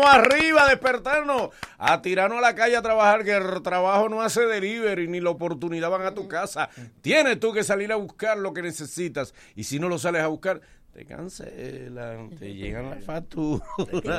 Vamos arriba a despertarnos, a tirarnos a la calle a trabajar, que el trabajo no hace delivery ni la oportunidad van a tu casa. Tienes tú que salir a buscar lo que necesitas y si no lo sales a buscar, te cancelan, te llegan las facturas.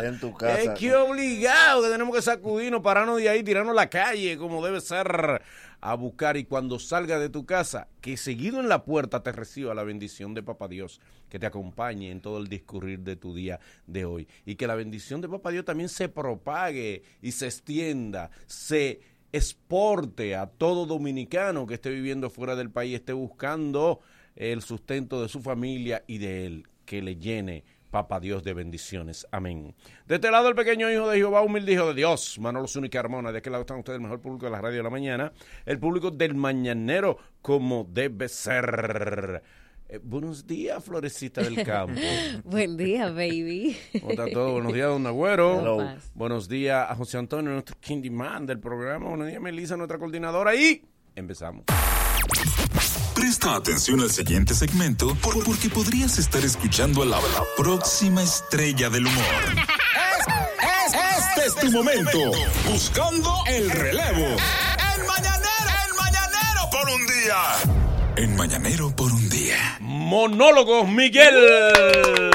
en tu casa. Es que obligado que tenemos que sacudirnos, pararnos de ahí, tirarnos a la calle como debe ser a buscar y cuando salga de tu casa, que seguido en la puerta te reciba la bendición de Papá Dios, que te acompañe en todo el discurrir de tu día de hoy. Y que la bendición de Papá Dios también se propague y se extienda, se exporte a todo dominicano que esté viviendo fuera del país, esté buscando el sustento de su familia y de él, que le llene Papa Dios de bendiciones. Amén. De este lado el pequeño hijo de Jehová, humilde hijo de Dios, Manolo Zúñiga Carmona. De aquel lado están ustedes, el mejor público de la radio de la mañana, el público del mañanero, como debe ser. Eh, buenos días, florecita del campo. Buen día, baby. ¿Cómo está todo? Buenos días, don Agüero. Hello. Buenos días a José Antonio, nuestro Candyman del programa. Buenos días, Melissa, nuestra coordinadora. Y empezamos. Presta atención al siguiente segmento por- porque podrías estar escuchando a la, la próxima estrella del humor. Este es tu momento. Buscando el relevo. El mañanero, el mañanero por un día. En mañanero por un día. Monólogos, Miguel.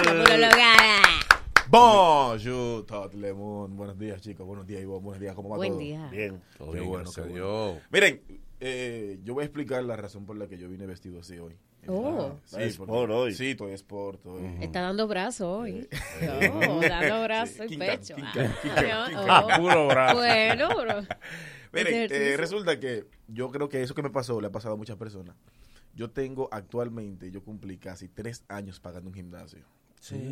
Monologada. Bonjour, todo le. Buenos días, chicos. Buenos días, Ivonne. Buenos días, ¿cómo va Buen todo? día. Bien. Todo Qué bien, bueno, qué bueno. Dios. Miren, eh, yo voy a explicar la razón por la que yo vine vestido así hoy. Oh. Sí, Es porque- por hoy. Sí, estoy sport hoy. Está dando brazo hoy. No, dando brazo y pecho. Ah, oh. Puro brazo. Bueno, bro. Miren, eh, resulta que yo creo que eso que me pasó le ha pasado a muchas personas. Yo tengo actualmente, yo cumplí casi tres años pagando un gimnasio,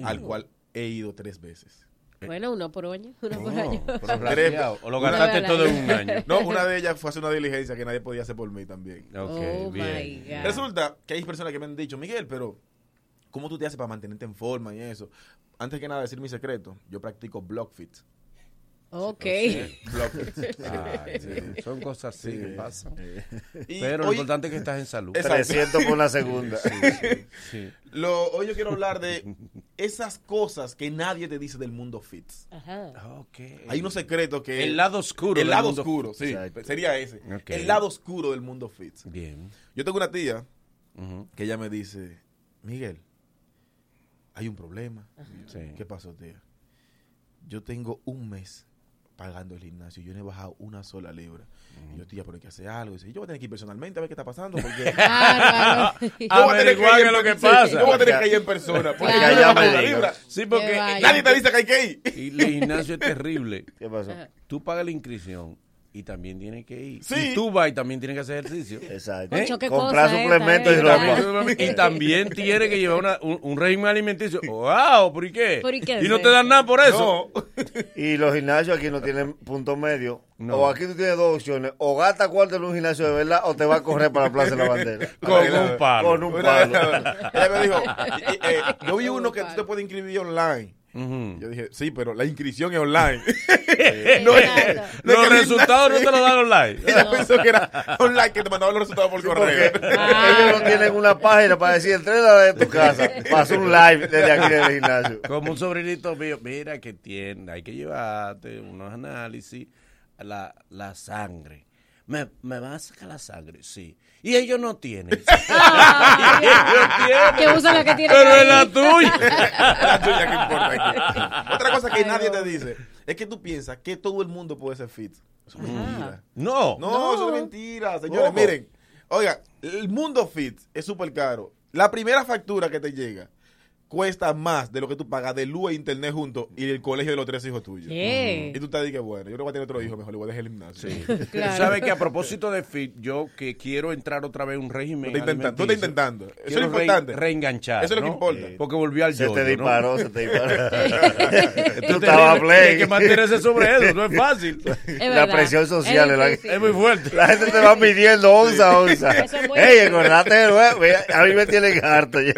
al cual he ido tres veces. Bueno, uno por año. Uno por No, año. Tres-. O lo Una gastaste todo en año. un año. No, una de ellas fue hacer una diligencia que nadie podía hacer por mí también. Ok, Oh, bien. my God. Resulta que hay personas que me han dicho, Miguel, pero ¿cómo tú te haces para mantenerte en forma y eso? Antes que nada, decir mi secreto, yo practico BlockFit. Ok. Ay, sí, Son cosas así que pasan. Y Pero lo hoy, importante es que estás en salud. Exacto. 300 por la segunda. Sí. lo- hoy yo quiero hablar de esas cosas que nadie te dice del mundo fit. Ajá. Ok. Hay unos secretos que... El lado oscuro. El del lado mundo- oscuro, sí. Exacto. Sería ese. El lado oscuro del mundo fit. Bien. Yo tengo una tía que ella me dice, Miguel, hay un problema. Sí. ¿Qué pasó, tía? Yo tengo un mes pagando el gimnasio. Yo no he bajado una sola libra. Y yo, tía, pero hay que hacer algo. Y dice, yo voy a tener que ir personalmente a ver qué está pasando. Porque voy a tener que ir lo que sí, pasa. Yo voy a tener que ir en persona. Porque yo no una digan. libra. Sí, porque. Nadie te dice que hay que ir. y el gimnasio es terrible. ¿Qué pasó? Tú pagas la inscripción y también tienes que ir. Sí. Y tú vas y también tienes que hacer ejercicio. Exacto. Comprar suplementos esta, y ¿eh? también tiene que llevar una- un, un régimen alimenticio. ¡Wow! ¿Por qué? ¿Por qué Y no te dan nada por eso. No. Y los gimnasios aquí no tienen punto medio. No. O aquí tú tienes dos opciones. O gasta cuarto en un gimnasio de verdad o te va a correr para la Plaza de la Bandera. Con un palo. Con un palo. Ella me dijo, eh, yo vi uno que tú te puedes inscribir online. Yo dije, sí, pero la inscripción es online. No es- no Los resultados no te los dan online. Ella pensó que era online que te mandaban los resultados por correo. Porque ellos no tienen una página para decir entrena de tu casa. Pasa un live desde aquí del gimnasio. Como un sobrinito mío, mira que tiene, hay que llevarte unos análisis, la, la sangre. ¿Me, ¿Me van a sacar la sangre? Sí. Y ellos no tienen. Tienen. Que usa la que tiene Pero ahí. es la tuya. la tuya que importa aquí. Otra cosa que Ay, nadie no. te dice es que tú piensas que todo el mundo puede ser fit. Eso es mentira. No. No, eso es mentira, señores. ¿Cómo? Miren, oiga, el mundo fit es súper caro. La primera factura que te llega cuesta más de lo que tú pagas de luz e internet juntos y el colegio de los tres hijos tuyos. ¿Qué? Y tú te dices, bueno, yo no voy a tener otro hijo, mejor le voy a dejar el gimnasio. Sí. Claro. Tú sabes que a propósito de fit, yo que quiero entrar otra vez en un régimen. Tú estás intentando, tú estás alimenticio, intentando. Eso es lo importante. re- reenganchar. Eso es lo que importa. Porque volvió al Se yoyo, te ¿no? disparó, se te disparó. Tú es estabas play. Hay que mantenerse sobre eso, no es fácil. Es La presión social es la muy fuerte. La gente te va midiendo onza a onza. Es Ey, acordate de nuevo. Mira, A mí me tienen harto ya.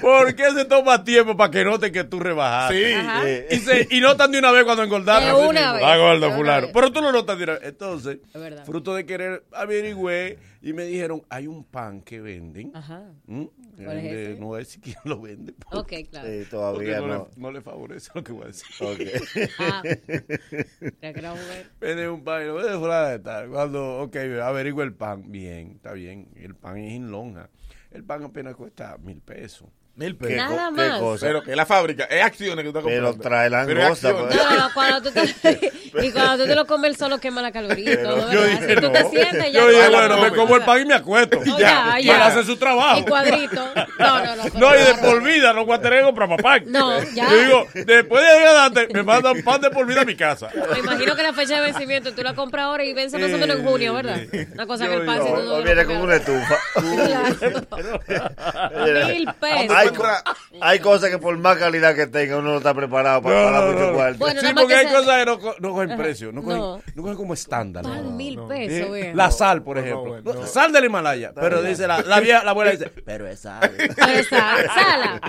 ¿Por qué se toma tiempo para que noten que tú rebajaste? Sí. Eh, Y, se, y notan de una vez cuando engordaron. De una vez. Gordo, fulano. Pero tú lo notas de una vez. Entonces, Es fruto de querer averigüé y me dijeron, hay un pan que venden. Ajá. ¿Mm? Que ¿Cuál es ese? no voy a decir quién lo vende. Ok, claro. Todavía no, no. Le, no le favorece lo que voy a decir. Ok. Ah. Vende un pan y lo vende fuera de tal. Cuando, ok, averigüe el pan. Bien, está bien. El pan es en lonja. El pan apenas cuesta mil pesos. Mil ¿Qué, pesos. Nada qué más. cosa? Pero que es la fábrica, es acciones que tú estás Pero comprando. trae Pero es langosta, acciones. pues. No, no, cuando tú te, y cuando tú te lo comes, solo quema la caloría y todo, Yo dije, si tú te no. sientes, ya Yo dije, no, bueno, no, me no, como el no. pan y me acuesto. No, ya, ya, Y él ya. hace su trabajo. Y cuadrito. No, no, no. No, y de por vida, no voy a tener que comprar papá. No, ya. Yo digo, después de adelante, me mandan pan de por vida a mi casa. Me imagino que la fecha de vencimiento tú la compras ahora y vence más o menos en junio, ¿verdad? Una cosa que el pan si tú O, no o lo viene con una estufa. Mil pesos. Hay, Compra- co- hay cosas que por más calidad que tenga uno no está preparado para No, pagar no, mucho no. cuarto. Bueno, sí, porque que hay se- cosas que no, co- no cogen precio, no cogen, No. no cogen como estándar. Pan mil no. pesos, Eh. La sal, por ejemplo. no, no. Sal del Himalaya. Pero dice la, la, vieja- la abuela dice, pero es sal. Esa, sala.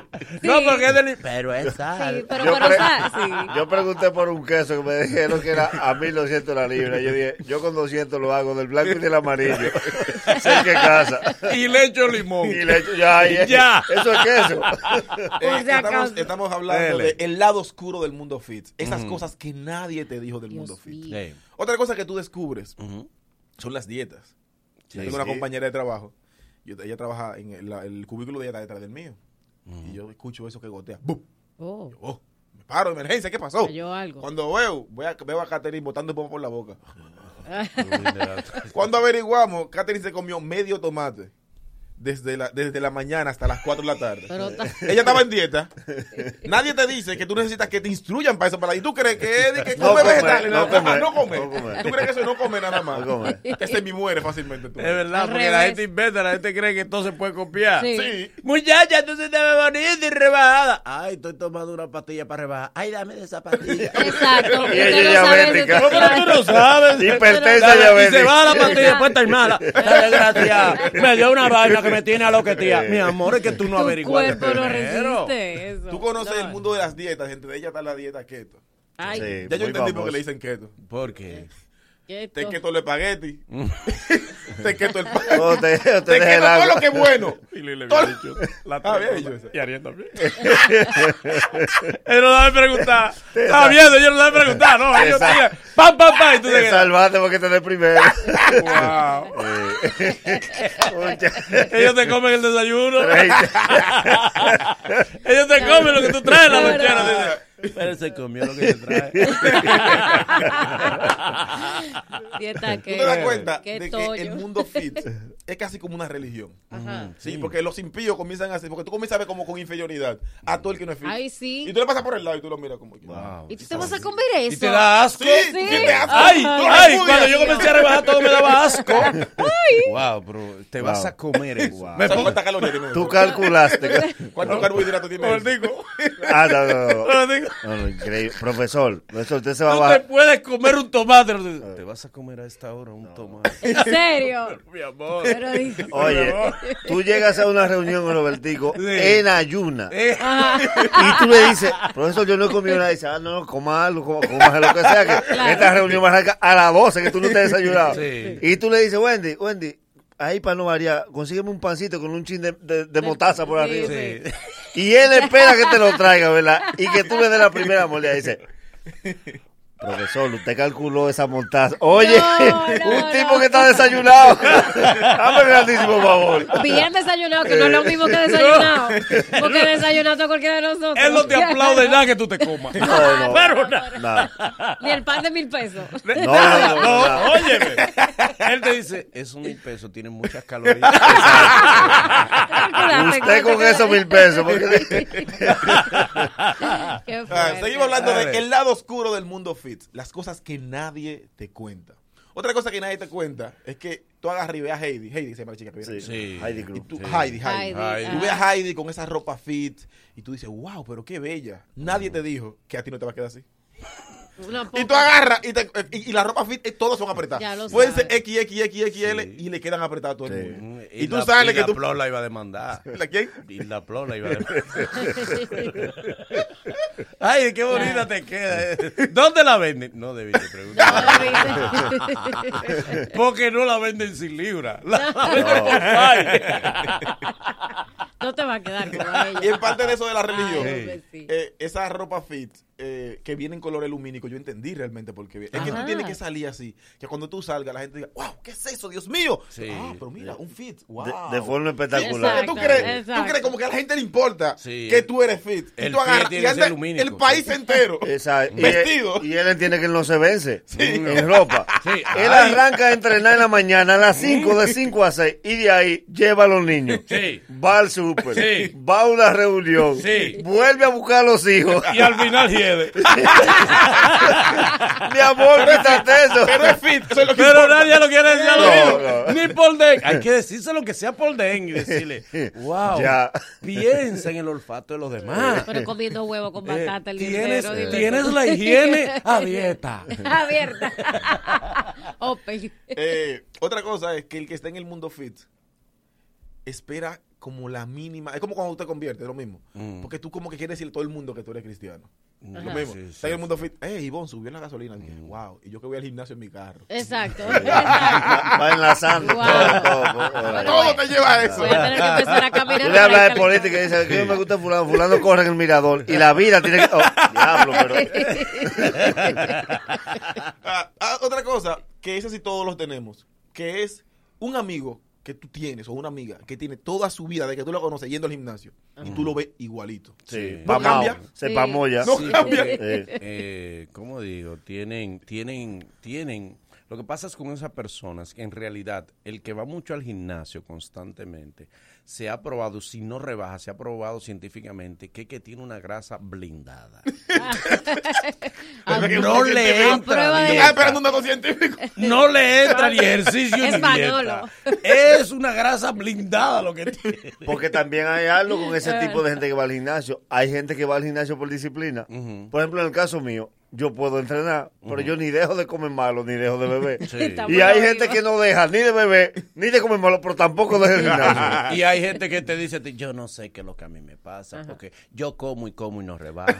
No, porque es del Pero es sal. Sí, pero Yo para pre- sal, sí. Yo pregunté por un queso que me dijeron que era a 1200 la libra. Yo dije, yo con 200 lo hago del blanco y del amarillo. sé que casa. Y le echo limón. Y le echo, ya, ahí es. Ya. Eso es queso. Eh, estamos, hablando del lado oscuro del mundo fit. Esas cosas que nadie te dijo del Dios mundo fit. Sí. Otra cosa que tú descubres son las dietas. Sí, Tengo una compañera de trabajo. Yo- ella trabaja en el, la- el cubículo de ella está detrás del mío. Y yo escucho eso que gotea. ¡Bum! Oh, Yo, oh, me paro, emergencia, ¿qué pasó? cayó algo. Cuando veo, voy a, veo a Catherine botando espuma por la boca. Cuando averiguamos, Catherine se comió medio tomate. Desde la, desde la mañana hasta las 4 de la tarde. Pero ta- Ella estaba en dieta. Nadie te dice que tú necesitas que te instruyan para eso. Para, y tú crees que es que No come comer, vegetales. no nada más. comer, no come. no comer. ¿Tú crees que eso no come nada más? No. Que se me muere fácilmente. Tú. Es verdad, Al porque la gente inventa, la gente cree que todo se puede copiar. Sí. Sí. Muchacha, tú se te ve bonita y rebajada. Ay, estoy tomando una pastilla para rebajar. Ay, dame de esa pastilla. Exacto. Y ella no es diabética. Pero tú no sabes. Hipertensa Dale, Y diabética. se va la pastilla y después está mala. Esta desgracia me dio una vaina que me tiene a lo que tía. Mi amor, es que tú no Tu averiguaste cuerpo no primero. resiste eso. Tú conoces No. el mundo de las dietas. Entre ellas está la dieta keto. Ay, Sí, Ya yo entendí por qué le dicen keto. ¿Por qué? Te to- keto el espagueti. Te keto el pan. O te, te Te keto todo lo que es bueno. Y le, había dicho la Ah, había dicho eso. Y Ariel también. Él no debe preguntar. Estaba viendo, yo no debe preguntar. No, ellos tiran. Pam, pam, pam. Y tú te salvaste porque te des primero. Wow. Ellos te comen el desayuno. Ellos te comen lo que tú traes en la lonchera. Pero se comió lo que yo trae. Dieta Tú que. te das cuenta de que el mundo fit es casi como una religión. Ajá. Sí, porque los impíos comienzan a hacer, porque tú comienzas a ver como con inferioridad a todo el que no es fit. Ay, sí. Y tú le pasas por el lado y tú lo miras como que. Wow. ¿Y tú te vas a comer eso? ¿Y te da asco? Sí, tú Sí. asco. Ay, ay, cuando yo comencé a rebajar todo me daba asco. Wow, bro, te vas a comer eso. Wow. Me ¿Sabes pongo- Tú calculaste. ¿Cuántos carbohidratos tiene eso? Gordico, Ah, no, no, no. No, no, increíble. Profesor, profesor, usted se va a Tú te bajar. puedes comer un tomate. Te vas a comer a esta hora un tomate. ¿En serio? Mi amor. Pero. Oye, tú llegas a una reunión con Robertico Sí. en ayuna. Eh, Y tú le dices, profesor, yo no he comido nada. Y dice, ah, no, coma algo, coma, coma lo que sea. Que Claro. esta reunión va a arrancar a las 12, que tú no te has desayunado. Sí. Y tú le dices, Wendy, Wendy, ahí para no variar, consígueme un pancito con un chin de, de- de mostaza por Sí, arriba. sí. Y él espera que te lo traiga, ¿verdad? Y que tú le des la primera. Y dice, Profesor, usted calculó esa montaza. Oye, No, no, un no. tipo que está desayunado. Hazme un grandísimo favor. Bien desayunado, que no es lo mismo que desayunado. Porque desayunado a cualquiera de nosotros. Él no te aplaude nada que tú te comas. No, no. Pero nada. Nada. Ni el pan de mil pesos. No, no, no, No, no. óyeme. Él te dice, esos mil pesos tienen muchas calorías. Usted con ¿cuánto esos mil pesos. porque- Qué Ah, seguimos hablando del lado oscuro del mundo Las cosas que nadie te cuenta. Otra cosa que nadie te cuenta es que tú agarras y ves a Heidi. Heidi se llama la chica que viene. Sí, Sí. Heidi Y Klum. tú, Sí. Heidi, Heidi. Heidi, Heidi. Tú ves ajá. a Heidi con esa ropa fit y tú dices, wow, pero qué bella. Nadie te dijo que a ti no te va a quedar así. Y tú agarras y, te- y, y la ropa fit, eh, todas son apretadas. Pueden ser sabes. X, X, X, XL Sí. y le quedan apretadas a todo el Sí. mundo. Y, tú la- sales y que la tú... Plo la iba a demandar. ¿La quién? Y la Plo la iba a demandar. Ay, qué bonita te queda. eh. ¿Dónde la venden? No debiste preguntar. Porque no la venden sin libra. La, la venden por five. No te va a quedar a ella. Y en parte de eso de la religión, Ay, hombre, sí. eh, esa ropa fit eh, que viene en color lumínico, yo entendí realmente por qué. viene. Es que tú tienes que salir así, que cuando tú salgas la gente diga, wow, ¿qué es eso, Dios mío? Sí. Ah, pero mira, un fit, wow. De, de forma espectacular. ¿Tú Exacto, crees, tú exacto. crees como que a la gente le importa Sí. que tú eres fit? El y tú agarras y anda el país entero y, vestido. él, y él entiende que él no se vence en ropa. Sí. Él Ay. arranca a entrenar en la mañana a las 5, de 5 a 6, y de ahí lleva a los niños. Sí. Va al súper, Sí. va a una reunión, Sí. vuelve a buscar a los hijos. Y al final Mi amor, quítate eso. Pero es fit, eso es lo que Pero importa. nadie lo quiere decir a No, no. Ni den. Hay que decirse lo que sea por den y decirle, wow, Ya. piensa en el olfato de los demás. Pero comiendo huevo con Eh, batata el tienes, dime tienes la higiene abierta. Abierta. Open. Eh, otra cosa es que el que está en el mundo fit espera como la mínima. Es como cuando tú te conviertes, es lo mismo. Mm. Porque tú como que quieres decirle a todo el mundo que tú eres cristiano. Lo mismo. Sí, sí, está en el mundo fit. Eh, Ivonne subió la gasolina. Dije, wow. Y yo que voy al gimnasio en mi carro. Exacto. Va, va enlazando Wow. todo, todo, todo. Todo te lleva a eso. Voy a tener que empezar a caminar. Tú le hablas de política y dices que no me gusta fulano, fulano corre en el mirador y la vida tiene que... Oh, diablo, pero... Ah, ah, otra cosa, que esa sí todos los tenemos, que es un amigo que tú tienes o una amiga que tiene toda su vida de que tú lo conoces yendo al gimnasio y tú lo ves igualito. Sí, No cambia. se Sí. pamó ya. No Sí, cambia. porque, Eh. eh, ¿cómo digo? Tienen, tienen, tienen. Lo que pasa es con esas personas que en realidad el que va mucho al gimnasio constantemente se ha probado, si no rebaja, se ha probado científicamente que, que tiene una grasa blindada. A- no le entra. No le entra ni ejercicio Es ni Manolo. dieta. Es una grasa blindada lo que tiene. Porque también hay algo con ese tipo de gente que va al gimnasio. Hay gente que va al gimnasio por disciplina. Por ejemplo, en el caso mío, yo puedo entrenar, pero yo ni dejo de comer malo, ni dejo de beber. Sí. Y hay arriba. gente que no deja ni de beber, ni de comer malo, pero tampoco deja el gimnasio. Y hay gente que te dice, a ti, yo no sé qué es lo que a mí me pasa, porque yo como y como y no rebajo.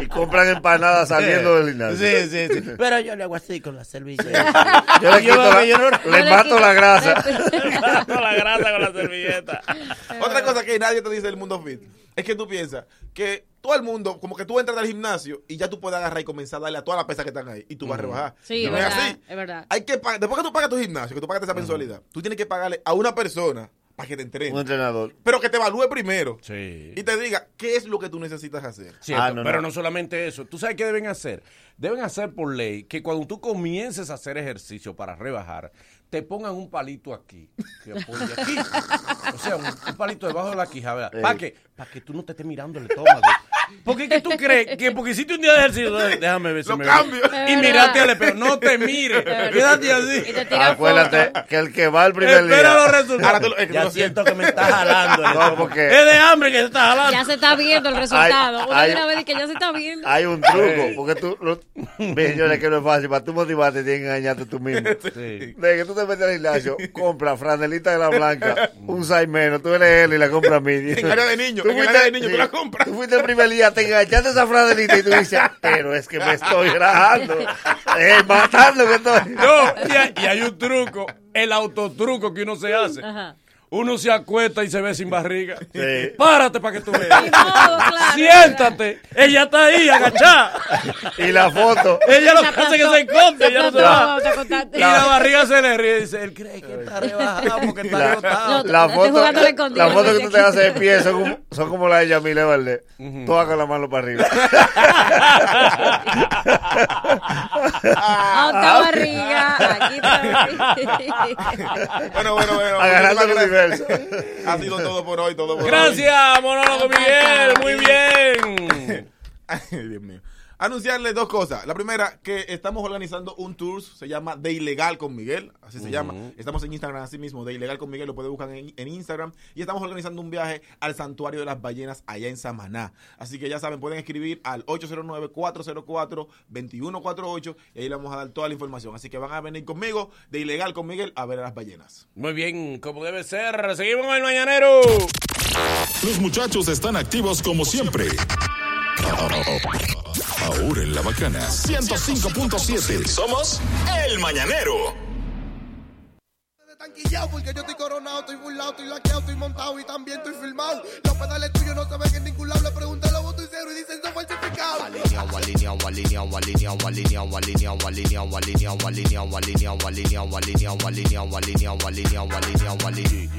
Y compran empanadas saliendo del gimnasio. Sí, sí, sí. Pero yo le hago así con la servilleta. Yo le, Yo la- yo no- le mato la grasa. Con la grasa con la servilleta. Otra cosa que nadie te dice del mundo fit es que tú piensas que todo el mundo, como que tú entras al gimnasio y ya tú puedes agarrar y comenzar a darle a todas las pesas que están ahí y tú vas a rebajar. Sí, no es es verdad, así. es verdad. Hay que pagar, después que tú pagas tu gimnasio, que tú pagas esa mensualidad, tú tienes que pagarle a una persona para que te entrene. Un entrenador. pero que te evalúe primero Sí. y te diga qué es lo que tú necesitas hacer. Cierto, Ah, no, pero no. no solamente eso. ¿Tú sabes qué deben hacer? Deben hacer por ley que cuando tú comiences a hacer ejercicio para rebajar, te pongan un palito aquí, que. O sea, un, un palito debajo de la quijada. ¿Para qué? Para que tú no te estés mirando el estómago. Porque que tú crees que porque hiciste un día de ejercicio, déjame ver si Lo me cambio. ve. Y mirate al espejo, no te mires, quédate Y así. te tira Acuérdate que el que va el primer Espera los día. resultados. Ahora tú lo- es que tú ya lo siento que me está jalando. No, porque- Es de hambre que se está jalando. Ya se está viendo el resultado. Una ay. de una vez que ya se está viendo. Hay un truco, porque tú, lo, ve, señores, que no es fácil, para tú motivarte tienes que engañarte tú mismo. Sí. De que tú te metes al gimnasio, compra franelita de la blanca, un size menos, tú eres él y la compra midi. En área de niño, Tú en fuiste- área de niño, tú la compras. Tú fuiste el primer día, te enganchaste esa franelita y tú dices, pero es que me estoy rajando, eh, matando que estoy. No, y hay, y hay un truco, el autotruco que uno se hace. Ajá. Uno se acuesta y se ve sin barriga. Sí. Párate para que tú veas. Siéntate. Ella está ahí, agachada. Y la foto. Ella lo que hace es que se esconde, ella no se va. Y la barriga se le ríe y dice, él cree que está rebajado porque está La. No, la foto, la foto que tú te haces de pie son como, son como la de Yamile Valdés. Todas con la mano para arriba. Ah, otra barriga. Aquí está. Bueno, bueno, bueno. Agarrando el muchísimas universo. gracias. Ha sido todo por hoy, todo por hoy. Gracias, monólogo Miguel. Muy bien. Ay, Dios mío. Anunciarles dos cosas. La primera, que estamos organizando un tour, se llama De Ilegal con Miguel, así se llama. Estamos en Instagram así mismo, De Ilegal con Miguel, lo puede buscar en, en Instagram. Y estamos organizando un viaje al Santuario de las Ballenas allá en Samaná. Así que ya saben, pueden escribir al 809-404-2148 y ahí le vamos a dar toda la información. Así que van a venir conmigo, De Ilegal con Miguel, a ver a las ballenas. Muy bien, como debe ser. Seguimos con el mañanero. Los muchachos están activos como siempre. Ahora en la bacana 105.7. Somos el mañanero. Porque yo estoy coronado, estoy burlado, estoy laqueado, estoy montado y también estoy filmado. Los pedales tuyos no se ven en ningún lado. Le pregunté a los votos y cero y dicen son falsificados. Alineado, alineado, alineado, alineado, alineado, alineado, alineado, alineado, alineado, alineado, alineado, alineado, alineado, alineado, alineado, alineado, alineado.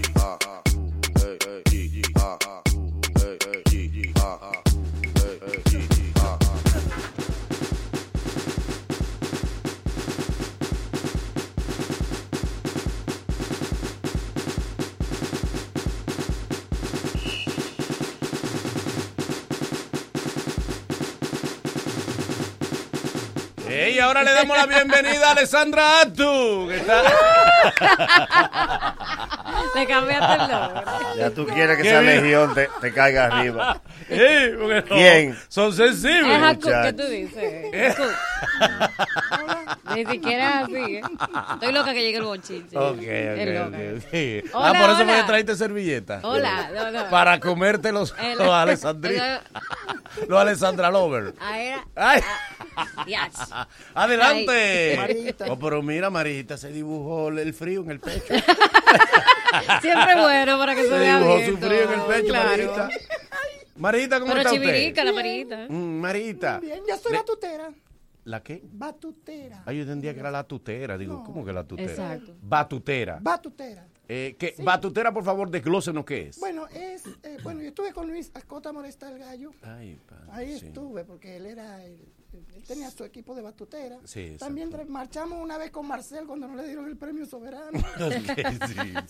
Y ahora le damos la bienvenida a Alessandra Atu. que está- Le cambiaste el nombre. Ya tú quieres que esa legión te, te caiga arriba. Sí, porque no, ¿Quién? Son Es sensibles. Haku, ¿qué tú dices? Ni siquiera así, ¿eh? Estoy loca que llegue el bochinche. Ok, ok, loca. ok. ok. Hola, ah, por eso me traiste servilleta. Hola, no, no. Para comerte los, El- los Alessandri- los Alessandra Lover. Ah, era. Ay. Yes. Adelante. Ay. Oh, pero mira, Marita se dibujó el frío en el pecho. Siempre bueno para que se Se vea dibujó bien. su frío en el pecho, claro. Marita. Marita, ¿cómo Pero está chivirica usted? la marita. Mm, Marita. Bien, ya soy Le- batutera. ¿La qué? Batutera. Ah, yo entendía que era la tutera. Digo, ¿cómo que la tutera? Exacto. Batutera. Batutera. Eh, ¿qué? Batutera, por favor, desglósenos qué es. Bueno, es, eh, bueno, yo estuve con Luis Ascota Moresta el Gallo. Ay, padre, Ahí sí. estuve porque él era el, tenía su equipo de batutera. Sí, También marchamos una vez con Marcel cuando no le dieron el premio soberano. Sí,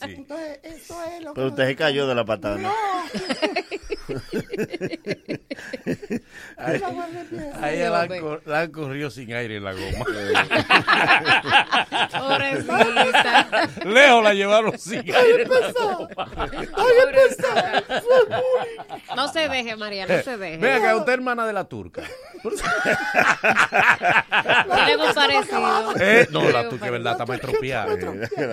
sí. Entonces, eso es lo Pero que usted se cayó de la patada. No. Ahí, La guardé bien. ahí la, han cor- la han corrido sin aire en la goma. Lejos la llevaron sin aire. No se deje, María, no se deje. Vea que usted es hermana de la turca. Tiene un parecido. Eh, no, la turca, es verdad, está estropeada.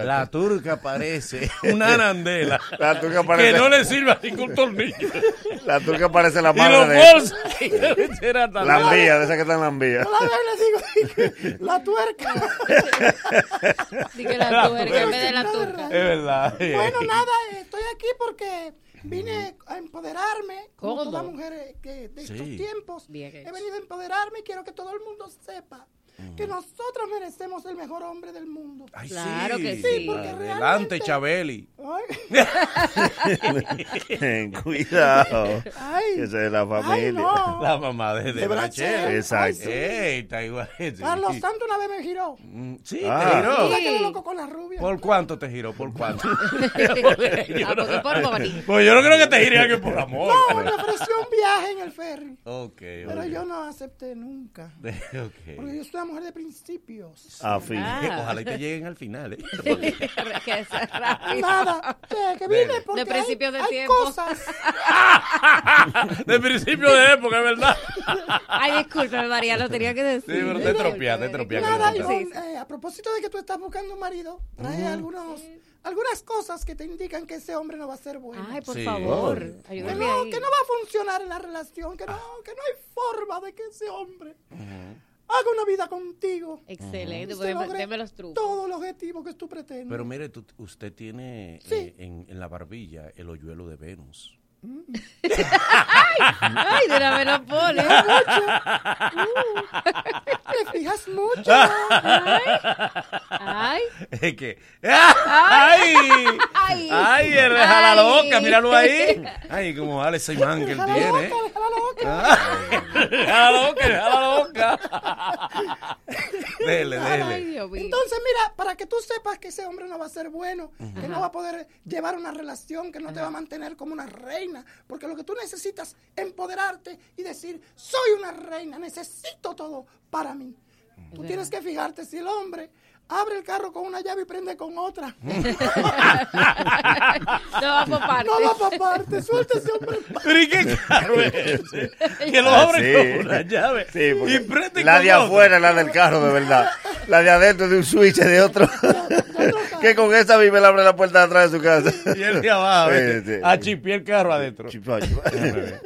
La turca parece una arandela La turca parece, que no le sirve a ningún tornillo. la turca parece la Y madre los de hasta la envía, de esa que está en la envía. La vez le digo, la tuerca. Dije la tuerca en vez de la turca. Es verdad. Bueno, nada, eh, estoy aquí porque vine a empoderarme, como ¿Cómo? toda mujer que de estos Sí. tiempos. Bien He venido a empoderarme y quiero que todo el mundo sepa que nosotros merecemos el mejor hombre del mundo. Ay, Claro que sí. Sí, porque Adelante, realmente- Chabeli. Cuidado. ay, esa es la ay, familia. no. La mamá de, de De Brachel. Brachel. Exacto. Ey, está igual. sí. Carlos Santos una vez me giró. Mm, Sí, Ah. te giró. Que le loco con la rubia. ¿Por cuánto te giró? ¿Por cuánto? Ah. Pues yo no creo que te gire alguien por amor. No, me ofreció un viaje en el ferry. Ok, Pero yo no acepté nunca. Ok. Porque yo soy una mujer de principios. Fin. Ah. Ojalá y te lleguen al final, ¿eh? que. Nada, che, que vine porque De principios hay, de hay tiempo. cosas. De principio de época, es verdad. Ay, disculpe, María, lo tenía que decir. Sí, pero te tropia, te tropia. Nada, que Ivonne, eh, a propósito de que tú estás buscando un marido, trae algunos, algunas cosas que te indican que ese hombre no va a ser bueno. Ay, por Sí. favor, que, no, que no va a funcionar en la relación, que no, que no hay forma de que ese hombre haga una vida contigo. Excelente, pues deme, los trucos. Todo el objetivo que tú pretendes. Pero mire, tú- usted tiene Sí. eh, en, en la barbilla el hoyuelo de Venus. Ay, de una vez lo pone. Te fijas mucho. Ay, Es que. ¡Ay! ¡Ay! ¡Ay! el jala loca! Ay. Míralo ahí. ¡Ay, como vale ese man que él tiene! loca, déjala loca. ¡Jala loca! ¡Jala loca! Dele, ay, dele. Mío. Entonces, mira, para que tú sepas que ese hombre no va a ser bueno, que no va a poder llevar una relación, que no te va a mantener como una reina, porque lo que tú necesitas es empoderarte y decir, soy una reina, necesito todo para mí. Tú tienes que fijarte si el hombre abre el carro con una llave y prende con otra. No va por parte. No va para parte, suelta ese hombre. ¿Pero y qué carro es ese? Que lo Ah, abre sí. con una llave Sí, y prende la con de otra. afuera es la del carro, de verdad. La de adentro de un switch de otro. que con esa vive le abre la puerta de atrás de su casa. Y el de abajo, a chipiar el carro adentro. Chipa, chipa. Prende.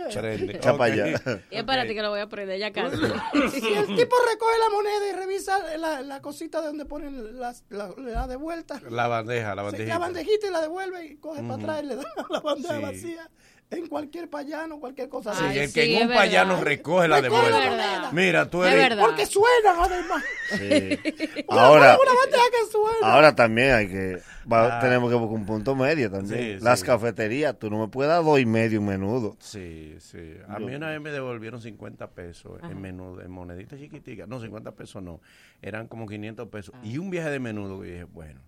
Echa pa' Ok. allá. Y espérate que lo voy a aprender ya casi. Si el tipo recoge la moneda y revisa la, la cosita de donde ponen la, la de vuelta, La bandeja, la Sí, bandejita. la bandejita y la devuelve y coge para atrás y le da la bandeja Sí. vacía en cualquier payano, cualquier cosa Sí, Ay, el sí, que en un verdad. payano recoge la de Recoge vuelta. Mira, tú Es eres. verdad. Porque suenan además. Sí. Una- Ahora, Una que suena. ahora también hay que. va- Ah. tenemos que buscar un punto medio también. Sí, Las sí. cafeterías, tú no me puedes dar dos y medio en menudo. Sí, sí. A mí una vez me devolvieron 50 pesos en menudo, en moneditas chiquiticas. No, 50 pesos no. Eran como 500 pesos. Y un viaje de menudo que dije, bueno,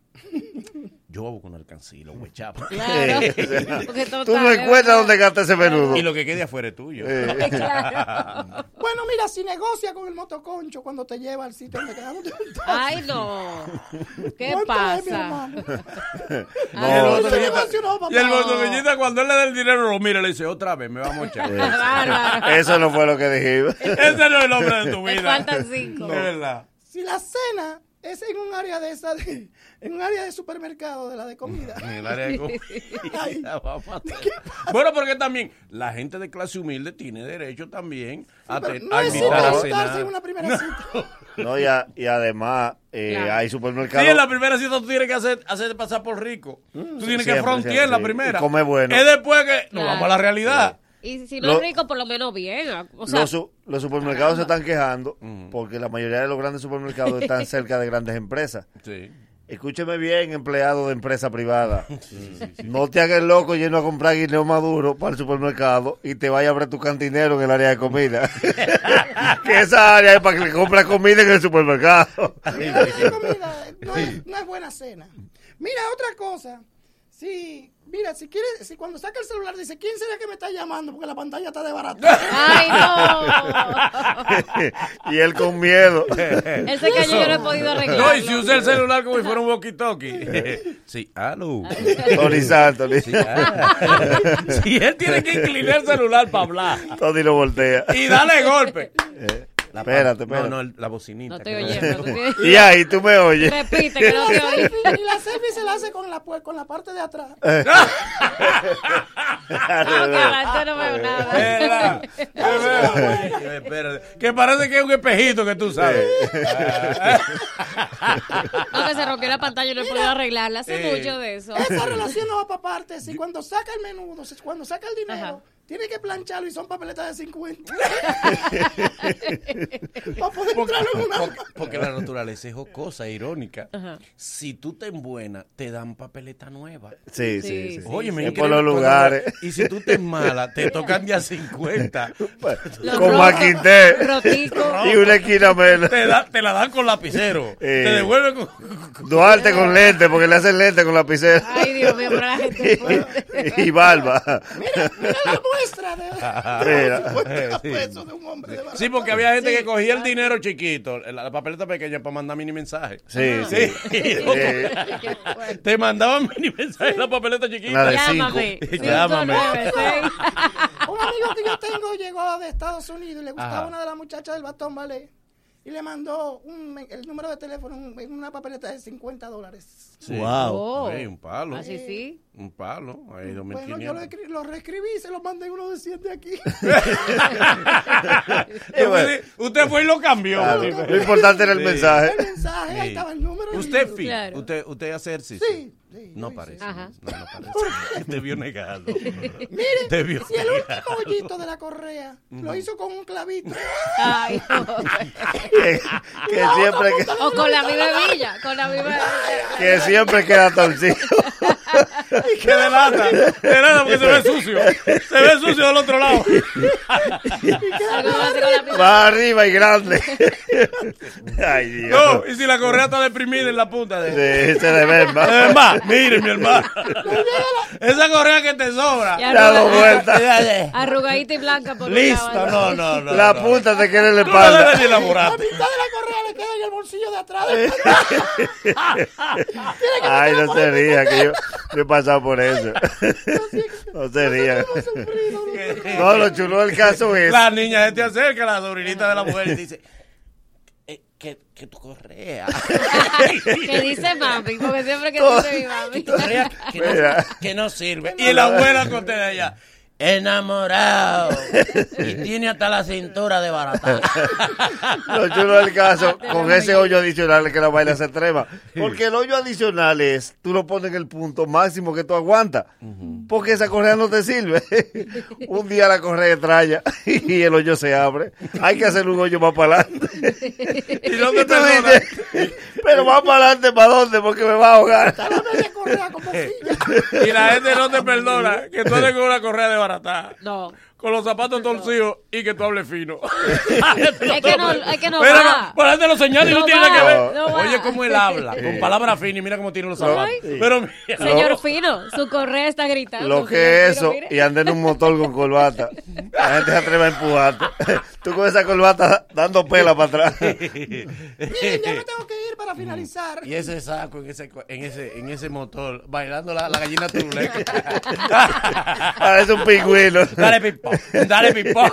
yo voy a buscar una alcancía, lo voy a echar. Claro. Tú no encuentras dónde gasta ese menudo. Y lo que quede afuera es tuyo. Eh, Claro. Bueno, mira, si negocia con el motoconcho cuando te lleva al sitio donde quedamos. Ay, no. ¿Qué ¿Cuánto es, mi pasa? hermano? Y el no, motoconchista, cuando él le da el dinero, lo mira y le dice, otra vez, me vamos a echar. Bárbaro. eso no fue lo que dijimos. Ese no es el hombre de tu Me vida. faltan cinco. De verdad. Si la cena es en un área de esa, de- en un área de supermercado de la de comida. En el área de comida. Ay. Bueno, porque también la gente de clase humilde tiene derecho también a, te- no a es invitar a invitarse cenar. en una primera cita. No, y, a- y además, eh, Claro. hay Sí, supermercados. en la primera cita tú tienes que hacer, hacer pasar por rico. Tú tienes que siempre, frontear siempre, la sí. primera. Y comer bueno. Es después que nos Claro. vamos a la realidad. Y si no Lo- es rico, por lo menos bien. O sea, los, su- los supermercados se están quejando porque la mayoría de los grandes supermercados están cerca de grandes empresas. Sí. Escúcheme bien, empleado de empresa privada. No te hagas loco yendo a comprar guineo maduro para el supermercado y te vaya a abrir tu cantinero en el área de comida. que esa área es para que le compras comida en el supermercado. Comida no es, no es buena cena. Mira, otra cosa. Si, mira, si quieres, si cuando saca el celular dice, ¿quién será que me está llamando? Porque la pantalla está de barato. Ay, no. y él con miedo. Ese que yo no he podido arreglar. No, y si usa el celular como si fuera un walkie-talkie. sí, aló. Tony Santos. Sí, ah. Si él tiene que inclinar el celular para hablar Tony lo voltea. y dale golpe. La Espérate, espérate. No, no, la bocinita. No que- oyendo. tienes- Y ahí tú me oyes. Repite que no Y te selfie, y la selfie se la hace con la, con la parte de atrás. No, que adelante no veo nada. Espérate. Que parece que es un espejito que tú sabes. No, que se rompió la pantalla y no he podido arreglarla. Hace Eh. mucho de eso. Esa relación no va para parte. Si cuando saca el menudo, cuando saca el dinero, Ajá. tiene que plancharlo y son papeletas de 50. para poder entrar en una. Porque, porque la naturaleza es jocosa, irónica. Si tú te buena, te dan papeleta nueva. Sí, Sí, sí, sí. sí. Oye, me increíble por los lugares. Y si tú te mala, te tocan día 50. Los Con maquité. Y una esquina menos. Te, da- te la dan con lapicero. Eh. Te devuelven con. Duarte con lente, porque le hacen lente con lapicero. Ay, Dios mío, pero la gente puede. y barba. Mira, mira la muestra de, Mira. de 50 Sí. pesos de un hombre de barato. Sí, porque había gente que cogía el dinero chiquito, la, la papeleta pequeña, para mandar mini mensajes. Sí, Sí. sí. Te mandaban mini mensajes en la papeleta chiquita. La de Llámame. cinco. Llámame. 596. Un amigo que yo tengo llegó de Estados Unidos y le gustaba Ajá. una de las muchachas del Batón Ballet. Y le mandó un, el número de teléfono en una papeleta de 50 dólares. Sí. Wow. Oh. Un palo. Así sí. Un palo, ahí 2500. Bueno, yo lo, escri- lo reescribí y se lo mandé uno de 100 de aquí. Eh, usted- Usted fue y lo cambió. Claro, Sí. Lo importante era el Sí. mensaje. El mensaje, ahí Sí. estaba el número. y Usted, fi, Claro. usted, usted hace ejercicio. Sí, sí, No parece. Ajá. No, no parece. Debió negarlo. Mire, Debió si el último hoyito de la correa lo hizo con un clavito. Ay. Que, que siempre, que, O con la misma hebilla, con la misma hebilla. que siempre queda torcido. Que delata. Delata porque se ve sucio. Se ve sucio del otro lado. Va arriba y grande. Ay, Dios. No, y si la correa está deprimida en la punta de. Sí, se le ve más. Es más, mire, mi hermano. Esa correa que te sobra. Y Dado arruga- vuelta. Arrugadita y blanca por Listo, no, no, no. La no. punta te queda en la no espalda. ni elaborar. La mitad de la correa le queda en el bolsillo de atrás. Ay, no se ría, que yo, yo he pasado por eso. No se ría. No, lo chulo del caso es. La niña se te acerca, la sobrinita de la mujer, y dice: eh, que, que tu correa. Que dice mami, porque siempre que dice mi mami. correa que no, que no sirve. Y la abuela contesta ella. Enamorado. Y tiene hasta la cintura de barata. Lo chulo del caso, con ese hoyo adicional que la vaina se extrema. Porque el hoyo adicional es, tú lo pones en el punto máximo que tú aguantas. Porque esa correa no te sirve. Un día la correa tralla y el hoyo se abre. Hay que hacer un hoyo más para adelante. Y no te dices, pero más para adelante, ¿para dónde? Porque me va a ahogar. Como. Y la gente no te perdona que tú con una correa de barata. No. Con los zapatos torcidos y que tú hables fino. Es que no, es que no Pero va. no, por la gente lo señala y no, No tiene nada que ver. no. Oye, cómo él habla, con palabras finas y mira cómo tiene los zapatos. Pero mira, Señor Fino, su correa está gritando. Lo que es eso, y anda en un motor con corbata. La gente se atreve a empujarte. Tú con esa corbata dando pela para atrás. Miren, ya me tengo que ir para finalizar. y ese saco en ese, en ese, en ese motor, bailando la, la gallina turuleca. Parece un pingüino. dale pipón, dale pipón.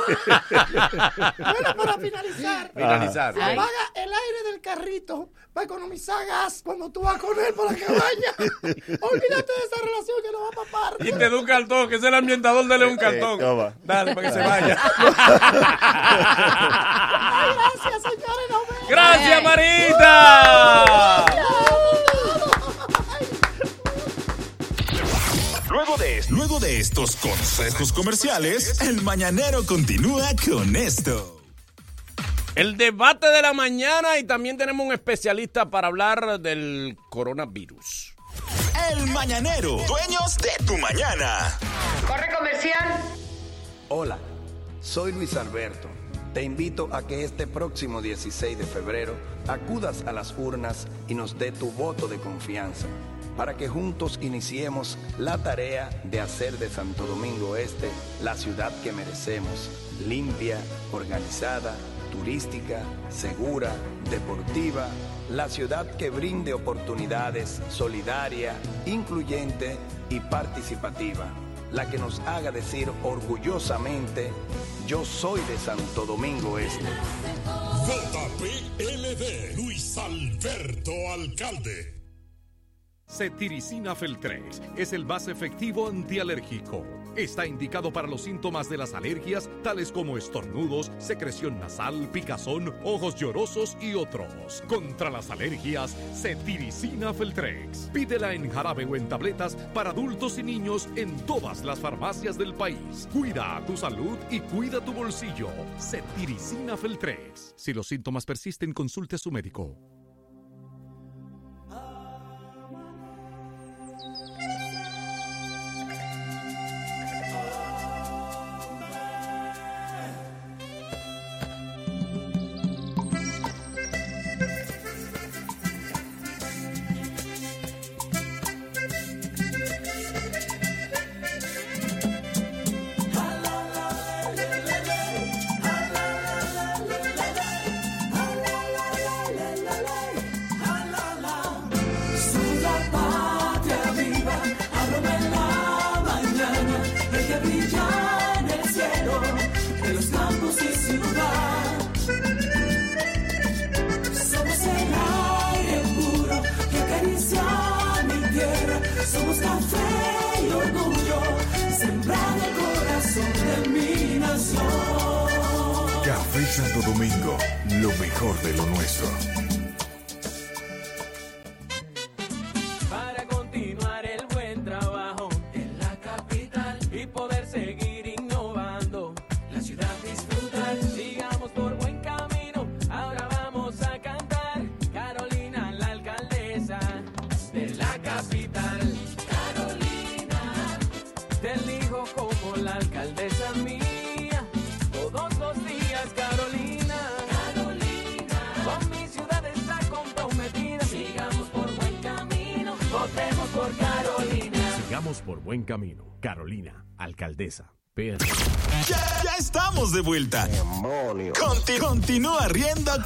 Bueno, para finalizar. Finalizar. Apaga el aire del carrito para economizar gas cuando tú vas con él por la cabaña. Olvídate de esa relación que no va para parte. Y te da un cartón, que es el ambientador, dale un cartón. toma. Dale, para que se vaya. Ay, gracias, señores. Nos vemos. Gracias, Marita. Luego de, luego de estos consejos comerciales, el mañanero continúa con esto. El debate de la mañana y también tenemos un especialista para hablar del coronavirus. El mañanero, dueños de tu mañana. Hola, soy Luis Alberto. Te invito a que este próximo 16 de febrero acudas a las urnas y nos dé tu voto de confianza para que juntos iniciemos la tarea de hacer de Santo Domingo Este la ciudad que merecemos, limpia, organizada, turística, segura, deportiva, la ciudad que brinde oportunidades, solidaria, incluyente y participativa la que nos haga decir orgullosamente, yo soy de Santo Domingo Este. JPLD Luis Alberto Alcalde. Cetiricina Feltrex es el más efectivo antialérgico. Está indicado para los síntomas de las alergias, tales como estornudos, secreción nasal, picazón, ojos llorosos y otros. Contra las alergias, Cetiricina Feltrex. Pídela en jarabe o en tabletas para adultos y niños en todas las farmacias del país. Cuida tu salud y cuida tu bolsillo. Cetiricina Feltrex. Si los síntomas persisten, consulte a su médico. Buen camino. Carolina, alcaldesa. PR. Ya, ya estamos de vuelta. Conti- continúa riendo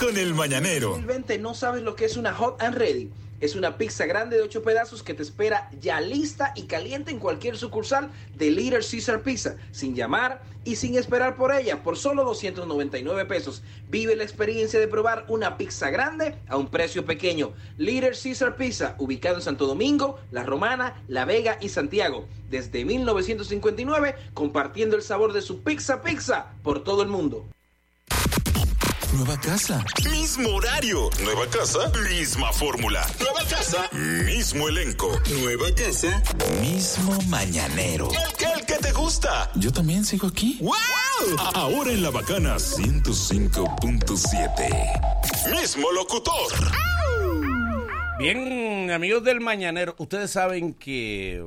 con el mañanero. 2020 no sabes lo que es una hot and ready. Es una pizza grande de 8 pedazos que te espera ya lista y caliente en cualquier sucursal de Little Caesar Pizza, sin llamar y sin esperar por ella, por solo 299 pesos. Vive la experiencia de probar una pizza grande a un precio pequeño. Little Caesar Pizza, ubicado en Santo Domingo, La Romana, La Vega y Santiago. Desde 1959, compartiendo el sabor de su pizza pizza por todo el mundo. Nueva casa. Mismo horario. Nueva casa. Misma fórmula. Nueva casa. Mismo elenco. Nueva casa. Mismo mañanero. El que, el que te gusta. Yo también sigo aquí. ¡Wow! Ahora en la bacana 105.7. Mismo locutor. Bien, amigos del Mañanero, ustedes saben que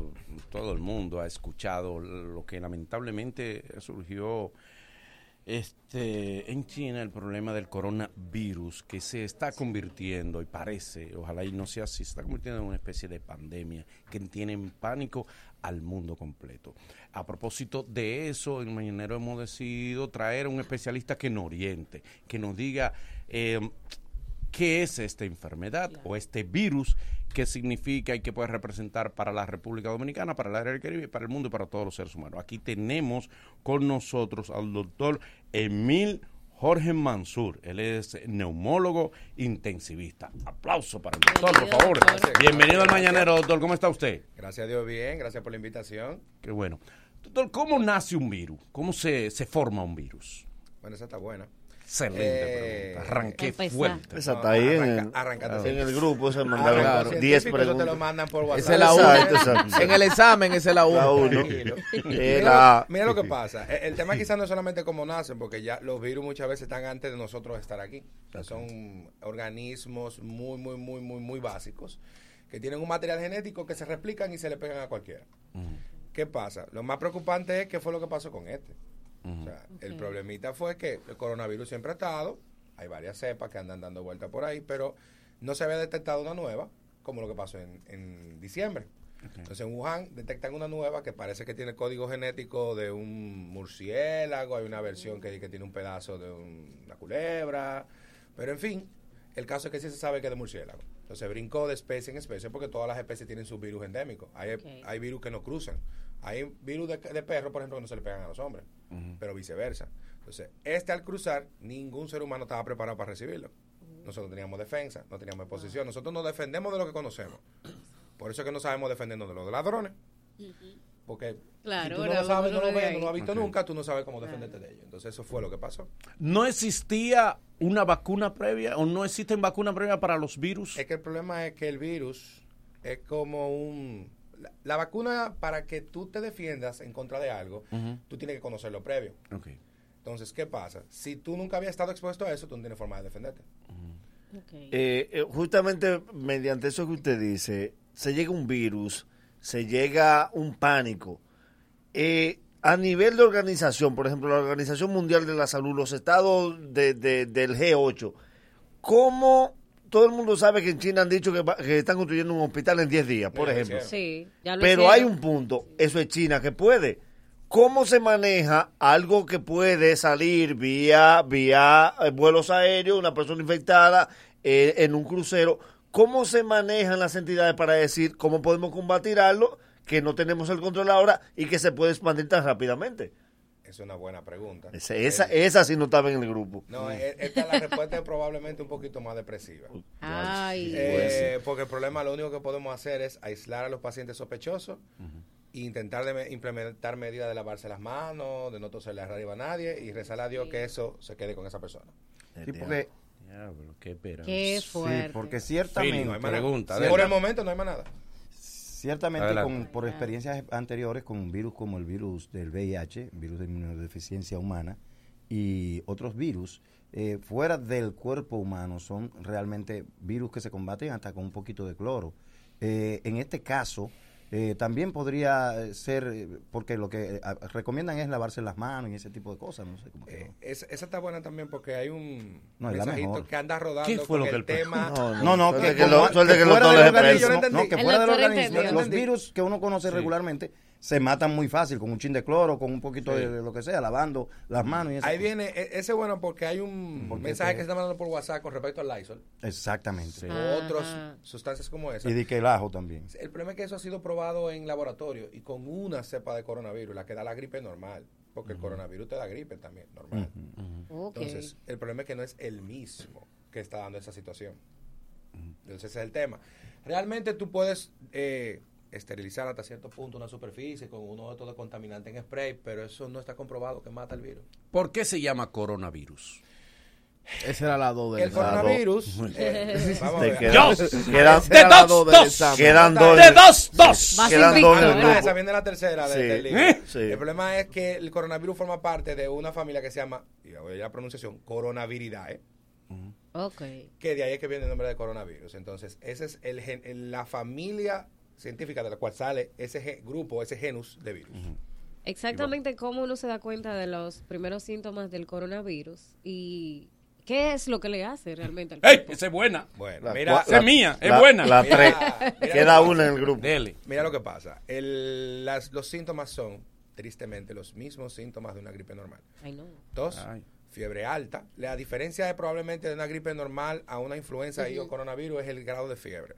todo el mundo ha escuchado lo que lamentablemente surgió este, en China, el problema del coronavirus, que se está convirtiendo, y parece, ojalá y no sea así, se está convirtiendo en una especie de pandemia que tiene en pánico al mundo completo. A propósito de eso, en Mañanero hemos decidido traer a un especialista que nos oriente, que nos diga... eh, qué es esta enfermedad o este virus, qué significa y qué puede representar para la República Dominicana, para el área del Caribe, para el mundo y para todos los seres humanos. Aquí tenemos con nosotros al doctor Emil Jorge Mansur. Él es neumólogo intensivista. Aplauso para el doctor, por favor. Bienvenido al Mañanero, doctor. ¿Cómo está usted? Gracias a Dios, bien. Gracias por la invitación. Qué bueno. Doctor, ¿cómo nace un virus? ¿Cómo se, se forma un virus? Bueno, esa está buena. Excelente Eh, pregunta. Arranqué empezar. fuerte. Esa está ahí en el- Arranca- arrancate en así. el grupo se Ah, mandaron claro. 10 Científico, eso preguntas. te lo mandan por WhatsApp. Esa es la Exacto, uno. exacto. En el examen, esa es la uno. La uno. Tranquilo. Eh, Mira, la- mira lo que pasa. El, el tema quizás no es solamente cómo nacen, porque ya los virus muchas veces están antes de nosotros estar aquí. O sea, son organismos muy, muy, muy, muy, muy básicos que tienen un material genético que se replican y se le pegan a cualquiera. ¿Qué pasa? Lo más preocupante es qué fue lo que pasó con este. O sea, el problemita fue que el coronavirus siempre ha estado, hay varias cepas que andan dando vuelta por ahí, pero no se había detectado una nueva, como lo que pasó en, en diciembre. Entonces en Wuhan detectan una nueva que parece que tiene código genético de un murciélago, hay una versión que, que tiene un pedazo de un- una culebra, pero en fin, el caso es que sí se sabe que es de murciélago. Entonces brincó de especie en especie porque todas las especies tienen sus virus endémicos. Hay, hay virus que no cruzan. Hay virus de, de perro, por ejemplo, que no se le pegan a los hombres, pero viceversa. Entonces, este al cruzar, ningún ser humano estaba preparado para recibirlo. Nosotros teníamos defensa, no teníamos exposición. Nosotros nos defendemos de lo que conocemos. Por eso es que no sabemos defendernos de los ladrones. Porque Claro, si tú no lo sabes, no lo lo ve ves, no lo has visto nunca, tú no sabes cómo defenderte de ellos. Entonces, eso fue lo que pasó. ¿No existía una vacuna previa o no existen vacunas previas para los virus? Es que el problema es que el virus es como un... La, la vacuna, para que tú te defiendas en contra de algo, tú tienes que conocerlo previo. Entonces, ¿qué pasa? Si tú nunca habías estado expuesto a eso, tú no tienes forma de defenderte. Eh, eh, justamente mediante eso que usted dice, se llega un virus, se llega un pánico. Eh, a nivel de organización, por ejemplo, la Organización Mundial de la Salud, los estados de- de- del G8, ¿cómo todo el mundo sabe que en China han dicho que, va- que están construyendo un hospital en 10 días, por ejemplo? Sí, ya lo Pero hicieron. hay un punto, eso es China que puede. ¿Cómo se maneja algo que puede salir vía, vía eh, vuelos aéreos, una persona infectada eh, en un crucero? ¿Cómo se manejan las entidades para decir cómo podemos combatirlo, que no tenemos el control ahora y que se puede expandir tan rápidamente? Es una buena pregunta. Esa, esa, esa sí no estaba en el grupo. No, e- esta la respuesta es probablemente un poquito más depresiva. Ay. Eh, porque el problema, lo único que podemos hacer es aislar a los pacientes sospechosos e intentar de implementar medidas de lavarse las manos, de no toserle arriba a nadie y rezar a Dios que eso se quede con esa persona. Sí, porque, Diablo, qué. Qué fuerte. sí, porque ciertamente, no hay. Pregunta, Sí, por el momento no hay más nada. Ciertamente Adelante. con- por experiencias anteriores con un virus como el virus del VIH, virus de inmunodeficiencia humana y otros virus, eh, fuera del cuerpo humano son realmente virus que se combaten hasta con un poquito de cloro. Eh, en este caso, eh, también podría eh, ser, eh, porque lo que eh, recomiendan es lavarse las manos y ese tipo de cosas, no sé cómo que- Es- esa está buena también porque hay un No, es la mensajito mejor. que anda rodando ¿Qué fue con lo que el él- tema. No, no, que, el fuera del organismo, El los virus que uno conoce regularmente se matan muy fácil con un chin de cloro, con un poquito Sí. de, de lo que sea, lavando las manos y eso. Ahí viene, e- ese es bueno porque hay un Porque mensaje te- que se está mandando por WhatsApp con respecto al Lysol. Exactamente. O otras sustancias como esa. Y de que el ajo también. El problema es que eso ha sido probado en laboratorio y con una cepa de coronavirus, la que da la gripe normal, porque el coronavirus te da gripe también, normal. Entonces, el problema es que no es el mismo que está dando esa situación. Entonces, ese es el tema. Realmente tú puedes eh, esterilizar hasta cierto punto una superficie con uno de estos contaminantes en spray, pero eso no está comprobado que mata el virus. ¿Por qué se llama coronavirus? Esa era la dos del El coronavirus. eh, vamos a Te ver. quedan- Dos. quedan- De dos, dos. Quedan dos. De dos, dos. Quedan dos ¿eh? Ah, esa viene la tercera de- Sí. del libro. ¿Eh? Sí. El problema es que el coronavirus forma parte de una familia que se llama, y voy a la pronunciación, coronaviridae, Ok. que de ahí es que viene el nombre de coronavirus. Entonces, esa es el, gen- el- la familia científica de la cual sale ese ge- grupo, ese genus de virus. Exactamente cómo uno se da cuenta de los primeros síntomas del coronavirus y qué es lo que le hace realmente al ¡Ey! cuerpo. Esa es buena. Bueno, La mira, Esa es mía, es la- buena. La Mira, tres. mira Queda una en el grupo. Dele. mira lo que pasa. El- las- los síntomas son, tristemente, los mismos síntomas de una gripe normal. Ay, no. Tos, Ay. fiebre alta. La diferencia de probablemente de una gripe normal a una influenza y o coronavirus es el grado de fiebre.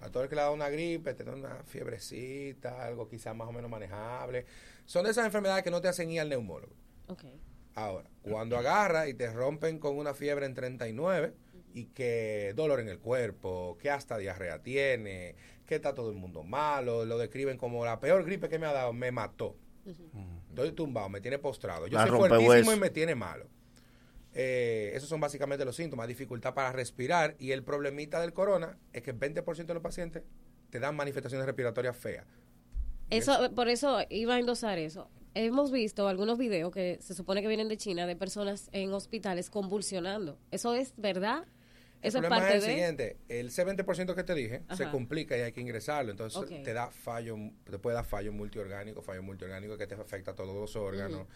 A todo el que le da una gripe, te da una fiebrecita, algo quizás más o menos manejable. Son de esas enfermedades que no te hacen ir al neumólogo. Ok. Ahora, cuando agarra y te rompen con una fiebre en 39 y que dolor en el cuerpo, que hasta diarrea tiene, que está todo el mundo malo, lo describen como la peor gripe que me ha dado, me mató. Estoy tumbado, me tiene postrado. Yo La soy fuertísimo y me tiene malo. Eh, esos son básicamente los síntomas, dificultad para respirar y el problemita del corona es que el 20% de los pacientes te dan manifestaciones respiratorias feas. Eso, por eso iba a endosar eso. Hemos visto algunos videos que se supone que vienen de China de personas en hospitales convulsionando. ¿Eso es verdad? El Eso es problema parte es el de... siguiente, el C20% que te dije se complica y hay que ingresarlo, entonces te da fallo, te puede dar fallo multiorgánico, fallo multiorgánico que te afecta a todos los órganos,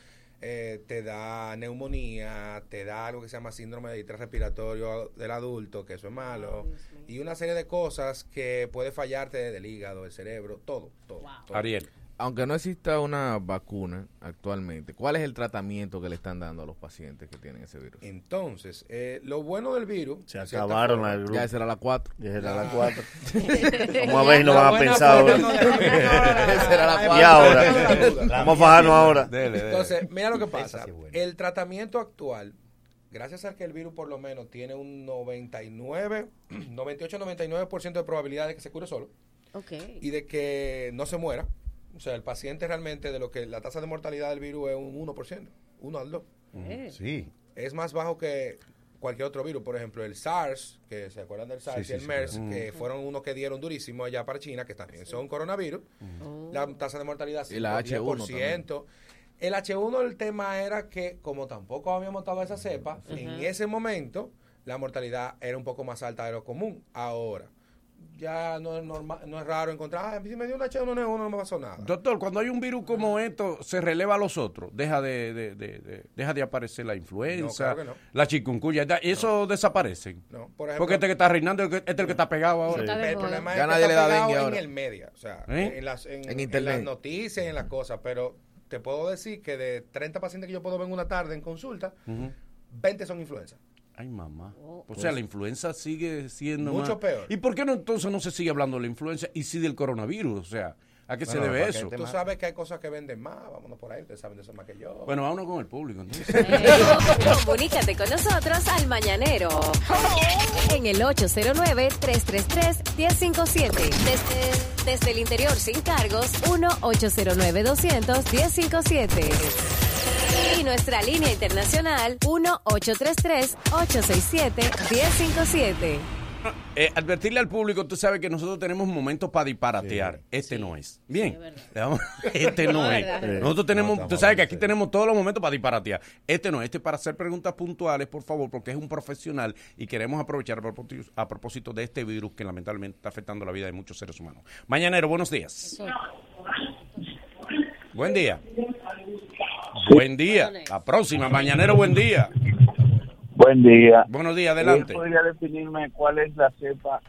eh, te da neumonía, te da algo que se llama síndrome de distrés respiratorio del adulto, que eso es malo, y una serie de cosas que puede fallarte del hígado, del cerebro, todo, todo. todo. Ariel. Aunque no exista una vacuna actualmente, ¿cuál es el tratamiento que le están dando a los pacientes que tienen ese virus? Entonces, eh, lo bueno del virus... Se acabaron forma, la. Ya esa era la 4. Ya era La- la cuatro. Vamos a ver no van a pensar ahora. Y ahora, vamos a fajarnos ahora. Dele, dele. Entonces, mira lo que pasa. sí es bueno. El tratamiento actual, gracias a que el virus por lo menos tiene un 99, 98-99% de probabilidad de que se cure solo Ok. y de que no se muera. O sea, el paciente realmente de lo que la tasa de mortalidad del virus es un 1%, 1 al 2. Eh. Sí. Es más bajo que cualquier otro virus. Por ejemplo, el SARS, que se acuerdan del SARS Sí, y el sí, MERS, que fueron unos que dieron durísimo allá para China, que también son coronavirus. La tasa de mortalidad H1 10%. El H1, el tema era que, como tampoco habíamos estado esa cepa, en ese momento la mortalidad era un poco más alta de lo común. Ahora, ya no es, normal, no es raro encontrar, ah, si me dio un H1N1 no me pasó nada. Doctor, cuando hay un virus como esto, se releva a los otros. Deja de, de- de- de- deja de aparecer la influenza, No, claro no. la chikungunya. Eso desaparecen. No, por ejemplo, Porque este que está reinando es el que, este es el que está pegado ahora. El problema Ya es nadie que le está da pegado en el media, o sea, ¿Eh? en, las, en, En en internet. las noticias y en las cosas, pero te puedo decir que de 30 pacientes que yo puedo ver en una tarde en consulta, 20 son influenza. Ay, mamá. Oh. O sea, la influenza sigue siendo Mucho más- peor. ¿Y por qué no entonces no se sigue hablando de la influenza y sí del coronavirus? O sea, ¿A qué se debe eso? Tú más- sabes que hay cosas que venden más, vámonos por ahí, ustedes saben de eso más que yo. Bueno, vámonos con el público. entonces. Comunícate con nosotros al Mañanero. En el 809-333-1057. Desde, desde el interior sin cargos, 1-809-200-1057. Y nuestra línea internacional, 1-833-867-1057. Eh, advertirle al público, tú sabes que nosotros tenemos momentos para disparatear. Este no es. Bien. Este no, No, es. verdad. Nosotros tenemos, No, tú sabes que aquí en tenemos todos los momentos para disparatear. Este no, este es para hacer preguntas puntuales, por favor, porque es un profesional y queremos aprovechar a propósito, a propósito de este virus que lamentablemente está afectando la vida de muchos seres humanos. Mañanero, buenos días. Buen día. Buen día. La próxima, Mañanero, buen día. Buen día. Buenos días, adelante. ¿Usted ¿Podría definirme cuál es la cepa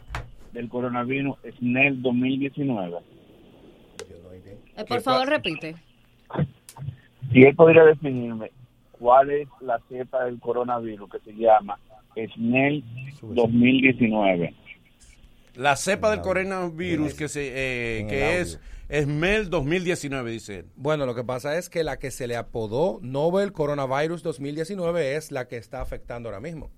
del coronavirus SNEL 2019? Eh, por favor, repite. Si él podría definirme cuál es la cepa del coronavirus que se llama SNEL 2019. La cepa del coronavirus que se eh, que es audio. es MEL 2019 dice él. Bueno, lo que pasa es que la que se le apodó Novel Coronavirus 2019 es la que está afectando ahora mismo.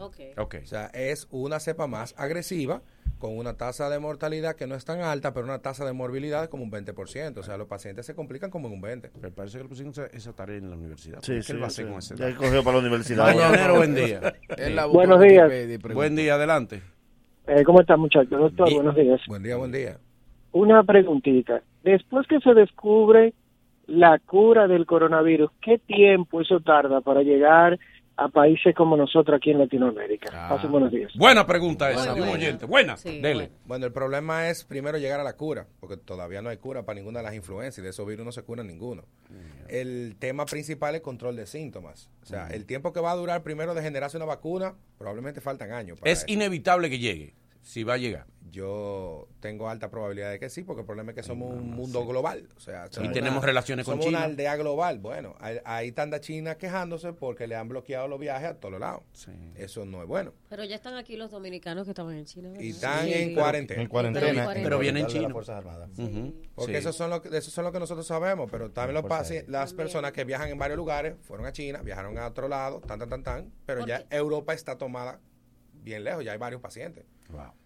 Ok. Ok. O sea, es una cepa más agresiva, con una tasa de mortalidad que no es tan alta, pero una tasa de morbilidad como un 20%. O sea, los pacientes se complican como en un 20%. Me parece que le pusieron esa, esa tarea en la universidad. Sí, ¿Qué sí, él va a hacer sí. con ese Ya cogió para la universidad. Mañanero, buen día. Buenos en días. Buen día, adelante. Eh, ¿Cómo está, muchachos? Doctor, buenos días. Buen día, buen día. Una preguntita. Después que se descubre la cura del coronavirus, ¿qué tiempo eso tarda para llegar a países como nosotros aquí en Latinoamérica? Ah. Pasen buenos días. Buena pregunta esa, de un buena. oyente. Buena, Sí, dele. Bueno, el problema es primero llegar a la cura, porque todavía no hay cura para ninguna de las influencias y de esos virus no se cura ninguno. El tema principal es control de síntomas. O sea, el tiempo que va a durar primero de generarse una vacuna, probablemente faltan años. para Es eso. inevitable que llegue, si va a llegar. Yo tengo alta probabilidad de que sí, porque el problema es que somos un mundo global. O sea, Y somos tenemos relaciones con somos China. una aldea global. Bueno, ahí, ahí está anda China quejándose porque le han bloqueado los viajes a todos lados. Eso no es bueno. Pero ya están aquí los dominicanos que estaban en China. ¿verdad? Y están Sí. en cuarentena. En cuarentena. Pero- pero vienen las chinos. Fuerzas Armadas. Ujú. Porque esos son lo que, esos son lo que nosotros sabemos, pero también los Aérea. las personas que viajan en varios lugares, fueron a China, viajaron a otro lado, tan, tan, tan, tan, pero ¿Por ya qué? Europa está tomada bien lejos, ya hay varios pacientes.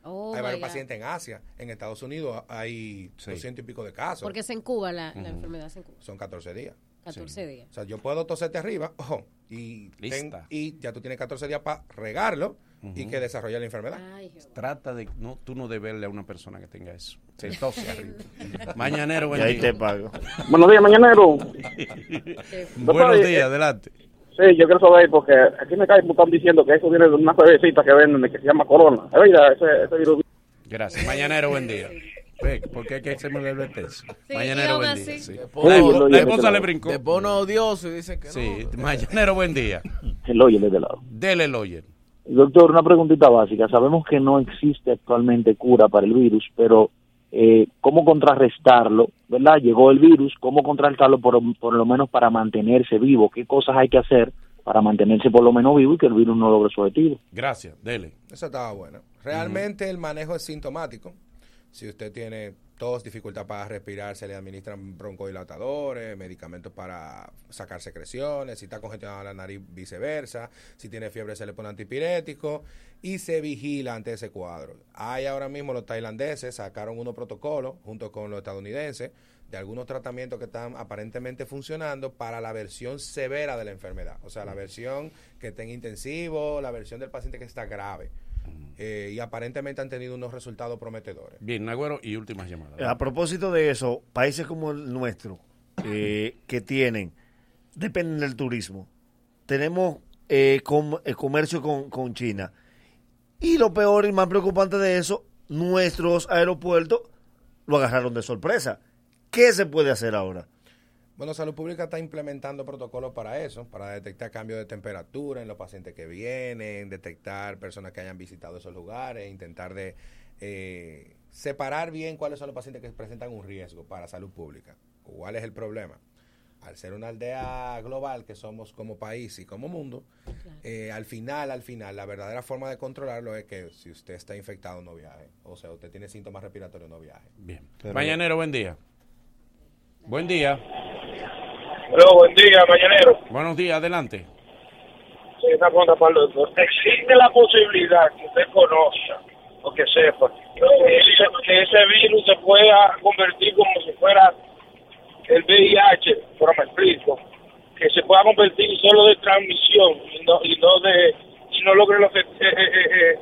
Oh, hay varios God. pacientes en Asia, en Estados Unidos hay Sí. 200 y pico de casos. Porque es en Cuba la, la enfermedad, es en Cuba. Son 14 días. 14 días. O sea, yo puedo toserte arriba ojo, y, ten- y ya tú tienes 14 días para regarlo y que desarrolle la enfermedad. Ay. Trata de, no, tú no debes verle a una persona que tenga eso. Se tose arriba. Mañanero, Y buen ahí día. te pago. Buenos días, mañanero. Buenos eh, días, adelante. Sí, yo quiero saber, porque aquí me caen, están diciendo que eso viene de una cervecita que venden que se llama Corona. Es verdad, ese, ese virus. Gracias. Mañanero, buen día. Porque hay que hacerme la advertencia. Sí, y Mañanero, buen día. sí. Después- La, esposa le brincó. Después uno odioso y dice que no. Sí, mañanero, buen día. El hoyo de lado. Dele el oyer. Doctor, una preguntita básica. Sabemos que no existe actualmente cura para el virus, pero eh, ¿cómo contrarrestarlo? ¿Verdad? Llegó el virus, ¿cómo contrarrestarlo por, por lo menos para mantenerse vivo? ¿Qué cosas hay que hacer para mantenerse por lo menos vivo y que el virus no logre su objetivo? Gracias, dele. Eso estaba bueno. Realmente el manejo es sintomático. Si usted tiene tos, dificultad para respirar, se le administran broncodilatadores, medicamentos para sacar secreciones, si está congestionada la nariz, viceversa, si tiene fiebre se le pone antipirético y se vigila ante ese cuadro. Hay ahora mismo los tailandeses, sacaron unos protocolos junto con los estadounidenses de algunos tratamientos que están aparentemente funcionando para la versión severa de la enfermedad, o sea, la versión que está en intensivo, la versión del paciente que está grave. Eh, y aparentemente han tenido unos resultados prometedores. Bien, Nagüero y últimas llamadas. A propósito de eso, países como el nuestro, eh, que tienen, dependen del turismo, tenemos eh, com- eh, comercio con, con China. Y lo peor y más preocupante de eso, nuestros aeropuertos lo agarraron de sorpresa. ¿Qué se puede hacer ahora? Bueno, Salud Pública está implementando protocolos para eso, para detectar cambios de temperatura en los pacientes que vienen, detectar personas que hayan visitado esos lugares, intentar de eh, separar bien cuáles son los pacientes que presentan un riesgo para salud pública. ¿Cuál es el problema? Al ser una aldea global que somos como país y como mundo, eh, al final, al final, la verdadera forma de controlarlo es que si usted está infectado no viaje. O sea, usted tiene síntomas respiratorios no viaje. Bien. Pero- Mañanero, buen día. Buen día. Hola, buen día, mañanero. Buenos días, adelante. Sí, una pregunta para el doctor. ¿Existe la posibilidad que usted conozca o que sepa que ese, que ese virus se pueda convertir como si fuera el VIH, pero me explico, que se pueda convertir solo de transmisión y no, y no de y no logre lo que eh, eh, eh,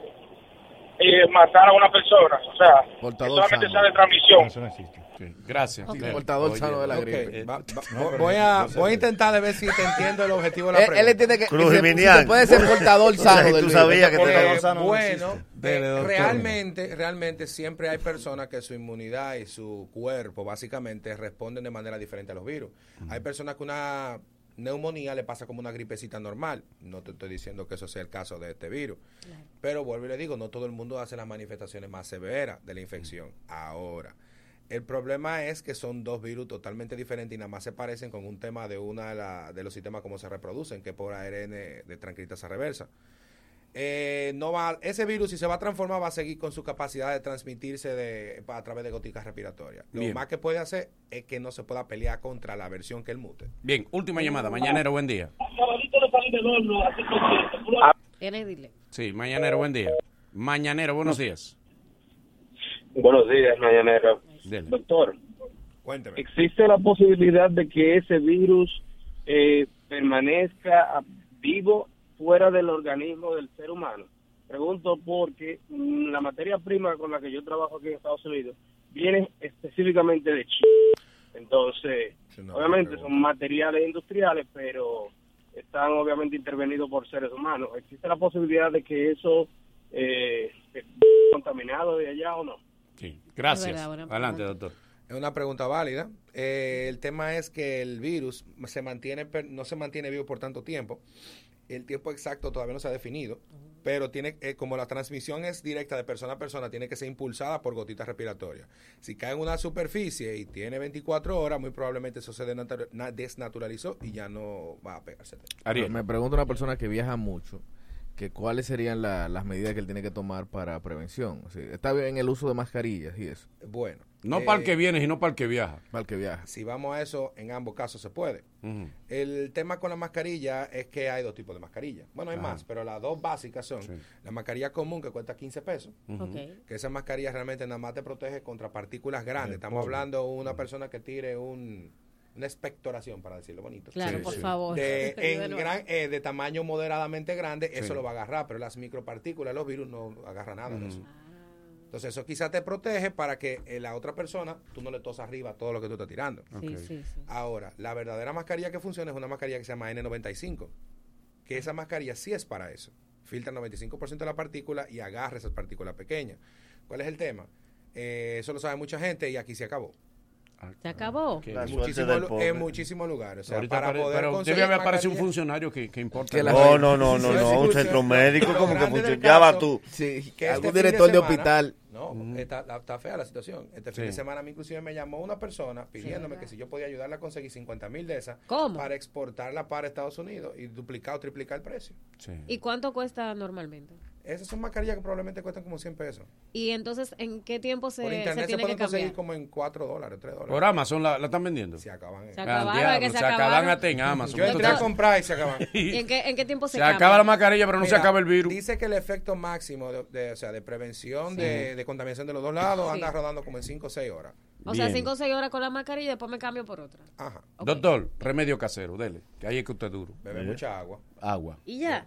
eh, matar a una persona, o sea, que solamente sano. sea de transmisión. Gracias. Portador Oye, sano de la ok, gripe. eh, Va- va- no, pero voy, a, voy intentar de ver si te entiendo el objetivo de la Él- pregunta. él entiende que- que se- puede ser portador sano del Tú virus. sabías que Eh, portador sano no Bueno, eh, Dele, realmente, realmente siempre hay personas que su inmunidad y su cuerpo básicamente responden de manera diferente a los virus. Hay personas que una neumonía le pasa como una gripecita normal. No te estoy diciendo que eso sea el caso de este virus. Pero vuelvo y le digo, no todo el mundo hace las manifestaciones más severas de la infección. Ahora, el problema es que son dos virus totalmente diferentes y nada más se parecen con un tema de una de, la- de los sistemas como se reproducen, que es por ARN de tranquilitasa reversa. Eh, no va, ese virus, si se va a transformar, va a seguir con su capacidad de transmitirse de, a través de goticas respiratorias. Lo Bien. más que puede hacer es que no se pueda pelear contra la versión que él mute. Bien, última llamada. Mañanero, buen día. Sí, mañanero, buen día. Mañanero, buenos días. Buenos días, mañanero. Dele. Doctor, Cuénteme. ¿existe la posibilidad de que ese virus eh, permanezca vivo fuera del organismo del ser humano? Pregunto porque mm, la materia prima con la que yo trabajo aquí en Estados Unidos viene específicamente de China. Entonces, no, obviamente son materiales industriales, pero están obviamente intervenidos por seres humanos. ¿Existe la posibilidad de que eso eh, esté contaminado de allá o no? Gracias. Verdad, buena Adelante, pregunta. doctor. Es una pregunta válida. Eh, el tema es que el virus se mantiene, per- no se mantiene vivo por tanto tiempo. El tiempo exacto todavía no se ha definido, pero tiene, eh, como la transmisión es directa de persona a persona, tiene que ser impulsada por gotitas respiratorias. Si cae en una superficie y tiene 24 horas, muy probablemente eso se desnaturalizó y ya no va a pegarse. Me pregunta una persona que viaja mucho que cuáles serían la- las medidas que él tiene que tomar para prevención. O sea, está bien el uso de mascarillas y eso. Bueno. No eh, para el que viene, sino para el que viaja. Para el que viaja. Si vamos a eso, en ambos casos se puede. El tema con la mascarilla es que hay dos tipos de mascarilla. Bueno, hay Ajá. más, pero las dos básicas son la mascarilla común que cuesta 15 pesos. Ok. Que esa mascarilla realmente nada más te protege contra partículas grandes. El Estamos hablando de una persona que tire un, una expectoración, para decirlo bonito. Claro, Sí, por sí. favor. De, De en nuevo. gran, eh, de tamaño moderadamente grande, Sí. eso lo va a agarrar, pero las micropartículas, los virus no agarran nada de Ujú. eso. Entonces eso quizás te protege para que eh, la otra persona, tú no le tosas arriba todo lo que tú estás tirando. Sí, Ok. sí, sí. Ahora, la verdadera mascarilla que funciona es una mascarilla que se llama N95, que esa mascarilla sí es para eso. Filtra el 95% de la partícula y agarra esas partículas pequeñas. ¿Cuál es el tema? Eh, eso lo sabe mucha gente y aquí se acabó. Se acabó. En muchísimos, lu- en muchísimos lugares. O sea, Ahorita para apare- poder pero conseguir debe haber aparecido un funcionario que, que importa. Que la- No, no, no, no, no, un centro médico, como que grande del funciona. Ya va caso, tú. Sí, que algún este director de semana- hospital. No, está, la- está fea la situación. Este fin Sí. de semana a mí inclusive me llamó una persona pidiéndome que si yo podía ayudarla a conseguir 50 mil de esas ¿Cómo? para exportarla para Estados Unidos y duplicar o triplicar el precio. ¿Y cuánto cuesta normalmente? Esas son mascarillas que probablemente cuestan como 100 pesos. Y entonces, ¿en qué tiempo se, Por internet se, tiene pueden conseguir cambiar? como en 4 dólares, 3 dólares. Por Amazon la, la están vendiendo. Se acaban. Se Ah, diablo, que se se acaban hasta en Amazon. Yo entré a comprar y se acaban. ¿Y en qué, en qué tiempo se, Se acaba la mascarilla, pero no se acaba el virus. Dice que el efecto máximo de, de- o sea, de prevención Sí. de, de contaminación de los dos lados Sí. anda rodando como en 5 o 6 horas. O sea, Bien. 5 o 6 horas con la mascarilla y después me cambio por otra. Ajá. Doctor, remedio casero, dele. Que ahí es que usted es duro. Bebe mucha agua. Agua. Y ya.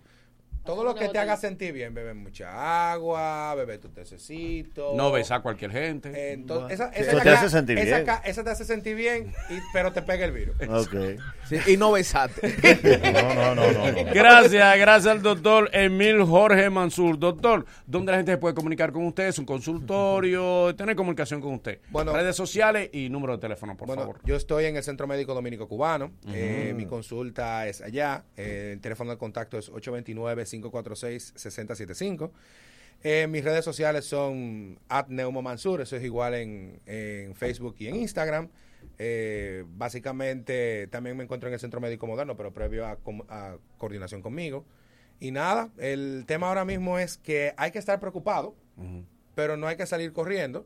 Todo lo que te haga sentir bien, bebe mucha agua, bebe tu tececito. No besar a cualquier gente. Entonces, esa, Sí. esa Eso es te hace sentir esa bien. esa te hace sentir bien, y- pero te pega el virus. Ok. Sí, y no besate. No, no, no, no. no. Gracias, gracias al doctor Emil Jorge Mansur. Doctor, ¿dónde la gente se puede comunicar con usted? Es un consultorio, tener comunicación con usted. Bueno. redes sociales y número de teléfono, por Bueno, favor. yo estoy en el Centro Médico Dominico Cubano. Eh, mi consulta es allá. Eh, el teléfono de contacto es 829-546-6075. Eh, mis redes sociales son at Neumomansur, eso es igual en, en Facebook y en Instagram. Eh, básicamente también me encuentro en el Centro Médico Moderno, pero previo a coordinación conmigo. Y nada, el tema ahora mismo es que hay que estar preocupado, pero no hay que salir corriendo,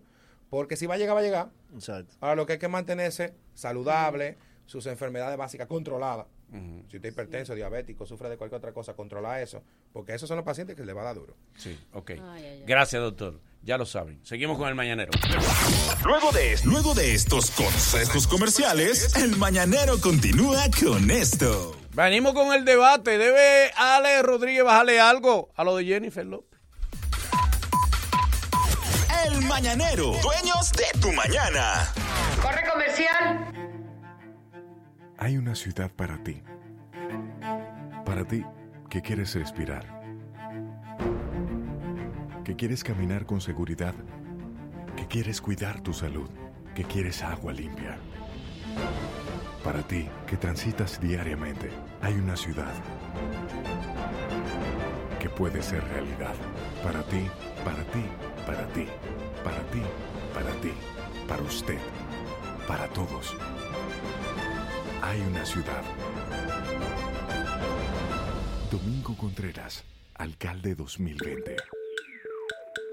Porque si va a llegar, va a llegar. Exacto. Ahora lo que hay que mantenerse saludable, sus enfermedades básicas controladas. Si usted es hipertenso, diabético, sufre de cualquier otra cosa, controla eso. Porque esos son los pacientes que le va a dar duro. Sí, ok. Gracias, doctor. Ya lo saben. Seguimos con el mañanero. Luego de, luego de estos consejos comerciales, el mañanero continúa con esto. Venimos con el debate. ¿Debe Ale Rodríguez bajarle algo a lo de Jennifer López? El mañanero, dueños de tu mañana. Corre comercial. Hay una ciudad para ti. Para ti que quieres respirar. Que quieres caminar con seguridad. Que quieres cuidar tu salud. Que quieres agua limpia. Para ti que transitas diariamente, hay una ciudad que puede ser realidad. Para ti, para ti, para ti, para ti, para ti, para usted, para todos. Hay una ciudad. Domingo Contreras, alcalde 2020.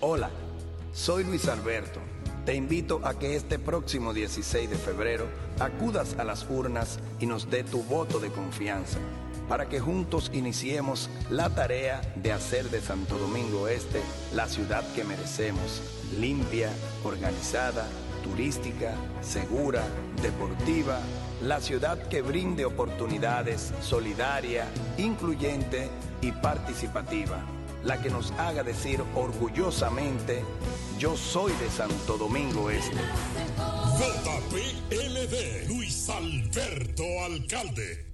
Hola, soy Luis Alberto. Te invito a que este próximo 16 de febrero acudas a las urnas y nos dé tu voto de confianza para que juntos iniciemos la tarea de hacer de Santo Domingo Este la ciudad que merecemos, limpia, organizada, turística, segura, deportiva, la ciudad que brinde oportunidades, solidaria, incluyente y participativa la que nos haga decir orgullosamente, yo soy de Santo Domingo Este. JPLD, Luis Alberto Alcalde.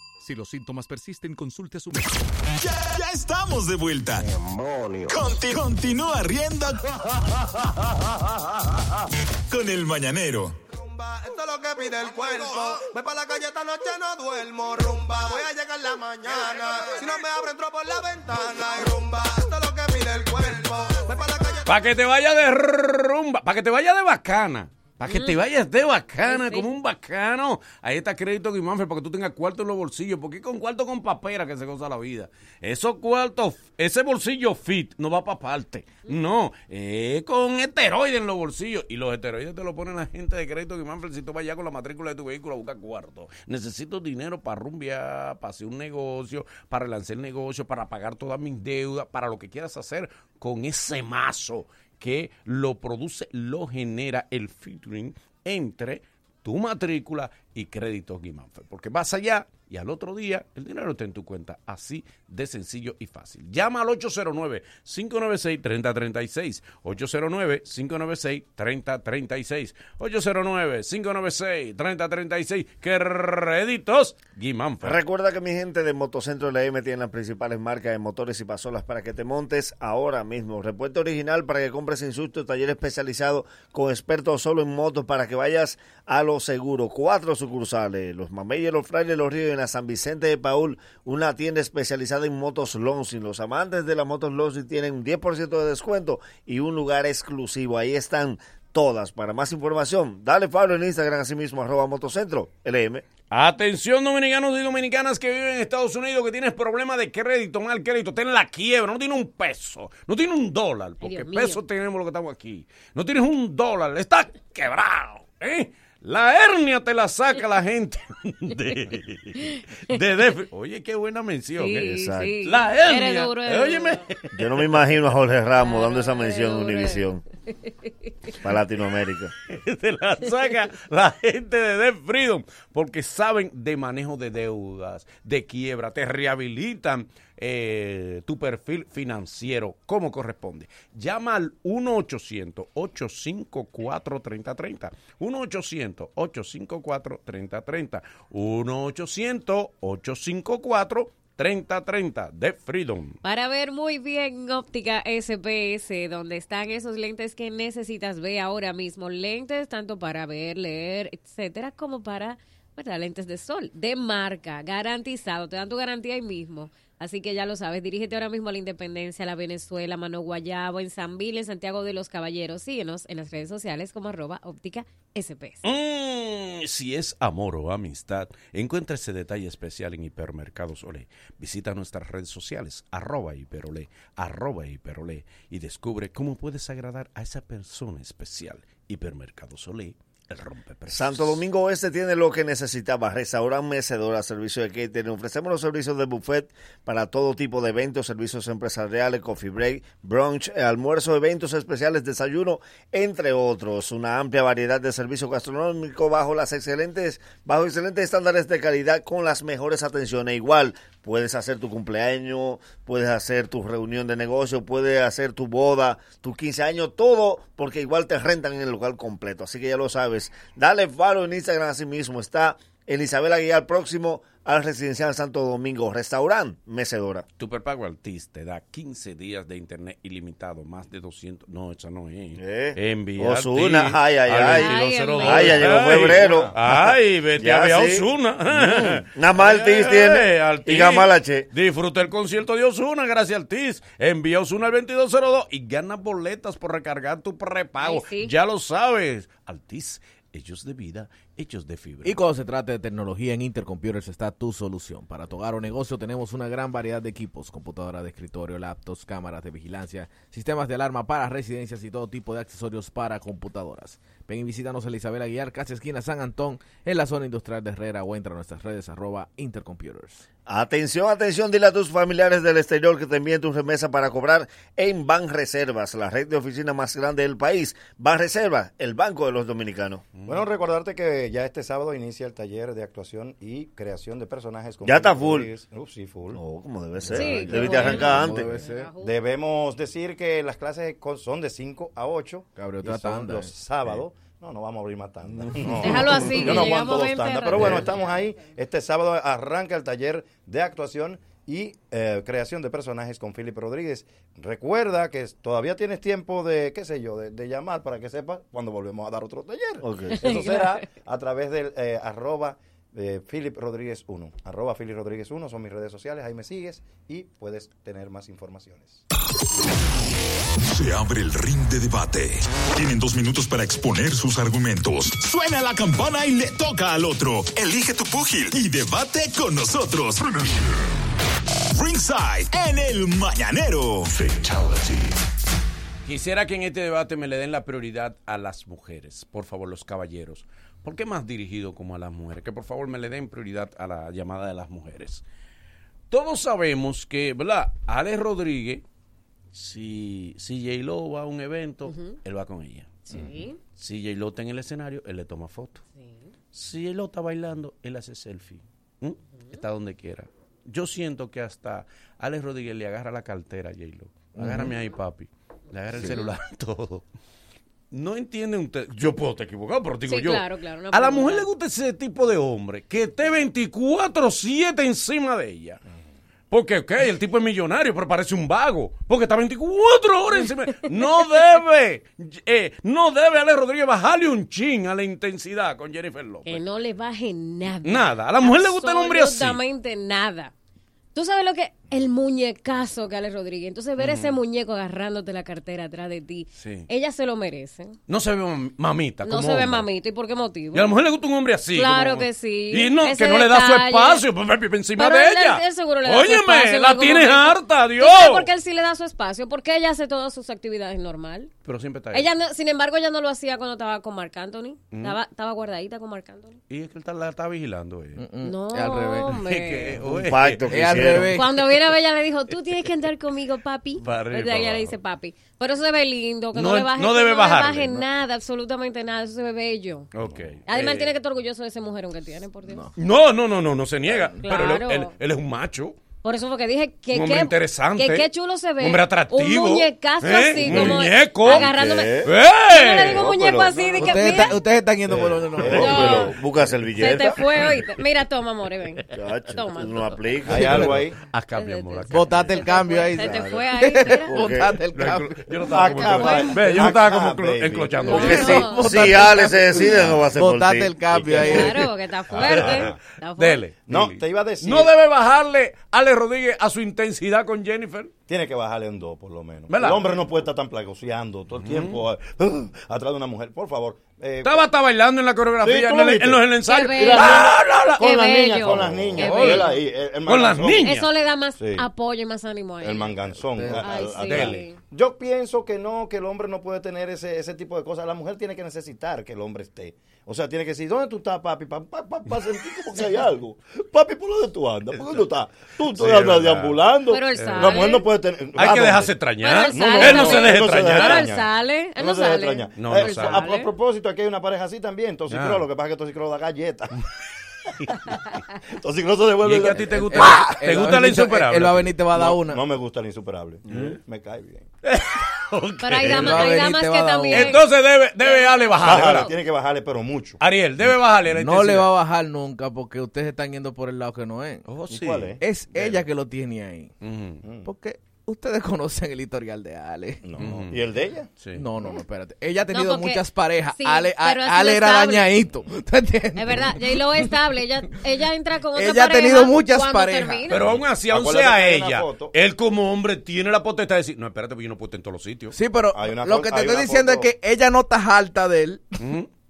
Si los síntomas persisten, consulte a su médico. Ya, ya estamos de vuelta. Conti- continúa riendo con el mañanero. Esto es lo que pide el cuerpo. Voy para la calle esta noche, no duermo. Rumba, voy a llegar la mañana. Si no me abro, entro por la ventana. Y rumba, esto es lo que pide el cuerpo. Voy para la calle. Para que te vaya de rumba, para que te vaya de bacana. Para que te vayas de bacana, como un bacano. Ahí está crédito Guimánfer para que tú tengas cuarto en los bolsillos. Porque con cuarto con papera que se goza la vida. Esos cuartos, ese bolsillo fit no va para parte. No, es con esteroides en los bolsillos. Y los esteroides te lo ponen la gente de crédito Guimánfer si tú vas allá con la matrícula de tu vehículo a buscar cuarto. Necesito dinero para rumbear, para hacer un negocio, para lanzar el negocio, para pagar todas mis deudas, para lo que quieras hacer con ese mazo que lo produce, lo genera el featuring entre tu matrícula y créditos Guimánfer. Porque vas allá y al otro día el dinero está en tu cuenta. Así de sencillo y fácil. Llama al 809-596-3036. 809-596-3036. 809-596-3036. Créditos Guimánfer. Recuerda que mi gente de Motocentro LM tiene las principales marcas de motores y pasolas para que te montes ahora mismo. Repuesto original para que compres sin susto, taller especializado con expertos solo en motos para que vayas a lo seguro. Cuatro sucursales, los Mameyes, los Frailes, los Ríos y en la San Vicente de Paul, una tienda especializada en motos Lonsing. Los amantes de las motos Lonsing tienen un 10% de descuento y un lugar exclusivo. Ahí están todas. Para más información, dale follow en Instagram, así mismo, arroba Motocentro LM. Atención dominicanos y dominicanas que viven en Estados Unidos que tienes problemas de crédito, mal crédito, ten la quiebra, no tiene un peso, no tiene un dólar, porque peso tenemos lo que estamos aquí. No tienes un dólar, está quebrado, ¿eh? La hernia te la saca la gente de. Oye, qué buena mención. Sí, ¿eh? sí. La Eres hernia. duro, eres Óyeme. Yo no me imagino a Jorge Ramos dando esa mención en Univisión. Para Latinoamérica. Te la saca la gente de Debt Freedom porque saben de manejo de deudas, de quiebra, te rehabilitan eh, tu perfil financiero como corresponde. Llama al 1-800-854-3030. 1-800-854-3030. 1-800-854-3030. Debt Freedom. Para ver muy bien óptica SPS, donde están esos lentes que necesitas, ve ahora mismo lentes tanto para ver, leer, etcétera, como para ¿verdad? lentes de sol, de marca, garantizado, te dan tu garantía ahí mismo. Así que ya lo sabes, dirígete ahora mismo a la Independencia, a la Venezuela, Mano Guayabo, en San Vil, en Santiago de los Caballeros. Síguenos en las redes sociales como arroba óptica SPS. Mm, si es amor o amistad, encuentra ese detalle especial en Hipermercados Olé. Visita nuestras redes sociales, arroba hiperolé, arroba hiperolé, y descubre cómo puedes agradar a esa persona especial. Hipermercados Olé, el. Santo Domingo Oeste tiene lo que necesitaba. Restaurante Mecedora, servicio de catering. Ofrecemos los servicios de buffet para todo tipo de eventos, servicios empresariales, coffee break, brunch, eh, almuerzo, eventos especiales, desayuno, entre otros. Una amplia variedad de servicios gastronómicos bajo las excelentes, bajo excelentes estándares de calidad con las mejores atenciones. Igual, puedes hacer tu cumpleaños, puedes hacer tu reunión de negocio, puedes hacer tu boda, tu 15 años, todo, porque igual te rentan en el lugar completo. Así que ya lo sabes. Dale follow en Instagram así mismo. Está en Isabel Aguilar próximo al Residencial Santo Domingo. Restaurant Mecedora. Tu prepago Altis te da 15 días de internet ilimitado, más de 200. No, esa no es. Eh, Envía Altis ay, ay, ay. 2202. Ay, ya llegó febrero. Ay, vete Ya a ver a sí. Ozuna. Mm. Nada más Altis tiene Altis. y Gamalache. Disfruta el concierto de Osuna gracias Altis. Envía Osuna al 2202 y gana boletas por recargar tu prepago. Ay, sí. Ya lo sabes. Altis, ellos de vida, ellos de fibra. Y cuando se trata de tecnología en Intercomputers está tu solución. Para tu hogar o negocio tenemos una gran variedad de equipos, computadoras de escritorio, laptops, cámaras de vigilancia, sistemas de alarma para residencias y todo tipo de accesorios para computadoras. Ven y visítanos en Isabel Aguilar, casi esquina San Antón, en la zona industrial de Herrera o entra a nuestras redes arroba Intercomputers. Atención, atención, dile a tus familiares del exterior que te envíen tu remesa para cobrar en Ban Reservas, la red de oficina más grande del país. Ban Reservas, el banco de los dominicanos. Bueno, recordarte que ya este sábado inicia el taller de actuación y creación de personajes. con Ya está full. Uh, sí, full. Oh, como debe ser. Sí, Debiste arrancar Como antes. debe ser. Debemos decir que las clases son de 5 a 8. Que abrió y son los eh. sábados. No, no vamos a abrir más tanda. No. Déjalo así, Yo no llegamos aguanto dos 20 tandas. Pero bueno, estamos ahí. Este sábado arranca el taller de actuación y eh, creación de personajes con Philip Rodríguez. Recuerda que todavía tienes tiempo de, qué sé yo, de, de llamar para que sepas cuando volvemos a dar otro taller. Ok. Eso será a través del eh, arroba eh, Philip Rodríguez 1. Arroba Philip Rodríguez 1 son mis redes sociales. Ahí me sigues y puedes tener más informaciones. Se abre el ring de debate. Tienen dos minutos para exponer sus argumentos. Suena la campana y le toca al otro. Elige tu púgil y debate con nosotros. Ringside en el Mañanero. Quisiera que en este debate me le den la prioridad a las mujeres, por favor, los caballeros. ¿Por qué más dirigido como a las mujeres? Que por favor me le den prioridad a la llamada de las mujeres. Todos sabemos que, ¿verdad? Alex Rodríguez, si, si J-Lo va a un evento, él va con ella. Sí. Si J-Lo está en el escenario, él le toma foto. Si J-Lo está bailando, él hace selfie. ¿Mm? Está donde quiera. Yo siento que hasta Alex Rodríguez le agarra la cartera a J-Lo. Agárrame ahí, papi. Le agarra el celular, todo. No entienden ustedes. Yo puedo estar equivocado, pero digo Sí, yo. claro, claro, a la mujer le gusta ese tipo de hombre que esté 24-7 encima de ella. Porque, ok, el tipo es millonario, pero parece un vago. Porque está 24 horas encima. No debe, eh, no debe Alex Rodríguez bajarle un chin a la intensidad con Jennifer López. Que no le baje nada. Nada. A la mujer le gusta el hombre así. Absolutamente nada. Tú sabes lo que el muñecazo que Alex Rodríguez. Entonces ver ese muñeco agarrándote la cartera atrás de ti. Sí. Ella se lo merece. No se ve mam- mamita. No como se ve mamito. ¿Y por qué motivo? Y a la mujer le gusta un hombre así. Claro como- que sí. Y no, Ese que no le da su espacio pues, encima Pero de él- ella. él seguro le da su espacio Óyeme, en la tienes momento. harta, ¿Tú Dios. sabes por qué él sí le da su espacio? Porque ella hace todas sus actividades normal. Pero siempre está ahí. Ella no- sin embargo, ella no lo hacía cuando estaba con Marc Anthony. Mm. Estaba, estaba guardadita con Marc Anthony. Y es que él la está vigilando. ella. No, Es al revés una vez ella le dijo, tú tienes que entrar conmigo, papi. Para arriba, ella le dice, papi. Pero eso se ve lindo, que no, no le baje, no debe no bajarle, le nada, absolutamente nada. Eso se ve bello. Ok. Además, eh, tiene que estar orgulloso de ese mujerón que tiene, por Dios. No, no, no, no, no, se niega. Claro. Pero él, él, él es un macho. Por eso fue que dije que qué, interesante. Que qué chulo se ve. Un hombre atractivo. Un muñecazo ¿Eh? así, como muñeco. agarrándome. Yo no le digo no, muñeco así. De que, ustedes, ustedes están yendo por eh, donde no. no pero busca servilleta. Se te fue, oíste. Mira, toma, more, ven. Toma. No aplica. Hay algo ahí. Haz cambio, amor. Botate el cambio ahí. Se te fue ahí. Botate el cambio. Yo no estaba como, yo no enclochando. Si Ale se decide, no va a ser por ti. Botate el cambio ahí. Claro, que está fuerte. Ah. Dele. No, te iba a decir. No debe bajarle Ale Rodríguez a su intensidad con Jennifer? Tiene que bajarle un dos por lo menos. El hombre no puede estar tan plagoseando todo el tiempo ah, uh, atrás de una mujer. Por favor. Eh, Estaba hasta bailando en la coreografía, en, el, en, los, ensayos. Con, las niñas, con las niñas, Eso le da más apoyo y más ánimo a él. El manganzón. Sí. Yo pienso que no, que el hombre no puede tener ese, ese tipo de cosas. La mujer tiene que necesitar que el hombre esté. O sea, tiene que decir, ¿dónde tú estás, papi? Para pa, sentir como que hay algo. Papi, ¿por dónde tú andas? ¿Por dónde tú estás? Tú, andas deambulando. Pero él sale. La mujer no puede tener... Hay que dejarse extrañar. Él, no, no, se deja extrañar. Él sale. Él no, se deja extrañar. No, eh, no. A, propósito, aquí hay una pareja así también, toxicro. Lo que pasa es que toxicro da galletas. Entonces si no se devuelve. ¿Y es a ti te gusta, te gusta el, la insuperable? Él va a venir te va a dar una. No me gusta la insuperable. ¿Mm? Me cae bien. Pero hay damas, hay damas que también. Entonces debe, debe Ale bajarle. Tiene que bajarle, pero mucho. Ariel, debe bajarle. La no le va a bajar nunca porque ustedes están yendo por el lado que no es. Oh, sí. Cuál es? es? ella que lo tiene ahí. Mm. Porque Ustedes conocen el historial de Ale. No. ¿Y el de ella? Sí. No, no, no, espérate. Ella ha tenido muchas parejas. Sí, Ale, Ale era dañadito. ¿Te entiendes? Es verdad, J-Lo es estable. Ella, ella entra con otra Ella ha tenido muchas parejas. Pero aún así, aún sea ella, él como hombre tiene la potestad de decir, no, espérate, porque yo no puedo estar en todos los sitios. Sí, pero lo que te estoy diciendo es que ella no está alta de él.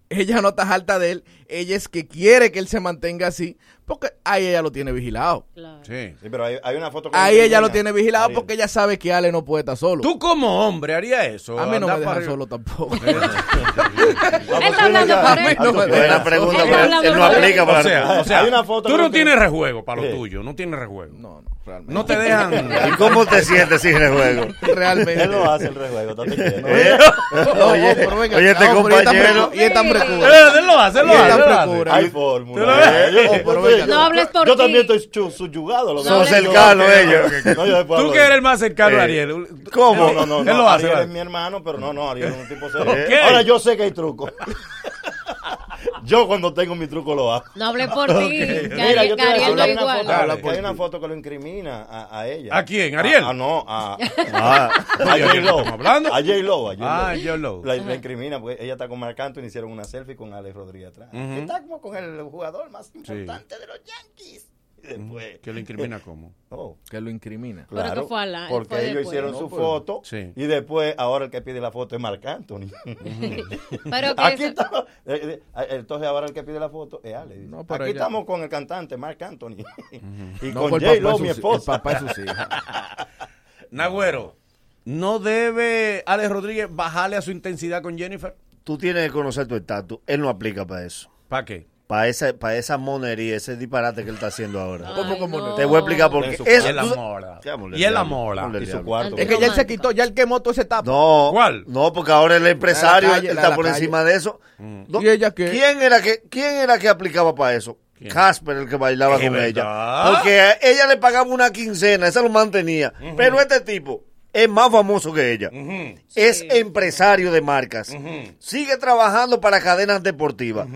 Ella no está alta de él. Ella es que quiere que él se mantenga así porque ahí ella lo tiene vigilado. Claro. Sí. pero hay, una foto. Ahí ella lo tiene vigilado porque ella sabe que Ale no puede estar solo. Tú como hombre haría eso. A mí no me deja para... solo tampoco. él está hablando. No Buena pregunta, pero él no aplica para. O sea, o sea hay una foto tú no tienes rejuego para lo tuyo, no tienes rejuego. No, no. No te dejan. ¿Y cómo te sientes sin rejuego? Realmente. Él lo hace el rejuego, no te eh, oye, no, venga, oye, este. Y es tan precura. Él lo hace, él lo hace. Hay fórmula. Eh, no hables por Yo también estoy subyugado. Son cercanos ellos. Tú que eres el más cercano a eh, Ariel. ¿Cómo? No, no, no. Él lo hace. Ariel es mi hermano, pero no, no, Ariel es un tipo serio. Ahora yo sé que hay truco. Yo cuando tengo mi truco lo hago. No hable por okay. ti. Mira, a hay, una foto, que lo incrimina a, ella. ¿A quién? ¿Ariel? Ah, no, a, ah. a, a J-Lo. hablando? A J-Lo. Ah, J-Lo. La, incrimina porque ella está con Marc Anthony, hicieron una selfie con Alex Rodríguez atrás. Uh. Está como con el jugador más importante de los Yankees. Mm, ¿Que lo incrimina cómo? Oh. Que lo incrimina. Claro, porque ellos hicieron su foto y después ahora el que pide la foto es Marc Anthony. pero Aquí eh, eh, ah, entonces ahora el que pide la foto es Ale. No, Aquí estamos con el cantante Marc Anthony y no, con pues J. Lo, mi esposa. El papá es su hija. Nagüero, ¿no debe Alex Rodríguez bajarle a su intensidad con Jennifer? Tú tienes que conocer tu estatus. Él no aplica para eso. ¿Para qué? para esa, para esa monería, ese disparate que él está haciendo ahora. Ay, no. Te voy a explicar por qué. Es, y la mora. Y él la mora. Y su cuarto. Es que ya él se quitó, ya él quemó toda esa etapa. No. ¿Cuál? No, porque ahora el empresario está por encima de eso. ¿Y ella qué? ¿Quién era que, quién era que aplicaba para eso? Casper el que bailaba con ella. Porque ella le pagaba una quincena, esa lo mantenía. Pero este tipo es más famoso que ella. Es empresario de marcas. Sigue trabajando para cadenas deportivas.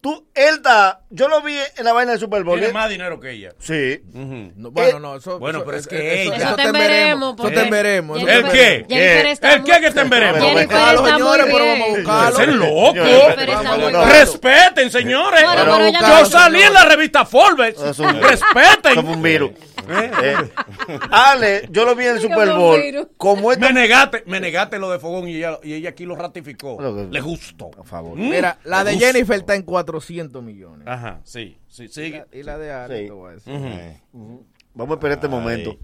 Tú, él da, yo lo vi en la vaina del Super Bowl. Tiene ¿eh? más dinero que ella. Sí. Uh -huh. no, bueno, no, eso. Bueno, pero es que eso, ella. Eso te veremos. Eso te veremos. ¿El qué? ¿El qué que te veremos? Vamos a buscarlo, señores, pero vamos a buscarlo. Es loco. Respeten, señores. Yo salí en la revista Forbes. Respeten. Como un virus. Eh, Ale, yo lo vi en el Super Bowl. Como. Me negaste, me negaste lo de Fogón y ella, y ella aquí lo ratificó. Le gustó. Mm. Mira, la de. Jennifer está en 400 millones. Ajá, sí. sí, sí. Y, la, de Ale, eh, Vamos a esperar este momento.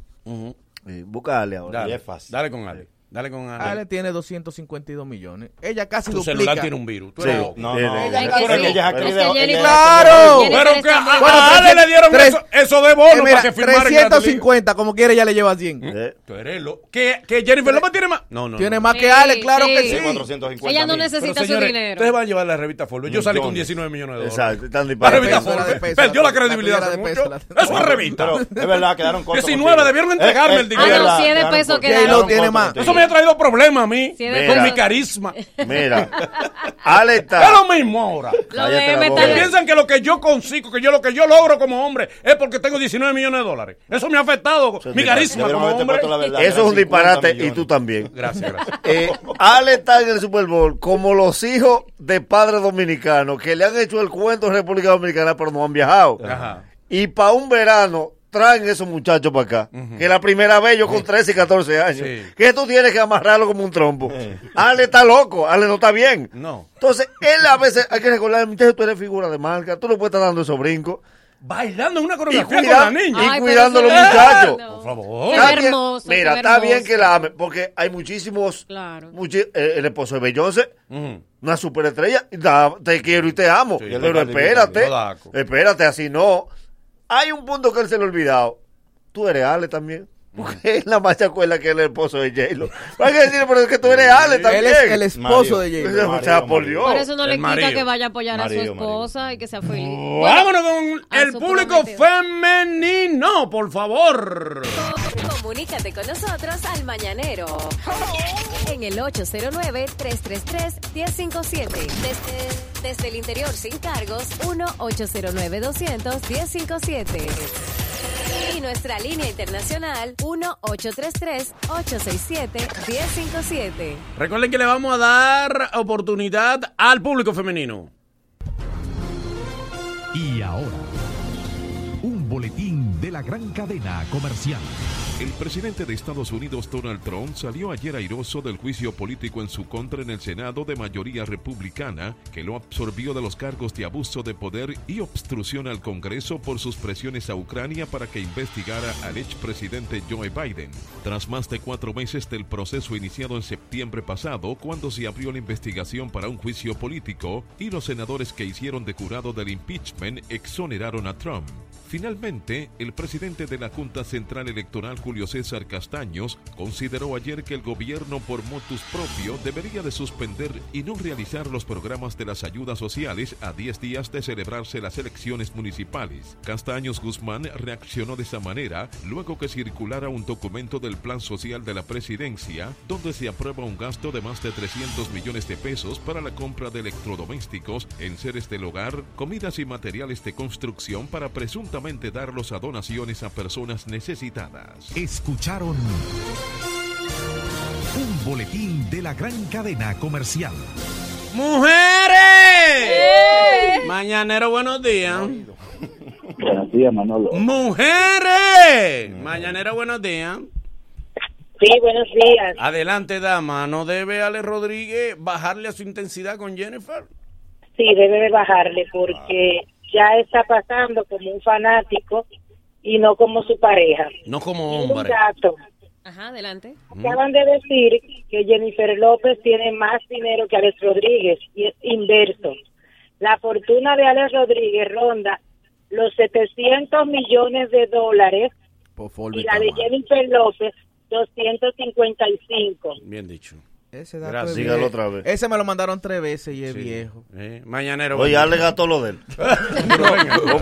Eh, busca a Ale ahora. Dale, fácil. Dale con Ale. Dale con Ale. Ale tiene 252 millones. Ella casi Tu duplica. celular tiene un virus. Tú Sí, eres loco. no, no. Ella que ella es que ella es ¡Claro! Pero que a, Bueno, a Ale le dieron eso, eso de Eh, bono mira, para que firmara en Grandes Ligas. 350, como quiera, ella le lleva 100. Eh, Tú eres loco. ¿Que, que Jennifer López tiene más. No, no. Tiene no. más que Ale, claro que sí. sí. 450 Ella no. Pero, necesita su dinero. Ustedes van a llevar la revista Forbes. Yo salí con Millones. 19 millones de dólares. Exacto, están La disparados. revista Forbes. peso, Perdió la credibilidad Es una revista. Es verdad, quedaron cortos. 19, contigo. debieron entregarme el dinero. Ah, no, verdad, si es de quedaron peso cortos. quedaron. J-Lo tiene más. contigo. Eso me ha traído problemas a mí. Sí, es con mi carisma. Mira, Ale Es está. lo mismo ahora. Lo. Que piensan que lo que yo consigo, que yo lo que yo logro como hombre es porque tengo 19 millones de dólares. Eso me ha afectado Eso es mi carisma como hombre. verdad, Eso es un 50 disparate y tú también. Gracias, gracias. Eh, Ale está en el Super Bowl como los hijos de padres dominicanos que le han hecho el cuento en República Dominicana pero no han viajado. Ajá. Y para un verano traen esos muchachos para acá. Que la primera vez yo con 13 y 14 años. Sí. Que tú tienes que amarrarlo como un trompo. Ale está loco, Ale no está bien. No. Entonces, él a veces hay que recordar, tú eres figura de marca, tú no puedes estar dando esos brincos. Bailando en una Y, coreografía cuida- con la niña. y Ay, cuidando a los muchachos. no. Por favor. Qué hermoso, Mira, qué está bien que la ame, porque hay muchísimos. Claro. muchi- eh, el esposo de Beyoncé, una superestrella, y da- te quiero y te amo. Sí, pero espérate, espérate, así no. Hay un punto que él se le ha olvidado. Tú eres Ale también. Porque él nada más se acuerda que él es el esposo de J-Lo. Hay que decir, pero es que tú eres Ale también. Él es el esposo Mario. de J-Lo. O sea, por Dios. Por eso no El le quita marido. que vaya a apoyar a su Marido, esposa y que sea feliz. Bueno, Vámonos con el público prometido. femenino, por favor. Comunícate con nosotros al Mañanero. En el 809-333-1057. Desde, desde el interior sin cargos, 1-809-200-1057. Y nuestra línea internacional, 1-833-867-1057. Recuerden que le vamos a dar oportunidad al público femenino. Y ahora, un boletín de la gran cadena comercial. El presidente de Estados Unidos, Donald Trump, salió ayer airoso del juicio político en su contra en el Senado de mayoría republicana, que lo absorbió de los cargos de abuso de poder y obstrucción al Congreso por sus presiones a Ucrania para que investigara al expresidente Joe Biden. Tras más de cuatro meses del proceso iniciado en septiembre pasado, cuando se abrió la investigación para un juicio político, y los senadores que hicieron de jurado del impeachment exoneraron a Trump. Finalmente, el presidente de la Junta Central Electoral, Julio César Castaños, consideró ayer que el gobierno por motus propio debería de suspender y no realizar los programas de las ayudas sociales a 10 días de celebrarse las elecciones municipales. Castaños Guzmán reaccionó de esa manera luego que circulara un documento del Plan Social de la Presidencia donde se aprueba un gasto de más de 300 millones de pesos para la compra de electrodomésticos, enseres del hogar, comidas y materiales de construcción para presuntamente darlos a donaciones a personas necesitadas. Escucharon un boletín de la gran cadena comercial. ¡Mujeres! Mañanero, buenos días. Buenos días, Manolo. ¡Mujeres! Mañanero, buenos días. Sí, buenos días. Adelante, dama. ¿No debe Ale Rodríguez bajarle a su intensidad con Jennifer? Sí, debe de bajarle porque ya está pasando como un fanático y no como su pareja. No como Un hombre. dato. Ajá, adelante. Acaban de decir que Jennifer López tiene más dinero que Alex Rodríguez y es inverso. La fortuna de Alex Rodríguez ronda los 700 millones de dólares y la de Jennifer López 255. Bien dicho. Ese dato Gracias. es Dígalo viejo. otra vez. Ese me lo mandaron tres veces y es Sí. viejo. Eh, Mañanero. Oye, día. gastó lo de él.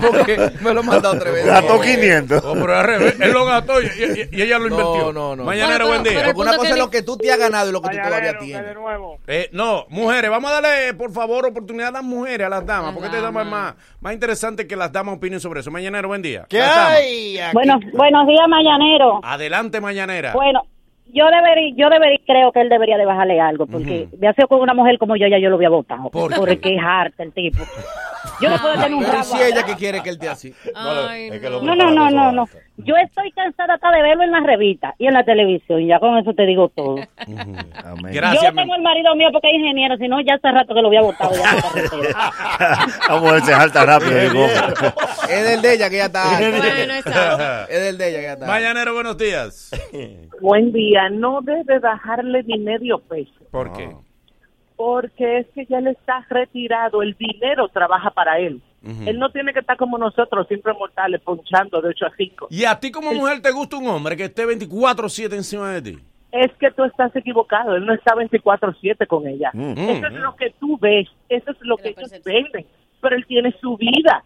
Porque me lo han mandado tres veces. Gastó 500. Oh, pero al revés, él lo gastó y, y- y ella lo invirtió. No, no, no. Mañanero, Bueno, buen día. pero- Porque una cosa que es lo que tú te has ganado y lo que tú todavía tienes. de nuevo. Eh, no, mujeres, vamos a darle, por favor, oportunidad a las mujeres, a las damas, porque esta dama es más, más interesante que las damas opinen sobre eso. Mañanero, buen día. ¿Qué hay? aquí? Bueno, buenos días, Mañanero. Adelante, Mañanera. Bueno, yo debería, yo debería, creo que él debería de bajarle algo, porque de hacer con una mujer como yo, ya yo lo había votado. ¿Por qué? porque es harta el tipo. Yo no puedo tener un Pero rabo. si ella que quiere que él esté así. No, no, no, no, no. Yo estoy cansada hasta de verlo en la revista y en la televisión. Y ya con eso te digo todo. Gracias, Yo tengo el marido mío porque es ingeniero, si no, ya hace rato que lo había votado. Vamos a ver salta rápido. Es del de ella que ya está. Bueno. Es del de ella que ya está. Mañanero, buenos días. Buen día, no debe bajarle ni medio peso, ¿Por qué? Porque es que ya él está retirado, el dinero trabaja para él. Él no tiene que estar como nosotros, siempre mortales, ponchando de 8 a 5. ¿Y a ti como mujer te gusta un hombre que esté 24-7 encima de ti? Es que tú estás equivocado, él no está 24-7 con ella. Eso es lo que tú ves, eso es lo que ellos venden, pero él tiene su vida.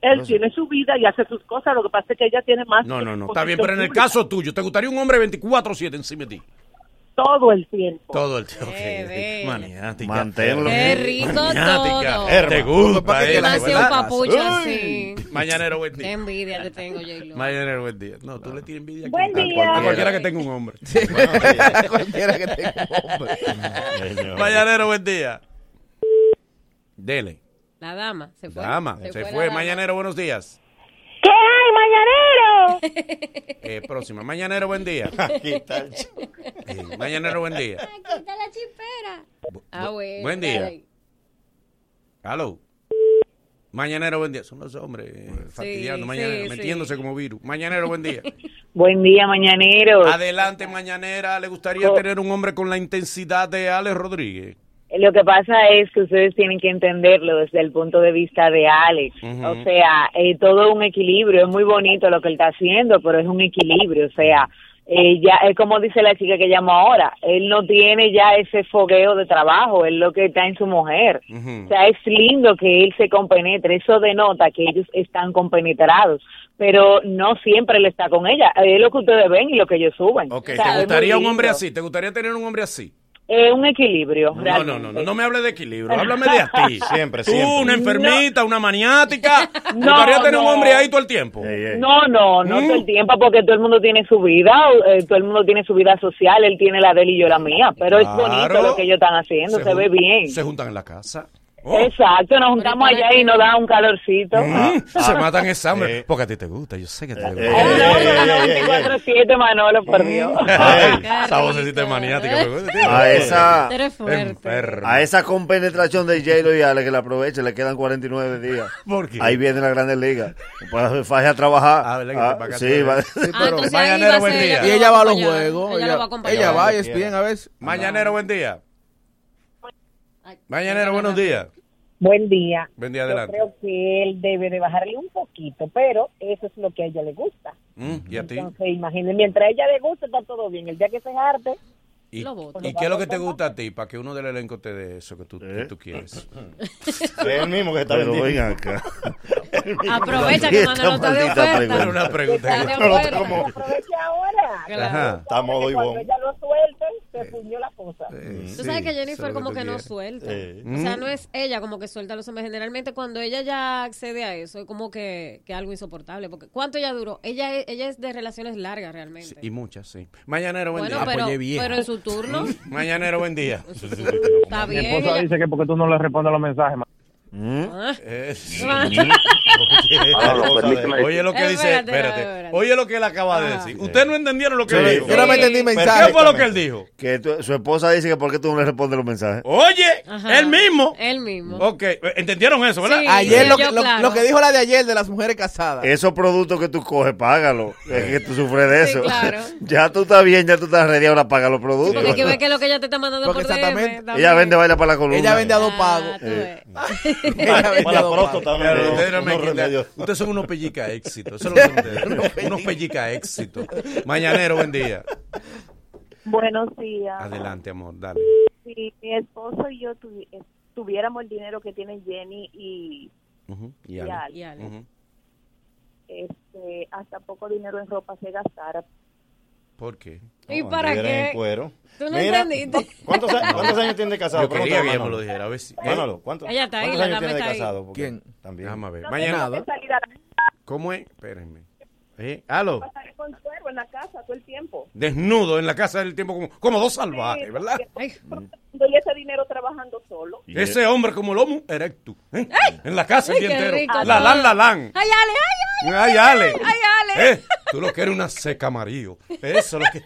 Él tiene su vida y hace sus cosas, lo que pasa es que ella tiene más... No, no, no. Está bien, pero en el pública caso tuyo, ¿te gustaría un hombre 24-7 encima de ti? Todo el tiempo. Todo el tiempo. ok. Maniática. Manténlo. Qué rico Maniática. todo. Te gusta ¿verdad? papucho así. Mañanero, buen Qué día. envidia te tengo, J-Lo. Mañanero, buen día. No, tú le tienes envidia. a Buen día. A cualquiera que tenga un hombre. Cualquiera que tenga un hombre. Mañanero, buen día. Dele. La dama se fue. Dama, se, fue. Mañanero, buenos días. ¿Qué hay, mañanero? Eh, próxima. Mañanero, buen día. Eh, Mañanero, buen día. Quita la chispera. Ah, bueno. Buen día. Hello. Mañanero, buen día. Son los hombres eh, fastidiando, sí, mañanero, sí. metiéndose como virus. Mañanero, buen día. Buen día, mañanero. Adelante, mañanera. ¿Le gustaría tener un hombre con la intensidad de Alex Rodríguez? Lo que pasa es que ustedes tienen que entenderlo desde el punto de vista de Alex. O sea, eh, todo un equilibrio. Es muy bonito lo que él está haciendo, pero es un equilibrio. O sea, eh, ya es como dice la chica que llamó ahora. Él no tiene ya ese fogueo de trabajo. Él lo que está en su mujer. O sea, es lindo que él se compenetre. Eso denota que ellos están compenetrados. Pero no siempre él está con ella. Es lo que ustedes ven y lo que ellos suben. Ok, O sea, es ¿te gustaría un hombre así? ¿Te gustaría tener un hombre así? Es un equilibrio. No, realmente. no, no, no, no me hable de equilibrio, háblame de a ti. Siempre, Tú, siempre. una enfermita, una maniática. ¿Te No, gustaría tener un no. hombre ahí todo el tiempo? No, no, no ¿Mm? todo el tiempo porque todo el mundo tiene su vida, eh, todo el mundo tiene su vida social, él tiene la de él y yo la mía, pero es bonito lo que ellos están haciendo, se, ve bien. Se juntan en la casa. Exacto, nos juntamos allá y nos da un calorcito. Mm, Ah. Se matan esa hambre. Porque a ti te gusta, yo sé que te gusta. Ay, no, pero no, 24-7, Manolo, por Dios. Esa vocecita de maniática. me gusta, tío. A esa, a esa compenetración de J-Lo y Ale que la aproveche, le quedan 49 días. ¿Por qué? Ahí viene la Grandes Ligas. Pues faja a trabajar. Ah, ¿verdad que Ah, sí, va- Sí, Ah, Mañanero, buen día. Y ella va a los juegos. Ella va a acompañar. ella va y Donde espien a veces. Mañanero, buen día. Mañanero, buenos días. Buen día. Buen día, Yo adelante. creo que él debe de bajarle un poquito, pero eso es lo que a ella le gusta. Mm, ¿Y a ti? Entonces, imagínense, mientras a ella le guste, está todo bien. El día que se arte, ¿Y, Lo voto. y qué es lo que te gusta a ti? Para que uno del elenco te dé eso que tú, que tú quieres. Es el mismo que está Pero vendiendo. vengan acá. Aprovecha que Manolo está de oferta. pregunta. Una pregunta. Está de No lo oferta. tomo. Ajá. Está modo Porque Cuando ella lo suelte, se puñó la cosa. Tú sabes que Jennifer como que no suelta. Sí. O sea, no es ella como que suelta a los hombres. Generalmente cuando ella ya accede a eso es como que, que algo insoportable. Porque ¿cuánto ella duró? Ella es, ella es de relaciones largas realmente. Y muchas, sí. Mañanero, buen bueno, día. pero, Apoyé pero en su turno Mañanero, buen día. está Mi bien. esposa ella- dice que porque tú no le respondes los mensajes, Oye lo que dice, espérate, espérate. espérate. Oye lo que él acaba de decir. Ustedes no entendieron lo que Sí. dijo. Yo no me entendí ¿Qué mensaje. fue lo que él dijo? Que tu- su esposa dice que por qué tú no le respondes los mensajes. Oye, Ajá. él mismo. Él mismo. Ok, ¿entendieron eso, verdad? Sí. Ayer lo, que, lo, claro. lo que dijo la de ayer de las mujeres casadas. Esos productos que tú coges, págalo. Es que tú sufres de Sí, eso. claro. Ya tú estás bien, ya tú estás ready, ahora paga los productos. Porque hay que ver qué es lo que ella te está mandando Porque por DM. Ella vende baila para la columna. Ella vende a dos Ah, pagos. Para la próstata, ustedes no me unos quitan. remedios. Ustedes son unos pellica éxito. Eso es lo que son ustedes. unos pellica éxito. Mañanero, buen día. Buenos días. Adelante, amor, dale. Si mi esposo y yo tuvi- eh, tuviéramos el dinero que tienen Jenny y, Ujú, Y y Ale. Ale, Y Ale. Ujú. este, hasta poco dinero en ropa se gastara. ¿Por qué? ¿Y No, para en qué? cuero. ¿Tú no Mira, entendiste? ¿Cuántos, a- cuántos años tiene de casado? Yo quería que lo dijera. A ver si. Manolo, ¿cuántos, Ella está ahí, cuántos la años tiene de casado? Porque ¿Quién? También. Déjame ver. No Mañana. ¿Cómo es? Espérenme. ¿Eh? ¿Aló? Con en la casa todo el tiempo. Desnudo en la casa del tiempo como, como dos salvajes, ¿verdad? Todo el mundo trabajando y ese dinero trabajando solo. Ese hombre como lomo erecto. ¿eh? En la casa el día qué entero. rico La lan, la lan. Ay, Ale, ay, Ale. Ay, Ale. Ay, Ale. Eh, tú lo que eres una seca amarillo. Eso es lo que.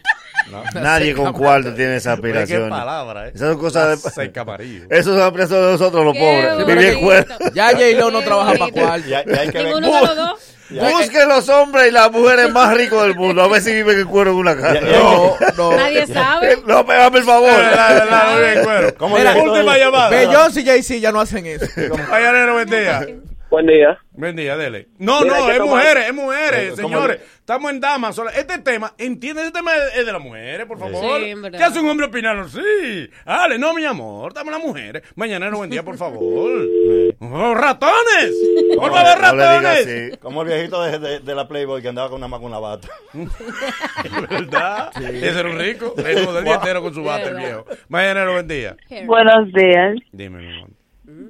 Nadie con cuarto tiene esa aspiración. Qué palabra, ¿eh? Esas son cosas de. seca amarillo. Eso son de nosotros los pobres. Vivir cuero. Ya J-Lo no trabaja para cuarto. Ya, ya hay que ver. Ninguno de los dos. Busque los hombres y las mujeres más ricos del mundo. A ver si viven en cuero en una casa. No, no. Nadie sabe. No, pégame el favor. La, la, la, la, bien, cuero. ¿Cómo Mira, viejito última de- llamada. Beyoncé y Jay-Z ya no hacen eso. Mañanero, buen día. Buen día. Buen día, dele. No, Mira, no, es tomar- mujeres, es mujeres, Eh, ¿cómo señores. Estamos en damas. sola- Este tema, entiende, este tema es de las mujeres, por favor. Sí. ¿Qué hace un hombre opinando? Sí. Ale, no, mi amor, estamos las mujeres. Mañanero, buen día, por favor. ¡Oh, ¡Ratones! ¡Por favor, No ratones! así. Como el viejito de, de- de la Playboy que andaba con una más con una bata. ¿Verdad? Ese era un rico. El del día entero con su bata, el viejo. Mañanero, buen día. Buenos días. Dime, mi amor.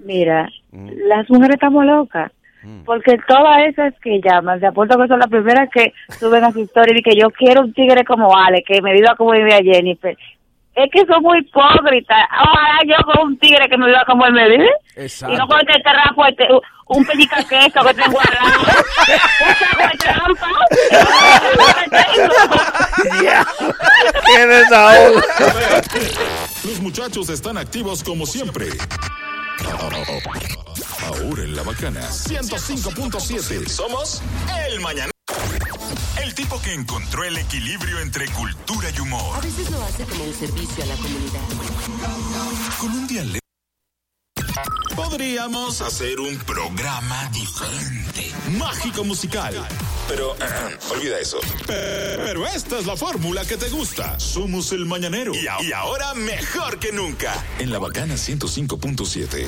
Mira, Mm. las mujeres estamos locas. Porque todas esas que llaman, te apuesto que son las primeras que suben a su historia y que yo quiero un tigre como Ale, que me viva como vive a Jennifer. Es que son muy hipócritas. Ojalá yo con un tigre que me viva como él me vive. Exacto. Y no con este trapo, este, un pellica queso que tengo al lado. un saco de trampa. ¡Qué desahogo! Los muchachos están activos como siempre. Ahora en la bacana 105.7 somos el mañana. El tipo que encontró el equilibrio entre cultura y humor. A veces lo hace como un servicio a la comunidad. Con un dialecto. Podríamos hacer un programa diferente, mágico musical. Pero olvida eso. Pero esta es la fórmula que te gusta. Somos el mañanero. Y, y ahora mejor que nunca. En la bacana 105.7.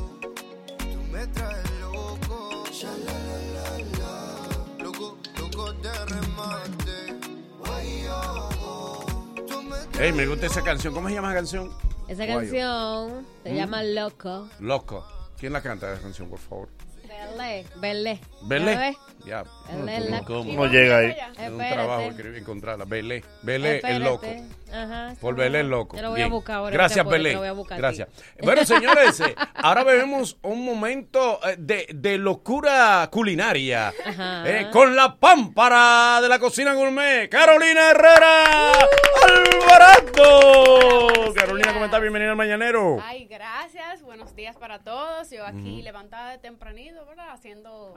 Me traes loco, ya la la la la. Loco, loco de remate. Ay, oh, oh. Tú me Ey, me gusta esa canción. ¿Cómo se llama esa canción? Esa Guayo. canción se ¿Mm? llama Loco. Loco. ¿Quién la canta esa canción, por favor? Belé. Belé. Belé. ¿Ya. Belé, ¿Cómo- llega ahí? Es un trabajo escribir, encontrarla. Belé. Belé, el loco. Ajá, Por está Belé el bueno. loco. Te lo voy Bien. a buscar ahora. Gracias, ahorita, Belé. te lo voy a buscar a ti. Gracias. Bueno, señores, eh, ahora vemos un momento eh, de, de locura culinaria. Eh, con la pámpara de la cocina gourmet, Carolina Herrera Alvarado. Carolina, ¿cómo estás? Bienvenida al Mañanero. Ay, gracias. Buenos días para todos. Yo aquí levantada de tempranito, ¿verdad? Haciendo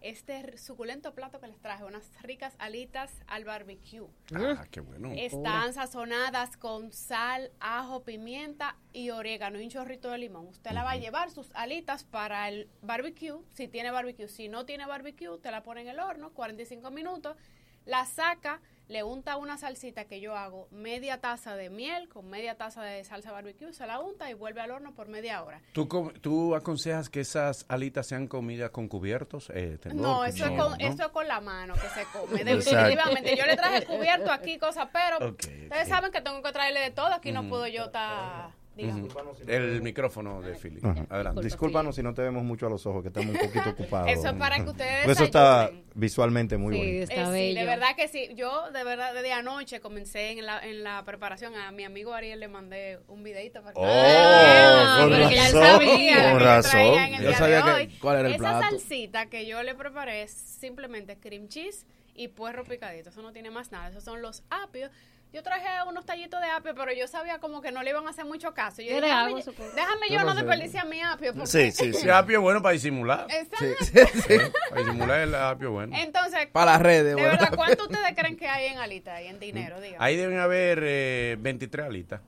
este suculento plato que les traje, unas ricas alitas al barbecue. Ah, qué bueno. Están sazonadas con sal, ajo, pimienta y orégano y un chorrito de limón. Usted la va a llevar sus alitas para el barbecue, si tiene barbecue. Si no tiene barbecue, te la pone en el horno, 45 minutos, la saca, le unta una salsita que yo hago, media taza de miel con media taza de salsa barbecue, se la unta y vuelve al horno por media hora. ¿Tú, ¿Tú aconsejas que esas alitas sean comidas con cubiertos? Eh, No, eso, es con, ¿no? eso es con la mano que se come. Definitivamente. Yo le traje cubierto aquí, cosas, pero ustedes saben que tengo que traerle de todo. Aquí no Ujú. puedo yo estar. El micrófono de Philly. Adelante. Discúlpanos si no te vemos mucho a los ojos, que estamos un poquito ocupados. Eso es para que ustedes Porque Eso está visualmente muy bonito. Eh, sí, de verdad que sí. Yo, de verdad, desde anoche comencé en la, en la preparación. A mi amigo Ariel le mandé un videito para que Oh, Ah, con porque ya él razón, sabía con razón. traía en el Yo día sabía de que- hoy. cuál era el Esa plato. salsita que yo le preparé es simplemente cream cheese y puerro picadito. Eso no tiene más nada. Esos son los apios. Yo traje unos tallitos de apio, pero yo sabía como que no le iban a hacer mucho caso. Yo dije, déjame, hago, yo- déjame ¿Qué yo no desperdiciar mi apio. porque- Sí, sí, sí. El apio es bueno para disimular. Exacto. Para disimular el apio bueno. Entonces, Para las redes, de bueno. verdad, ¿cuánto ustedes creen que hay en alita y en dinero? Diga. Ahí deben haber eh, 23 alitas.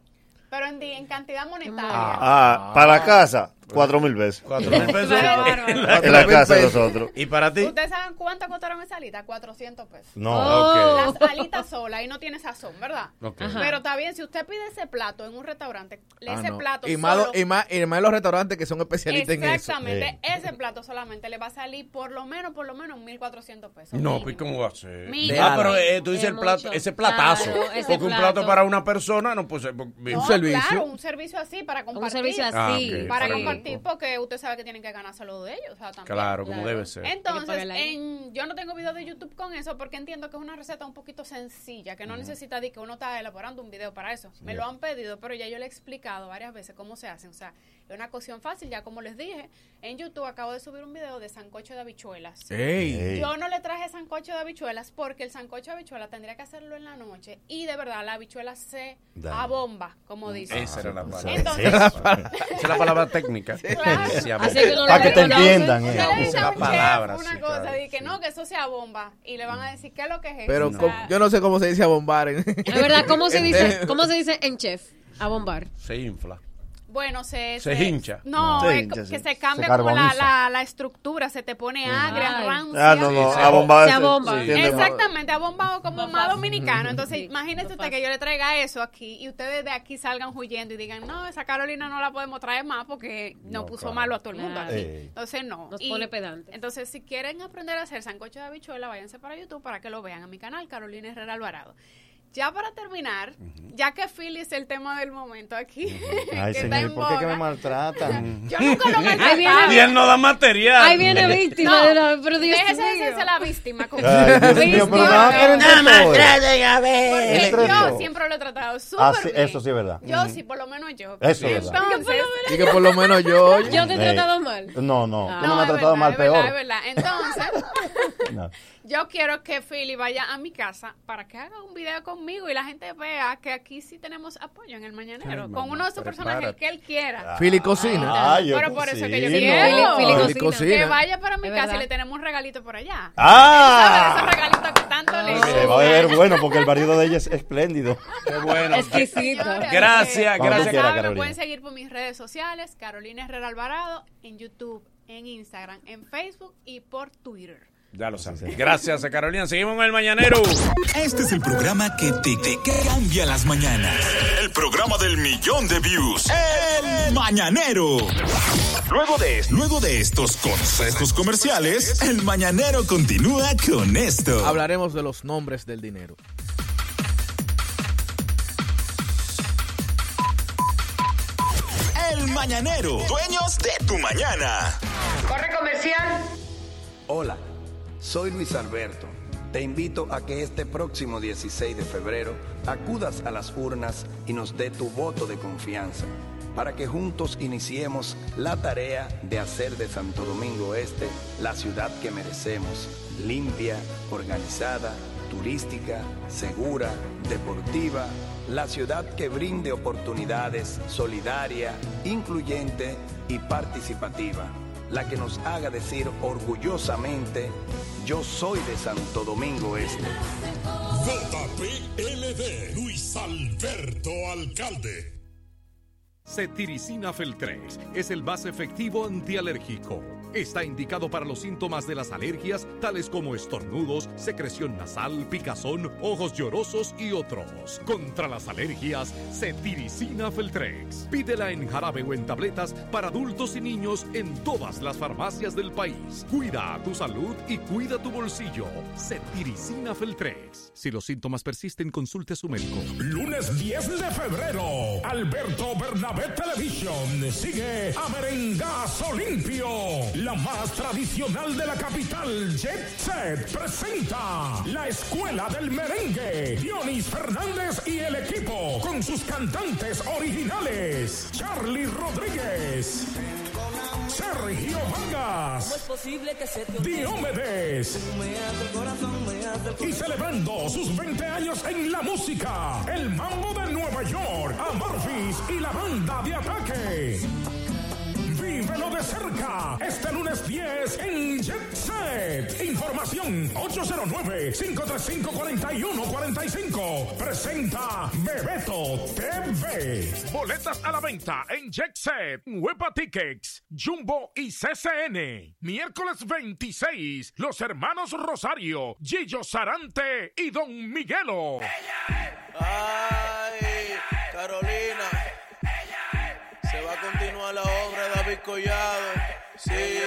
Pero en, cantidad monetaria. Ah, para la casa. Cuatro mil veces. Cuatro mil pesos. En la casa de nosotros. ¿Y para ti? ¿Ustedes saben cuánto costaron esa alita? 400 pesos. No. Oh. Las alitas solas, ahí no tiene sazón, ¿verdad? Ok. Ajá. Pero está bien, si usted pide ese plato en un restaurante, Ah, ese no. plato y, más, solo, y, más, y más los restaurantes que son especialistas en eso. Exactamente, ese plato solamente le va a salir por lo menos, por lo menos 1.400 pesos. No, pues ¿cómo va a ser? Mínimo. Ah, pero eh, tú dices Es el plato, mucho. ese platazo. Claro, ese porque un plato. para una persona no puede ser No, un servicio. Claro, un servicio así para compartir. servicio Ah, así, ok, Para sí. compartir, porque usted sabe que tienen que ganárselo de ellos. o sea, también. Claro, como debe ser. Entonces, en, yo no tengo video de YouTube con eso porque entiendo que es una receta un poquito sencilla, que no necesita de que uno está elaborando un video para eso. Me lo han pedido, pero ya yo le he explicado varias veces cómo se hacen. O sea, es una cocción fácil, ya como les dije. En YouTube acabo de subir un video de sancocho de habichuelas. Ey. Ey. Yo no le traje sancocho de habichuelas porque el sancocho de habichuelas tendría que hacerlo en la noche y de verdad la habichuela se abomba, como dicen. Esa era la palabra. Entonces, Esa era la palabra- esa es la palabra técnica. Claro. Así que no Para que te entiendan, eh. La palabra, una sí, cosa, claro, y que no, que eso sea bomba. Y le van a decir, ¿qué es lo que es eso? Pero O sea, com- yo no sé cómo se dice a bombar. En, Es verdad, ¿cómo se dice, cómo se dice en chef? A bombar. Se infla. Bueno, se... Se hincha. No, Se es hincha, co- que sí. se cambia Se como la, la, la estructura, se te pone agria, Ay. rancia. Ah, no, no, Sí, a bomba. Se abomba. sí, Exactamente, abombado como más dominicano. Entonces, imagínese usted que yo le traiga eso aquí y ustedes de aquí salgan huyendo y digan, no, esa Carolina no la podemos traer más porque nos No, puso claro. malo a todo el mundo Claro. aquí. Ey. Entonces, no. Nos Y pone pedantes. Entonces, si quieren aprender a hacer sancocho de habichuela, váyanse para YouTube para que lo vean en mi canal, Carolina Herrera Alvarado. Ya para terminar, ya que Philly es el tema del momento aquí, Ay, que está señor, en ¿por qué que me maltratan? Yo nunca lo maltrataba. Y él no da material. Ahí viene víctima No, de la... Pero Dios Déjese mío. decirse la víctima. Ay, Dios mío, pero Víctima. de todo. Porque Entre yo siempre lo he tratado súper Ah, sí, bien. eso sí es verdad. Yo sí, por lo menos yo. Eso es verdad. Entonces, Y que por lo menos yo. Yo te he tratado mal. No, no, tú no, me has tratado verdad, mal, es verdad, peor. es verdad. Entonces, No. Yo quiero que Philly vaya a mi casa para que haga un video conmigo y la gente vea que aquí sí tenemos apoyo en el Mañanero. Ay, con mamá, uno de sus personajes que él quiera. Philly cocina. Ah, yo Pero por eso es que yo cocino. quiero. Philly- Philly Philly cocina. cocina. Que vaya para mi casa y le tenemos un regalito por allá. ¡Ah! Esos regalitos que tanto le Se va a beber bueno porque el marido de ella es espléndido. Qué bueno. Exquisito. Señores, Gracias, gracias. quiera, saben, me Carolina. pueden seguir por mis redes sociales, Carolina Herrera Alvarado, en YouTube, en Instagram, en Facebook y por Twitter. Ya lo sabes. Gracias, Carolina. Seguimos en el mañanero. Este es el programa que te, te cambia las mañanas. El programa del millón de views. El Mañanero. Luego de, luego de estos consejos comerciales, el Mañanero continúa con esto. Hablaremos de los nombres del dinero. El Mañanero. Dueños de tu mañana. Corre comercial. Hola, soy Luis Alberto. Te invito a que este próximo 16 de febrero acudas a las urnas y nos dé tu voto de confianza para que juntos iniciemos la tarea de hacer de Santo Domingo Este la ciudad que merecemos, limpia, organizada, turística, segura, deportiva, la ciudad que brinde oportunidades, solidaria, incluyente y participativa, la que nos haga decir orgullosamente, yo soy de Santo Domingo Este. JPLD, Luis Alberto Alcalde. Cetiricina Feltrex es el más efectivo antialérgico. Está indicado para los síntomas de las alergias, tales como estornudos, secreción nasal, picazón, ojos llorosos y otros. Contra las alergias, Cetiricina Feltrex. Pídela en jarabe o en tabletas para adultos y niños en todas las farmacias del país. Cuida tu salud y cuida tu bolsillo. Cetiricina Feltrex. Si los síntomas persisten, consulte a su médico. Lunes 10 de febrero, Alberto Bernabé Television sigue a Merengazo Limpio. La más tradicional de la capital, Jet Set, presenta la Escuela del Merengue. Dionis Fernández y el equipo con sus cantantes originales. Charlie Rodríguez. Sergio Vargas. Diomedes. Y celebrando sus 20 años en la música, el mambo de Nueva York, Amorphis y la banda de ataque. Vívelo de cerca este lunes 10 en Jet Set. Información 809-535-4145. Presenta Bebeto TV. Boletas a la venta en Jet Set, Huepa Tickets, Jumbo y CCN. Miércoles 26, los hermanos Rosario, Gillo Sarante y Don Miguelo. Ay, Carolina. Se va a continuar la obra Collado. Sí, ella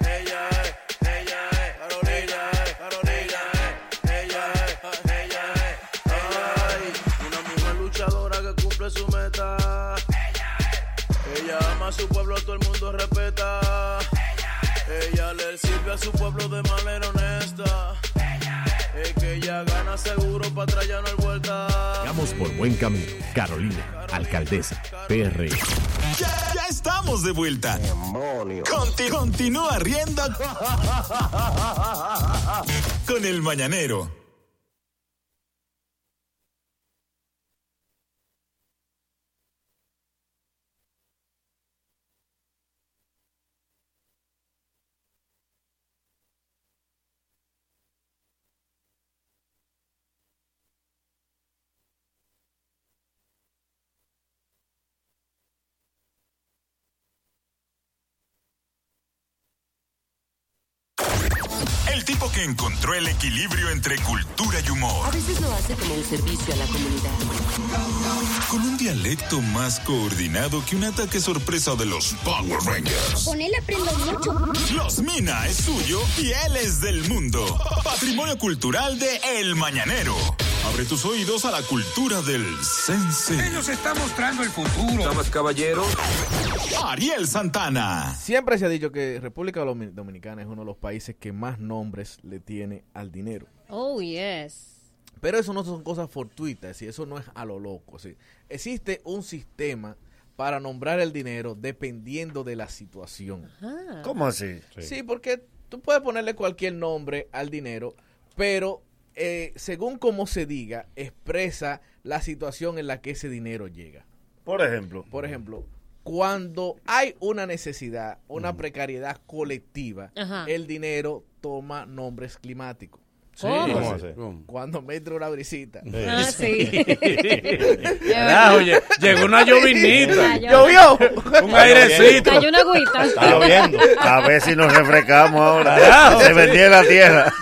es, ella es, Carolina, es, Carolina, es, ella es, ella es, ay, una mujer luchadora que cumple su meta. Ella ama a su pueblo, todo el mundo respeta. Ella le sirve a su pueblo de manera honesta. Ella gana seguro para atrás ya no hay vuelta. Vamos por buen camino. Carolina, alcaldesa, PR. Ya, ya estamos de vuelta. Conti- continúa riendo con el mañanero. El tipo que encontró el equilibrio entre cultura y humor. A veces lo hace como un servicio a la comunidad. Con un dialecto más coordinado que un ataque sorpresa de los Power Rangers. Con él aprendo mucho. Los Mina es suyo y él es del mundo. Patrimonio cultural de El Mañanero. Abre tus oídos a la cultura del sense. Ellos están mostrando el futuro. Damas, caballeros. Ariel Santana. Siempre se ha dicho que República Domin- Dominicana es uno de los países que más nombres le tiene al dinero. Oh, yes. Pero eso no son cosas fortuitas, y eso no es a lo loco. ¿sí? Existe un sistema para nombrar el dinero dependiendo de la situación. ¿Cómo así? Sí. porque tú puedes ponerle cualquier nombre al dinero, pero eh, según como se diga, expresa la situación en la que ese dinero llega. Por ejemplo. Por ejemplo, cuando hay una necesidad, una precariedad colectiva, Ajá. el dinero toma nombres climáticos. ¿Cómo? ¿Cómo? Cuando me entra una brisita. Ah, sí. Carajo, llegó una llovinita. Llovió. Un airecito. Cayó una agüita. Está lloviendo. A ver si nos refrescamos ahora. Carajo. Se vendía en la tierra.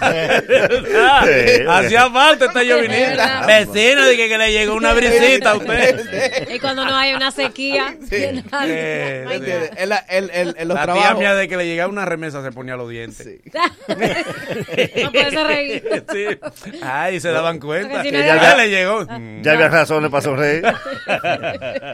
Sí. Hacía falta esta llovinita. Vecino, dije que le llegó una brisita a usted. Y cuando no hay una sequía. En, la- los La tía trabajos. mía de que le llegaba una remesa se ponía los dientes. No puede ser reír. Sí. Ay, se daban cuenta. Que ya, le llegó. Mm. Ya había razones para sonreír.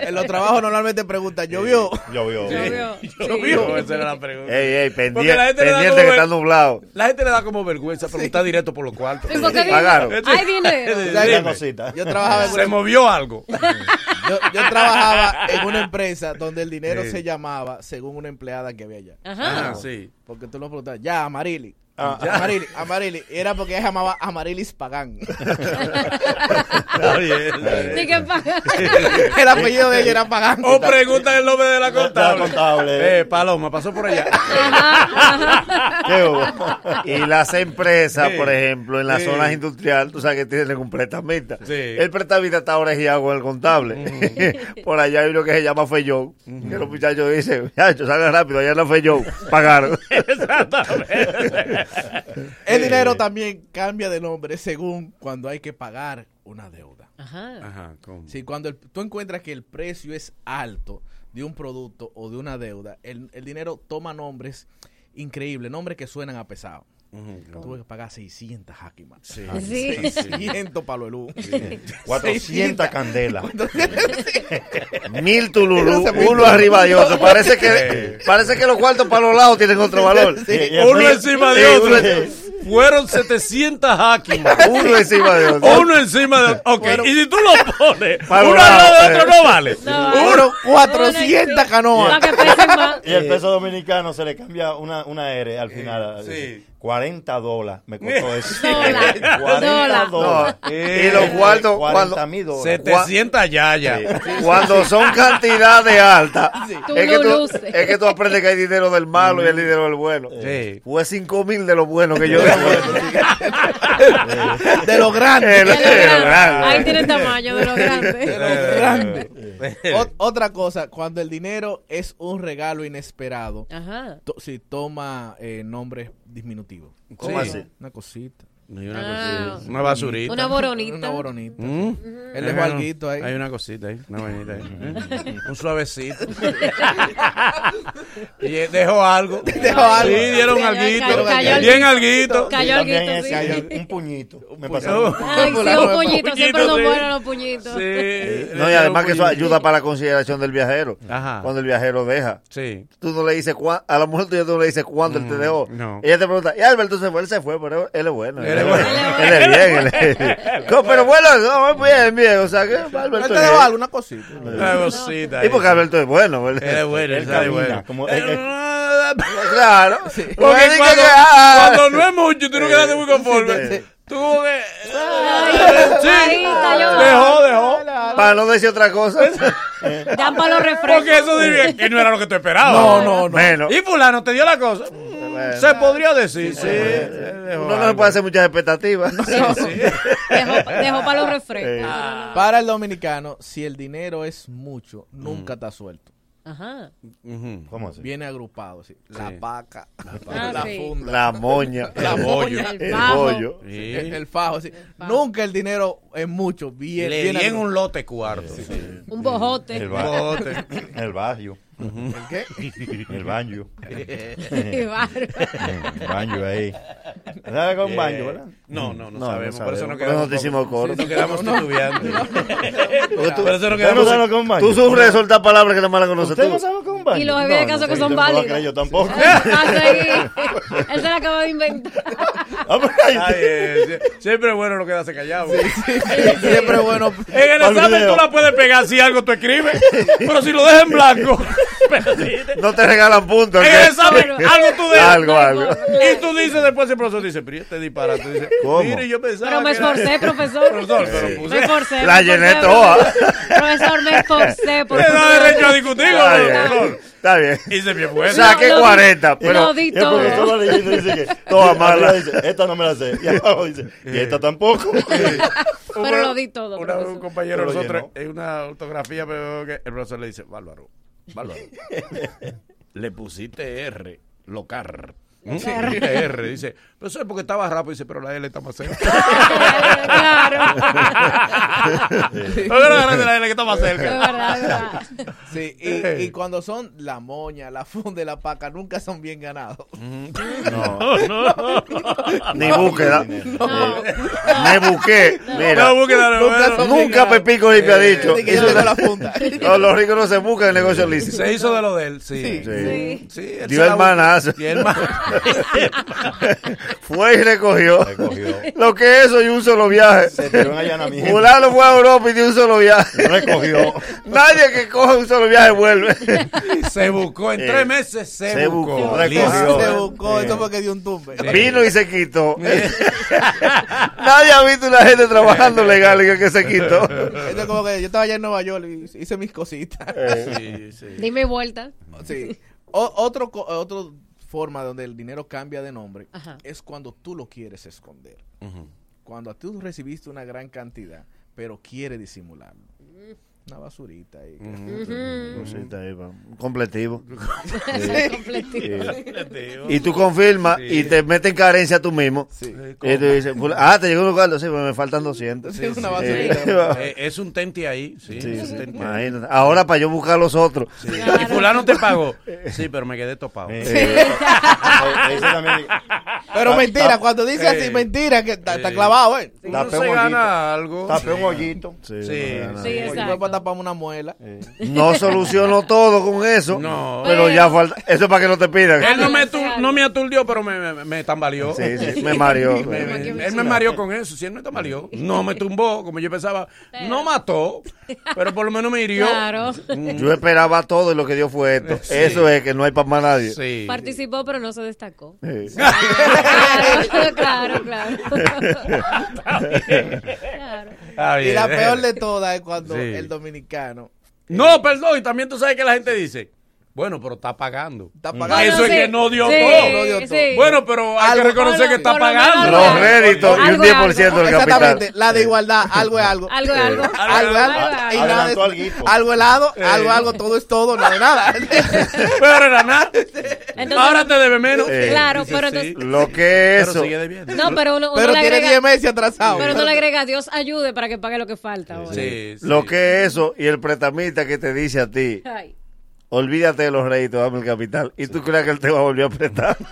En los trabajos normalmente preguntan, ¿llovió? Llovió. Llovió. Llovió, esa era la pregunta. Ey, ey, pendiente, pendiente que ver- está nublado. La gente le da como vergüenza preguntar directo por los cuartos. ¿Y por qué Pagaron. Dime. yo- cosita. Yo trabajaba en Se una, movió algo. yo, yo trabajaba en una empresa donde el dinero Sí. se llamaba según una empleada que había allá. Ajá. Ah, sí. Porque tú lo preguntabas, ya, Amarili. Ah. Amarili, Amarili. Era porque ella se llamaba Amarilis Pagán. Está bien. El apellido de ella era Pagán. O preguntan el nombre de la contable. La contable. Eh, Paloma, pasó por allá. ¿Qué hubo? Y las empresas, Sí. por ejemplo, en las Sí. zonas industriales, tú sabes que tienen un prestamista. Sí. El prestamista está orejeado con el contable. por allá hay uno que se llama Feyón. Que los muchachos dicen, muchachos, salgan rápido, allá en la Feyón. Pagaron. Exactamente. El dinero también cambia de nombre según cuando hay que pagar una deuda. Ajá. Ajá, ¿cómo? Si cuando el- tú encuentras que el precio es alto de un producto o de una deuda, el, el dinero toma nombres increíbles, nombres que suenan a pesado. Tuve que pagar 600 Hakiman. Sí. Sí. 600 palo elú. 400 candelas. Mil tululú, uno arriba de otro. Parece que, parece que los cuartos para los lados tienen otro valor. Uno encima de otro. uno- Fueron 700 hacking. Uno encima de otro. Uno encima de otro. Ok, y si tú lo pones Para uno al lado de otro, eh. no vale. No, Fueron 400 Para canoas. Y el peso dominicano se le cambia una, una R al final. Sí. 40 dólares me costó eso. Dólar. 40 Dólar. dólares. No, y los cuartos, 40 cuando- mil dólares. 700 yaya. Cuando son cantidades altas, Tú es, que tú, es que tú aprendes que hay dinero del malo y hay dinero del bueno. Sí. Fue 5 mil de lo bueno que yo De lo grande. De lo- de lo grande. Ahí tiene el tamaño de lo grande. De lo grande. Ot- otra cosa, cuando el dinero es un regalo inesperado, Ajá. to- si toma eh, nombres diminutivos. ¿Cómo Sí. así? Una cosita. Hay una, Ah. cosita, una basurita. Una boronita. Una boronita. Mm. Él dejó alguito ahí. Hay una cosita ahí, una vainita ahí. Un suavecito. y dejó algo. Dejó algo. Sí, dieron alguito. cayó- cayó Bien alguito. Cayó alguito, ese, sí. cayó un puñito. Me pasó. Ay, sí, un puñito. Siempre nos mueren los puñitos. Sí. No, y además que eso ayuda para la consideración del viajero. Ajá. Cuando el viajero deja. Sí. Tú no le dices cuá- a la mujer tuya tú no le dices cuándo él te dejó. no. Ella te pregunta, y Alberto se fue, él se fue, pero él es bueno. Él es. Él es bien. Él es-. Pero bueno, no, bien, bien. O sea, que Alberto Él es te dejó bien. algo, una cosita. Una cosita. Y porque Alberto es bueno. Él, es bueno, él camina, bueno. Eh, eh, Claro. Porque ah, cuando no es mucho, tú no quedaste muy conforme. Tú que... Sí, Ahí cayó. dejó, dejó. Para no decir otra cosa. Dan para los refrescos. Porque eso diría que no era lo que tú esperabas. No, no, no. Menos. Y fulano te dio la cosa. Bueno. Se podría decir, sí. Uno no le puede hacer muchas expectativas. Dejó, dejó para los refrescos. Para el dominicano, si el dinero es mucho, nunca está suelto. Ajá. ¿Cómo así? Viene agrupado, sí. La Sí. paca, Ah, la sí. funda, La moña. la El moña, bollo. El bollo. Sí. el, el fajo. sí. Nunca el dinero es mucho. Bien, Le bien di en un lote cuarto. Un bojote. El, ba- Bote. el barrio. ¿El qué? El baño. Qué bárbaro. El baño ahí. ¿Sabes con un baño, verdad? No, no, no, No, sabemos. no Por eso sabemos. no Por eso quedamos. no hicimos. No quedamos titubeando. Porque tú- Por eso no. Tú sufres de soltar palabras que la conoces ¿Ustedes tú. no baño? Y los había de caso que son yo no lo válidos. creo, yo tampoco. Él se la acaba de inventar. Ah, eh, sie- siempre es bueno lo quedarse callado. Siempre es bueno. En el examen tú la puedes pegar si algo tú escribes, pero si lo dejas en blanco. No te regalan puntos. Algo tú dejas. Algo, algo. Y tú dices después, el profesor dice, pero yo te disparate. Tú dices, ¿Cómo? Mire, yo pensaba Pero me esforcé, profesor. Profesor, pero Me puse. esforcé. La me llené toda. profesor. Me esforcé. Por Le da derecho a discutir, Está bien. profesor. Está bien. Se bien bueno. Saqué lo di- 40, pero Lo di Y el profesor todo. va leyendo y dice que Toda mala. dice, esta no me la sé. Y abajo dice, y esta tampoco. Pero lo di todo, un compañero de nosotros, en una ortografía, pero que el profesor le dice, Bárbaro, Bárbaro, le pusiste R, locar. ¿Mm? R, dice, pero eso es porque estaba rápido, dice, pero la L está más cerca. Claro. No de la L que está más Es cerca. verdad, es verdad. Sí, y, y cuando son la moña, la funda y la paca, nunca son bien ganados. No, no. Ni búsqueda. No. Me busqué. Mira. No, búsqueda, no, Nunca no. Nunca Pepico Limpia ha dicho. Ni que yo la funda. No, los ricos no se buscan el negocio lícito. Se hizo de lo de él, sí. Sí. Sí, él Dio se la- hermanazo. Fue y recogió. Recogió. Lo que es eso y un solo viaje. Se tiró un allanamiento. Fulano fue a Europa y dio un solo viaje. Recogió. Nadie que coja un solo viaje vuelve. Se buscó, en Eh, tres meses se, se buscó. recogió. Se buscó, Sí. eso fue que dio un tumbe. Vino y se quitó. Nadie ha visto una gente trabajando legal y que, se quitó. Esto es como que yo estaba allá en Nueva York y hice mis cositas. Sí, sí. Dime vuelta. Sí. O- otro, otro forma donde el dinero cambia de nombre Ajá. es cuando tú lo quieres esconder. Cuando tú recibiste una gran cantidad, pero quieres disimularlo. Una basurita ahí. Cosita ahí, va. Un completivo. Completito. Y tú confirmas y te metes en carencia tú mismo. Sí. Y tú dices, "Fula- ah, te llegó un lugar, sí, pero me faltan 200. Sí, una basurita. Eh, es un tente ahí, sí. Sí, es un sí, tente ahí. imagínate. Ahora para yo buscar los otros. Sí. Y fulano te pagó. Sí, pero me quedé topado. Eh, Pero Ta- mentira, cuando dice así, mentira, que está, clavado, ¿eh? Uno Tapé se un gana algo. Tapé un hoyito. Sí, Sí. exacto. Para taparme una muela. No soluciono todo con eso. No. Pero ya falta. Eso es para que no te pidan. Él no me, no me aturdió, pero me, me, me tambaleó. Sí, sí, me mareó. Me- me- él me mareó con eso. Si él me tambaleó, no me tumbó, como yo pensaba. No mató, pero por lo menos me hirió. Claro. Yo esperaba todo y lo que dio fue esto. Sí. Eso es que no hay para más nadie. Sí. Participó, pero no se destacó. Sí. claro, claro. Está Y bien. la peor de todas es cuando Sí. el dominicano No, perdón, y también tú sabes que la gente dice, bueno, pero está pagando. está pagando. Eso es que no dio Sí, todo. No dio todo. sí. Bueno, pero hay Algo- que reconocer que está pagando. algo Los réditos y un Algo, 10% del capital. Exactamente, la de igualdad, algo es algo. Algo es algo. Algo es algo. Algo helado, algo algo, todo es todo, nada de nada. Pero era nada. Entonces, Ahora te debe menos. Eh, Claro, Dice, pero sí. entonces- Lo que es Pero eso. No, pero uno, uno Pero le tiene agrega, 10 meses atrasado. pero no le agrega Dios ayude para que pague lo que falta. ahora. Sí, sí. Lo que es eso y el pretamita que te dice a ti, Ay. Olvídate de los réditos, dame el capital. Y tú crees que él te va a volver a prestar.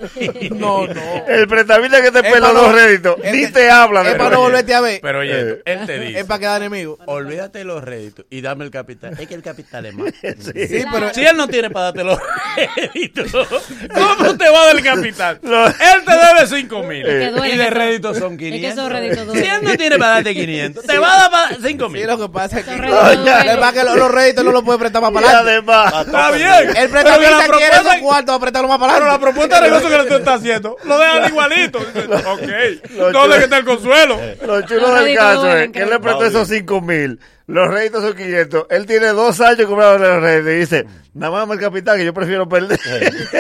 No, no. El pretamita que te pela para los no- réditos, ni que- te habla de Es para no volverte a ver. Pero oye, Eh. él te dice, Es para quedar enemigo. olvídate de los réditos y dame el capital. Es que el capital es más. Sí, pero Si él no tiene para darte los réditos, ¿cómo te va a dar el capital? Él te debe 5 mil. Y de réditos son es que 500. esos réditos Si duelen. él no tiene para darte 500, te va a dar para 5 sí, mil. lo que pasa es que, es para que los, los réditos no los puede prestar para adelante. además, Está bien. El prestamista quiere propuesta- esos cuartos a prestarlo más para Pero la adelante. propuesta de negocio que le está haciendo lo dejan igualito. Ok. ¿Dónde está el consuelo? lo chulo del caso es que él le prestó esos 5 mil. Los réditos son 500. Él tiene dos años comprando los réditos y dice, nada más el capital que yo prefiero perder.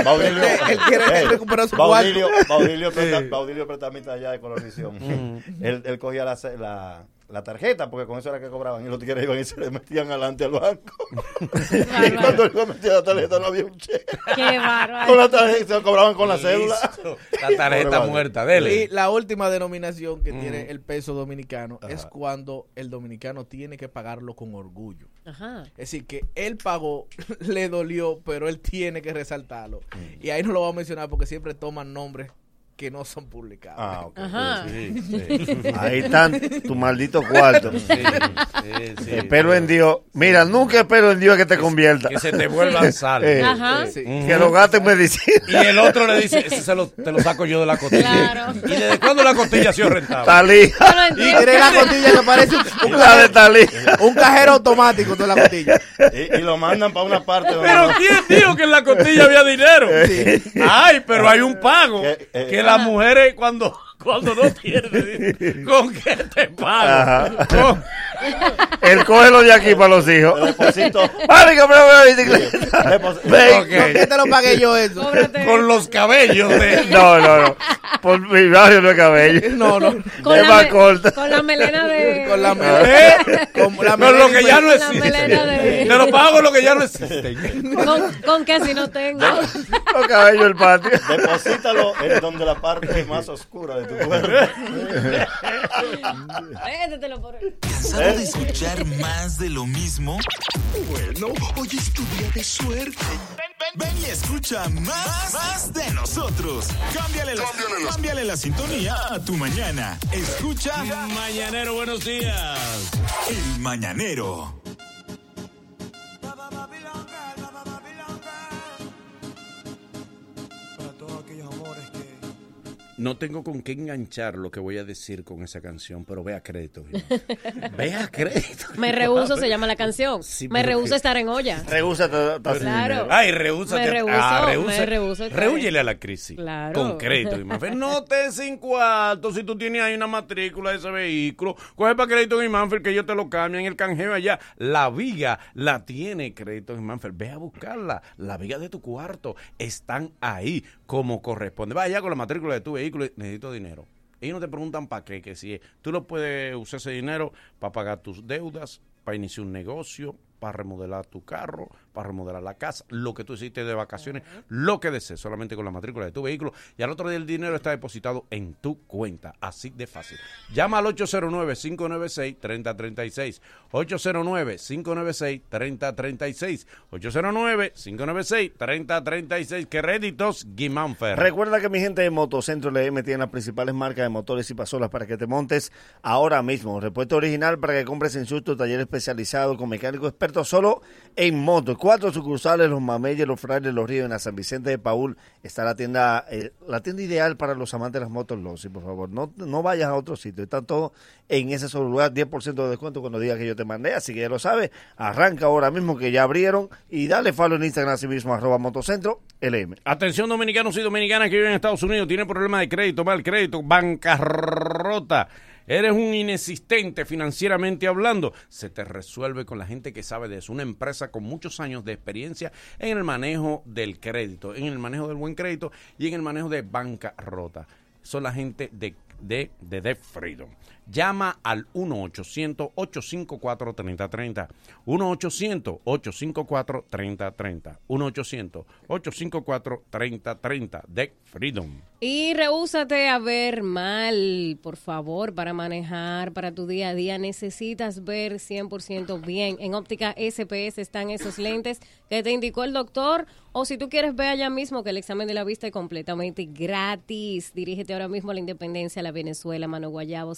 Baudilio, Él quiere recuperar su Baudilio, cuarto. Baudilio, presta- Baudilio prestamista allá de colonización. él, él cogía la, la tarjeta, porque con eso era que cobraban, y los tigres iban y se le metían adelante al banco. y cuando él metía la tarjeta no había un cheque. Qué bárbaro. Con la tarjeta se cobraban con la cédula. La tarjeta muerta, Y dele. la última denominación que tiene el peso dominicano es cuando el dominicano tiene que pagarlo con orgullo. Ajá. Es decir, que él pagó, le dolió, pero él tiene que resaltarlo. Y ahí no lo voy a mencionar porque siempre toman nombres que no son publicados. Ah, ok. Ajá. Sí, sí. Ahí están tu maldito cuarto. Sí, sí, sí. Espero en Dios. Mira, nunca espero en Dios que te convierta. Que se te vuelvan sal. Eh, Ajá. Sí. Que lo gaste en medicina. Y el otro le dice, ese se lo, te lo saco yo de la costilla. Claro. ¿Y desde cuándo la costilla ha sido rentable? Talí. Yo no Y tiene la costilla que parece un, de un cajero automático toda la costilla. Y, y lo mandan para una parte Pero ¿quién dijo que en la costilla había dinero? Ay, pero hay un pago Que, eh, que las mujeres cuando, cuando no dicen, ¿con qué te pago? Con- Él coge lo de aquí para los hijos. el. Vale, comprame una bicicleta. ¿Por qué te lo pagué yo eso? Cóbrate. con los cabellos de... No, no, no. Por mi barrio no es cabello. No, no. Con es la, más me- corta. con la melena de. Con la ¿Eh? melena. Con la Pero lo melena que ya no Con la existe. melena de- Te lo pago lo que ya no existe. Con, con que si no tengo. Los cabellos del patio. Deposítalo en donde la parte más oscura de tu. ¿Cansado de escuchar más de lo mismo? Bueno, hoy es tu día de suerte. Ven y escucha más, más de nosotros. Cámbiale la, cámbiale la sintonía a tu mañana. Escucha Mañanero, buenos días. El Mañanero. No tengo con qué enganchar lo que voy a decir con esa canción, pero ve a crédito. Ve a crédito. Me rehuso, se llama la canción. Sí, me rehuso estar en olla. Rehúsa sin Claro. Ay, rehúsate. Me rehuso, ah, me rehuso Rehúyele a la crisis. Claro. Con crédito. No te sin cuarto. Si tú tienes ahí una matrícula de ese vehículo, coge para crédito en Manfred que ellos te lo cambian. El canjeo allá. La viga la tiene crédito en Manfred. Ve a buscarla. La viga de tu cuarto. Están ahí como corresponde. Vaya con la matrícula de tu vehículo. Necesito dinero. Ellos no te preguntan para qué, que si tú lo puedes usar ese dinero para pagar tus deudas, para iniciar un negocio, para remodelar tu carro, para remodelar la casa, lo que tú hiciste de vacaciones, lo que desees, solamente con la matrícula de tu vehículo. Y al otro día el dinero está depositado en tu cuenta. Así de fácil. Llama al 809-596-3036. 809-596-3036. 809-596-3036. Que réditos, Guimánfer. Recuerda que mi gente de Motocentro LM tiene las principales marcas de motores y pasolas para que te montes ahora mismo. Repuesto original para que compres en su taller especializado con mecánico experto Solo en moto. Cuatro sucursales, Los Mameyes, Los Frailes, Los Ríos, en la San Vicente de Paul. Está la tienda, eh, la tienda ideal para los amantes de las motos, Losi, por favor. No, no vayas a otro sitio. Están todos en ese solo lugar. 10% de descuento cuando diga que yo te mandé. Así que ya lo sabes. Arranca ahora mismo que ya abrieron. Y dale follow en Instagram así mismo, motocentro LM. Atención dominicanos y dominicanas que viven en Estados Unidos, tienen problema de crédito, mal crédito, bancarrota. Eres un inexistente financieramente hablando. Se te resuelve con la gente que sabe de eso. Una empresa con muchos años de experiencia en el manejo del crédito, en el manejo del buen crédito y en el manejo de bancarrota. Son la gente de, de, de Freedom. Llama al 1-800-854-3030. 1-800-854-3030. 1-800-854-3030. Debt Freedom. Y rehúsate a ver mal, por favor, para manejar, para tu día a día. Necesitas ver 100% bien. En óptica SPS están esos lentes que te indicó el doctor. O si tú quieres, ve allá mismo que el examen de la vista es completamente gratis. Dirígete ahora mismo a la Independencia, la Venezuela, Mano Guayabo,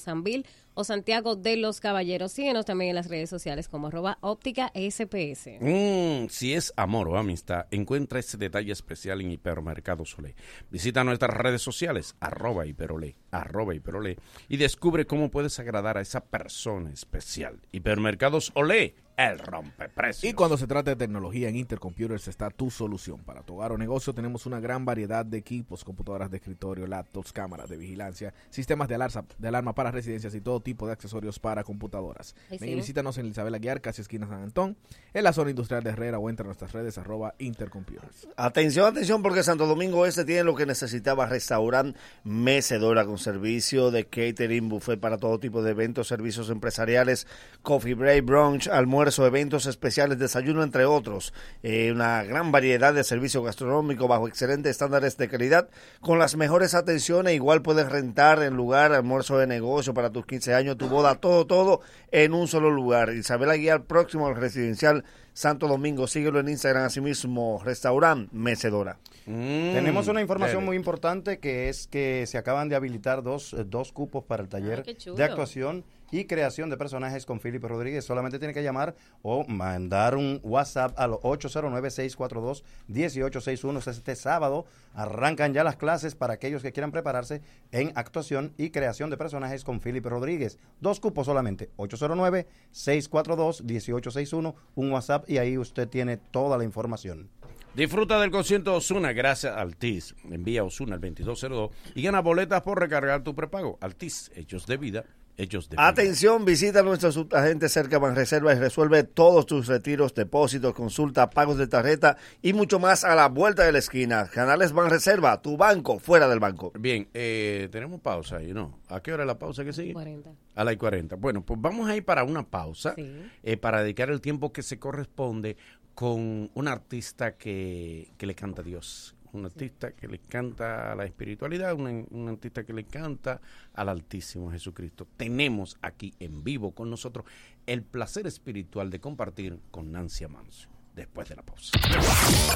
O Santiago de los Caballeros. Síguenos también en las redes sociales como arroba óptica SPS. Mm, si es amor o amistad, encuentra ese detalle especial en Hipermercado Solé. Visita nuestras redes sociales, arroba hiperolé, arroba hiperolé, y descubre cómo puedes agradar a esa persona especial. Hipermercados Olé, el rompeprecios. Y cuando se trata de tecnología en Intercomputers está tu solución. Para tu hogar o negocio tenemos una gran variedad de equipos, computadoras de escritorio, laptops, cámaras de vigilancia, sistemas de alarma, de alarma para residencias y todo tipo de accesorios para computadoras. Ven sí. y visítanos en Isabel Aguiar, casi esquina San Antón, en la zona industrial de Herrera o entre nuestras redes arroba Intercomputers. Atención, atención, porque Santo Domingo Este tiene lo que necesitaba, restaurante mecedora con servicio de catering, buffet para todo tipo de eventos, servicios empresariales, coffee break, brunch, almuerzo, eventos especiales, desayuno, entre otros. Eh, una gran variedad de servicios gastronómicos bajo excelentes estándares de calidad, con las mejores atenciones. Igual puedes rentar en lugar, almuerzo de negocio para tus 15 años, tu boda, todo, todo en un solo lugar. Isabel Aguiar, próximo al residencial Santo Domingo. Síguelo en Instagram, asimismo, restaurante mecedora. Tenemos una información Dele. muy importante que es que se acaban de habilitar dos, eh, dos cupos para el taller qué chulo. de actuación y creación de personajes con Felipe Rodríguez. Solamente tiene que llamar o mandar un WhatsApp al 809-642-1861. Este sábado arrancan ya las clases para aquellos que quieran prepararse en actuación y creación de personajes con Felipe Rodríguez. Dos cupos solamente, 809-642-1861, un WhatsApp y ahí usted tiene toda la información. Disfruta del concierto Osuna gracias a Altis. Envía Osuna al 2202 y gana boletas por recargar tu prepago. Altis, hechos de vida, hechos de vida. Atención, visita a nuestro subagente cerca Banreserva y resuelve todos tus retiros, depósitos, consulta, pagos de tarjeta y mucho más a la vuelta de la esquina. Canales Banreserva, tu banco fuera del banco. Bien, eh, tenemos pausa ahí, ¿no? ¿A qué hora es la pausa que sigue? 40. A la y 40. Bueno, pues vamos a ir para una pausa eh, para dedicar el tiempo que se corresponde con un artista que, que le canta a Dios. Un artista que le canta a la espiritualidad, un, un artista que le canta al Altísimo Jesucristo. Tenemos aquí en vivo con nosotros el placer espiritual de compartir con Nancy Amancio. Después de la pausa.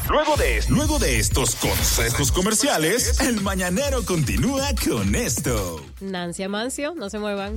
Luego de, luego de estos consejos comerciales, el mañanero continúa con esto. Nancy Amancio, no se muevan.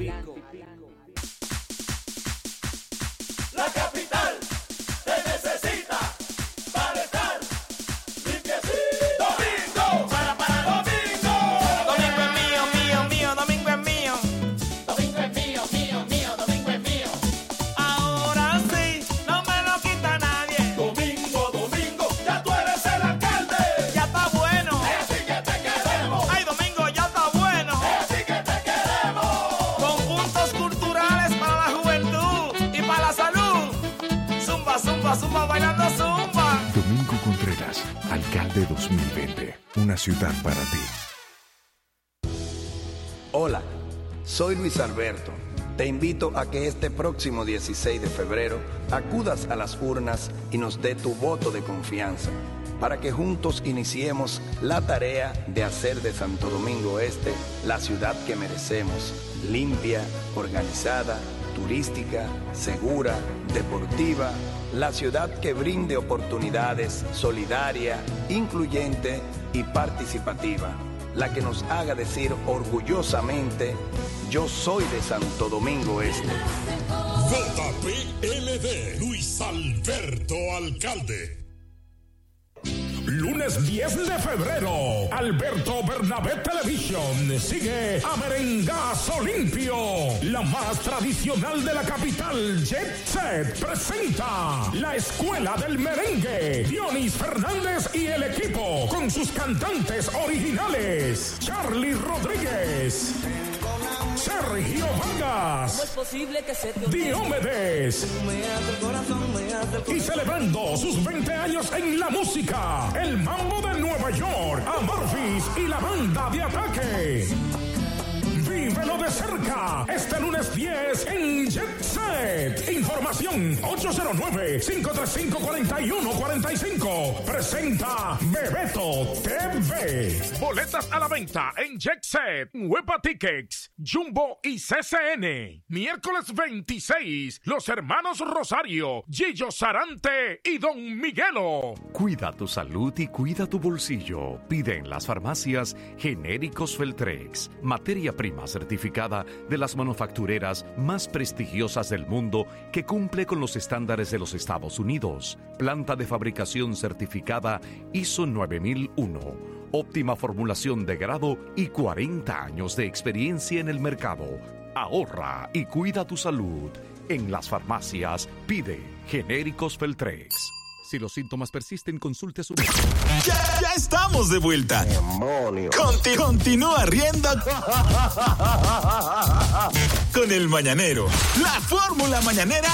La para ti. Hola, soy Luis Alberto. Te invito a que este próximo 16 de febrero acudas a las urnas y nos dé tu voto de confianza para que juntos iniciemos la tarea de hacer de Santo Domingo Este la ciudad que merecemos, limpia, organizada, turística, segura, deportiva, la ciudad que brinde oportunidades, solidaria, incluyente y participativa, la que nos haga decir orgullosamente, yo soy de Santo Domingo Este. JPLD, Luis Alberto Alcalde. Lunes 10 de febrero, Alberto Bernabé Television sigue a Merengazo Limpio. La más tradicional de la capital, Jet Set, presenta la Escuela del Merengue. Dionis Fernández y el equipo con sus cantantes originales. Charlie Rodríguez. Sergio Vargas. Diomedes. Y celebrando sus 20 años en la música, el mambo de Nueva York, Amorphis y la banda de ataque. Vívelo de cerca este lunes 10 en Jet Set. Información 809-535-4145. Presenta Bebeto TV. Boletas a la venta en Jet Set, Huepa Tickets, Jumbo y CCN. Miércoles 26, los hermanos Rosario, Gillo Sarante y Don Miguelo. Cuida tu salud y cuida tu bolsillo. Pide en las farmacias genéricos Feltrex, materia prima certificada de las manufactureras más prestigiosas del mundo que cumple con los estándares de los Estados Unidos. Planta de fabricación certificada ISO 9001. Óptima formulación de grado y 40 años de experiencia en el mercado. Ahorra y cuida tu salud. En las farmacias pide genéricos Feltrex. Si los síntomas persisten, consulte a su médico. Ya, ya estamos de vuelta. Conti- continúa riendo con el mañanero. La fórmula mañanera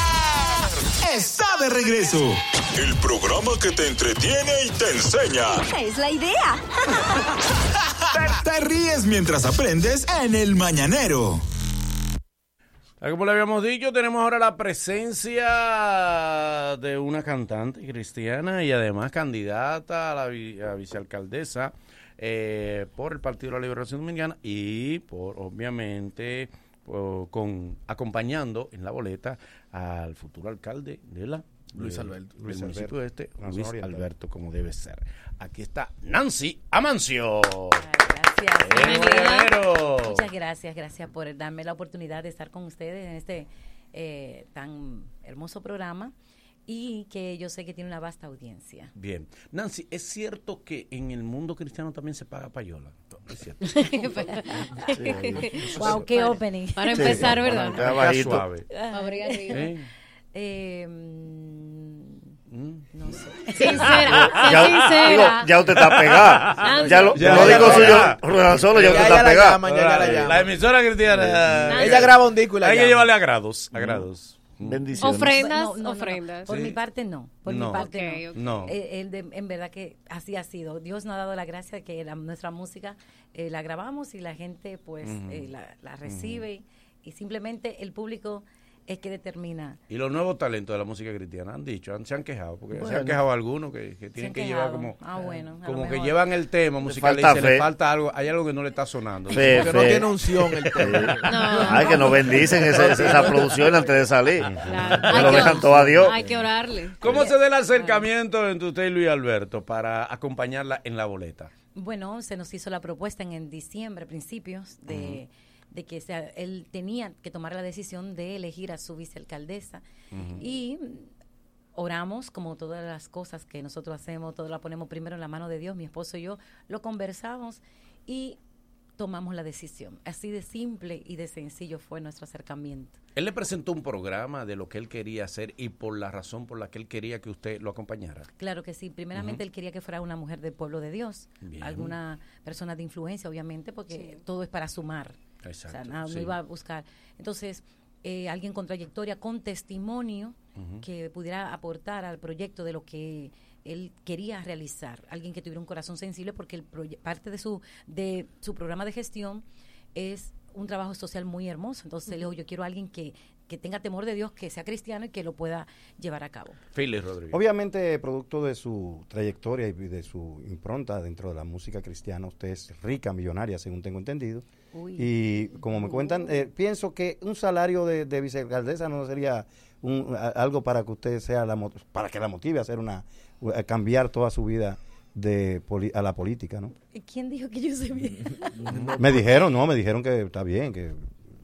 está de regreso. El programa que te entretiene y te enseña. Es la idea. Te, te ríes mientras aprendes en el mañanero. Como le habíamos dicho, tenemos ahora la presencia de una cantante cristiana y además candidata a la a vicealcaldesa eh, por el Partido de la Liberación Dominicana y por, obviamente, con acompañando en la boleta al futuro alcalde de la Luis Alberto. Luis municipio Alberto. de este, Luis Oriental. Alberto, como debe ser. Aquí está Nancy Amancio. Gracias. Muchas gracias, gracias por darme la oportunidad de estar con ustedes en este eh, tan hermoso programa y que yo sé que tiene una vasta audiencia. Bien. Nancy, ¿es cierto que en el mundo cristiano también se paga payola? Es cierto. wow, qué opening. Para empezar, ¿verdad? Suave. Eh, mm, no sé. Sincera, Ya- sincera. digo, ya usted está pegada. Ya lo, Ya, ya, digo suyo, Solo, ya, Ya, usted está pegada. la emisora cristiana. Ella graba un disco y la Hay que llevarle a grados. A grados. Bendiciones. Ofrendas, No, no, no, ofrendas. Por Sí. mi parte no. Por No. mi parte no. No. Eh, el de- en verdad que así ha sido. Dios nos ha dado la gracia de que la- nuestra música eh, la grabamos y la gente pues eh, la, la recibe y simplemente el público es que determina. Y los nuevos talentos de la música cristiana han dicho, han- se han quejado, porque se Bueno. han quejado algunos que, que tienen que llevar como, Ah, bueno, como que llevan el tema musical y falta se fe. le falta algo, hay algo que no le está sonando. Fe, Porque no tiene unción el tema. Ay, que nos bendicen ese- esa producción antes de salir. Claro. Que Hay lo que- dejan todo a Dios. Hay que orarle. ¿Cómo se da el acercamiento entre usted y Luis Alberto para acompañarla en la boleta? Bueno, se nos hizo la propuesta en, en diciembre, principios, de, de que sea, él tenía que tomar la decisión de elegir a su vicealcaldesa. Y oramos, como todas las cosas que nosotros hacemos, todo la ponemos primero en la mano de Dios, mi esposo y yo, lo conversamos y tomamos la decisión. Así de simple y de sencillo fue nuestro acercamiento. Él le presentó un programa de lo que él quería hacer y por la razón por la que él quería que usted lo acompañara. Claro que sí. Primeramente él quería que fuera una mujer del pueblo de Dios, Bien. alguna persona de influencia, obviamente, porque todo es para sumar. O sea, Exacto, nada, no iba a buscar. Entonces, eh, alguien con trayectoria, con testimonio, que pudiera aportar al proyecto de lo que él quería realizar, alguien que tuviera un corazón sensible, porque el parte de su, de su programa de gestión es un trabajo social muy hermoso. Entonces, él dijo, yo quiero a alguien que, que tenga temor de Dios, que sea cristiano y que lo pueda llevar a cabo. Philly Rodríguez. Obviamente, producto de su trayectoria y de su impronta dentro de la música cristiana, usted es rica, millonaria, según tengo entendido. Uy. Y como me cuentan, eh, pienso que un salario de, de vicealcaldesa no sería un- a- algo para que usted sea la mo- para que la motive a hacer una a cambiar toda su vida de poli- a la política, ¿no? ¿Quién dijo que yo soy bien? Me dijeron, no, me dijeron que está bien, que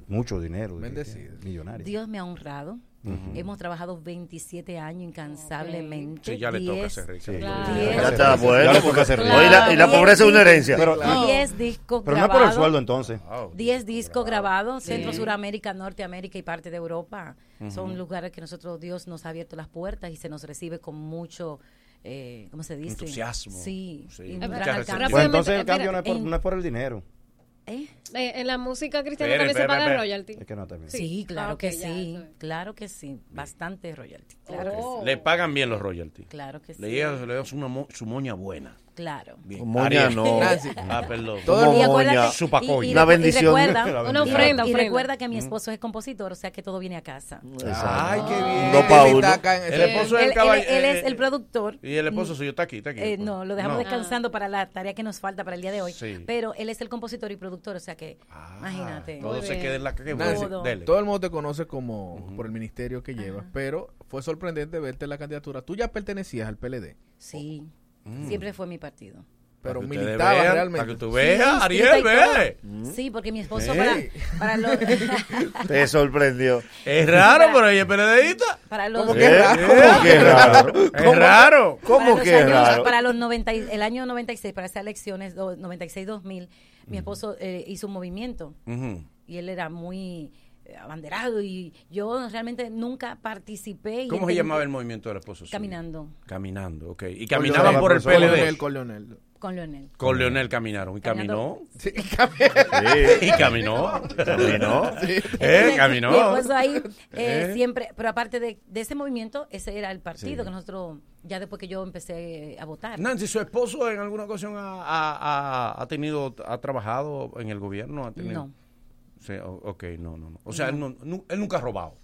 mucho dinero, que- Bendecido. que millonario. Dios me ha honrado. Ujú. Hemos trabajado 27 años incansablemente. Sí, ya le toca 10 ser rica. Sí. Claro. Ya está bueno. Ya le toca porque- hacer rico. Oye, la- y la Claro. pobreza es una herencia. Pero- 10 discos Pero no es grabados. por el sueldo entonces. 10 discos grabados, Centro, Suramérica, Norteamérica y parte de Europa. Son lugares que nosotros, Dios nos ha abierto las puertas y se nos recibe con mucho, eh, ¿cómo se dice? Entusiasmo. Sí. Sí. y gran entonces el cambio no es por, en- no es por el dinero. ¿Eh? Eh, en la música cristiana también se paga royalty. Es que no está bien. Sí, claro Ah, ok, que sí, claro que sí, bastante royalty, claro Oh. que Le pagan bien los royalties. sí, claro que sí, Le llevas le das una mo- su moña buena. Claro. Bien. Moña no. Ah, perdón. Todo y Una y bendición. recuerda- Una ofrenda, Y recuerda que mi esposo es compositor, o sea que todo viene a casa. Ay, qué bien. No pa' uno. El esposo él, del caballo- él- él eh, es el productor. Y el esposo suyo está aquí, está aquí. Eh, no, lo dejamos No. descansando para la tarea que nos falta para el día de hoy. Sí. Pero él es el compositor y productor, o sea que, imagínate. Todo se queda en la Todo. Dele. todo el mundo te conoce como por el ministerio que llevas, pero fue sorprendente verte en la candidatura. Tú ya pertenecías al PLD, Sí, siempre fue mi partido. pero Para militabas vean, realmente. Para que tú Sí, veas, inscrita Ariel, ve. Sí, porque mi esposo Sí. para, para los, Te sorprendió. Es raro, pero ella es PLDista. para los, ¿Cómo que ¿Eh? raro? ¿Cómo que raro? Es raro. para ¿Cómo los que es raro? Para los 90, y- el año 96, para esas elecciones, do- 96-2000, mi esposo eh, hizo un movimiento Ujú. y él era muy abanderado y yo realmente nunca participé. y ¿Cómo se llamaba el movimiento del esposo? suyo? Caminando Caminando, ok. Y caminaban por el. PLD. Con Leonel. con Leonel. Con Leonel caminaron. Y caminó. Sí, Y caminó. Caminó. Eh, Mi caminó. ahí eh, Eh. siempre, pero aparte de, de ese movimiento, ese era el partido Sí. que nosotros, ya después que yo empecé a votar. Nancy, ¿su esposo en alguna ocasión ha, ha- ha- ha tenido, ha trabajado en el gobierno? ¿Ha tenido? No. Sí, o- ok, no, no, no. O sea, él, no- él nunca ha robado.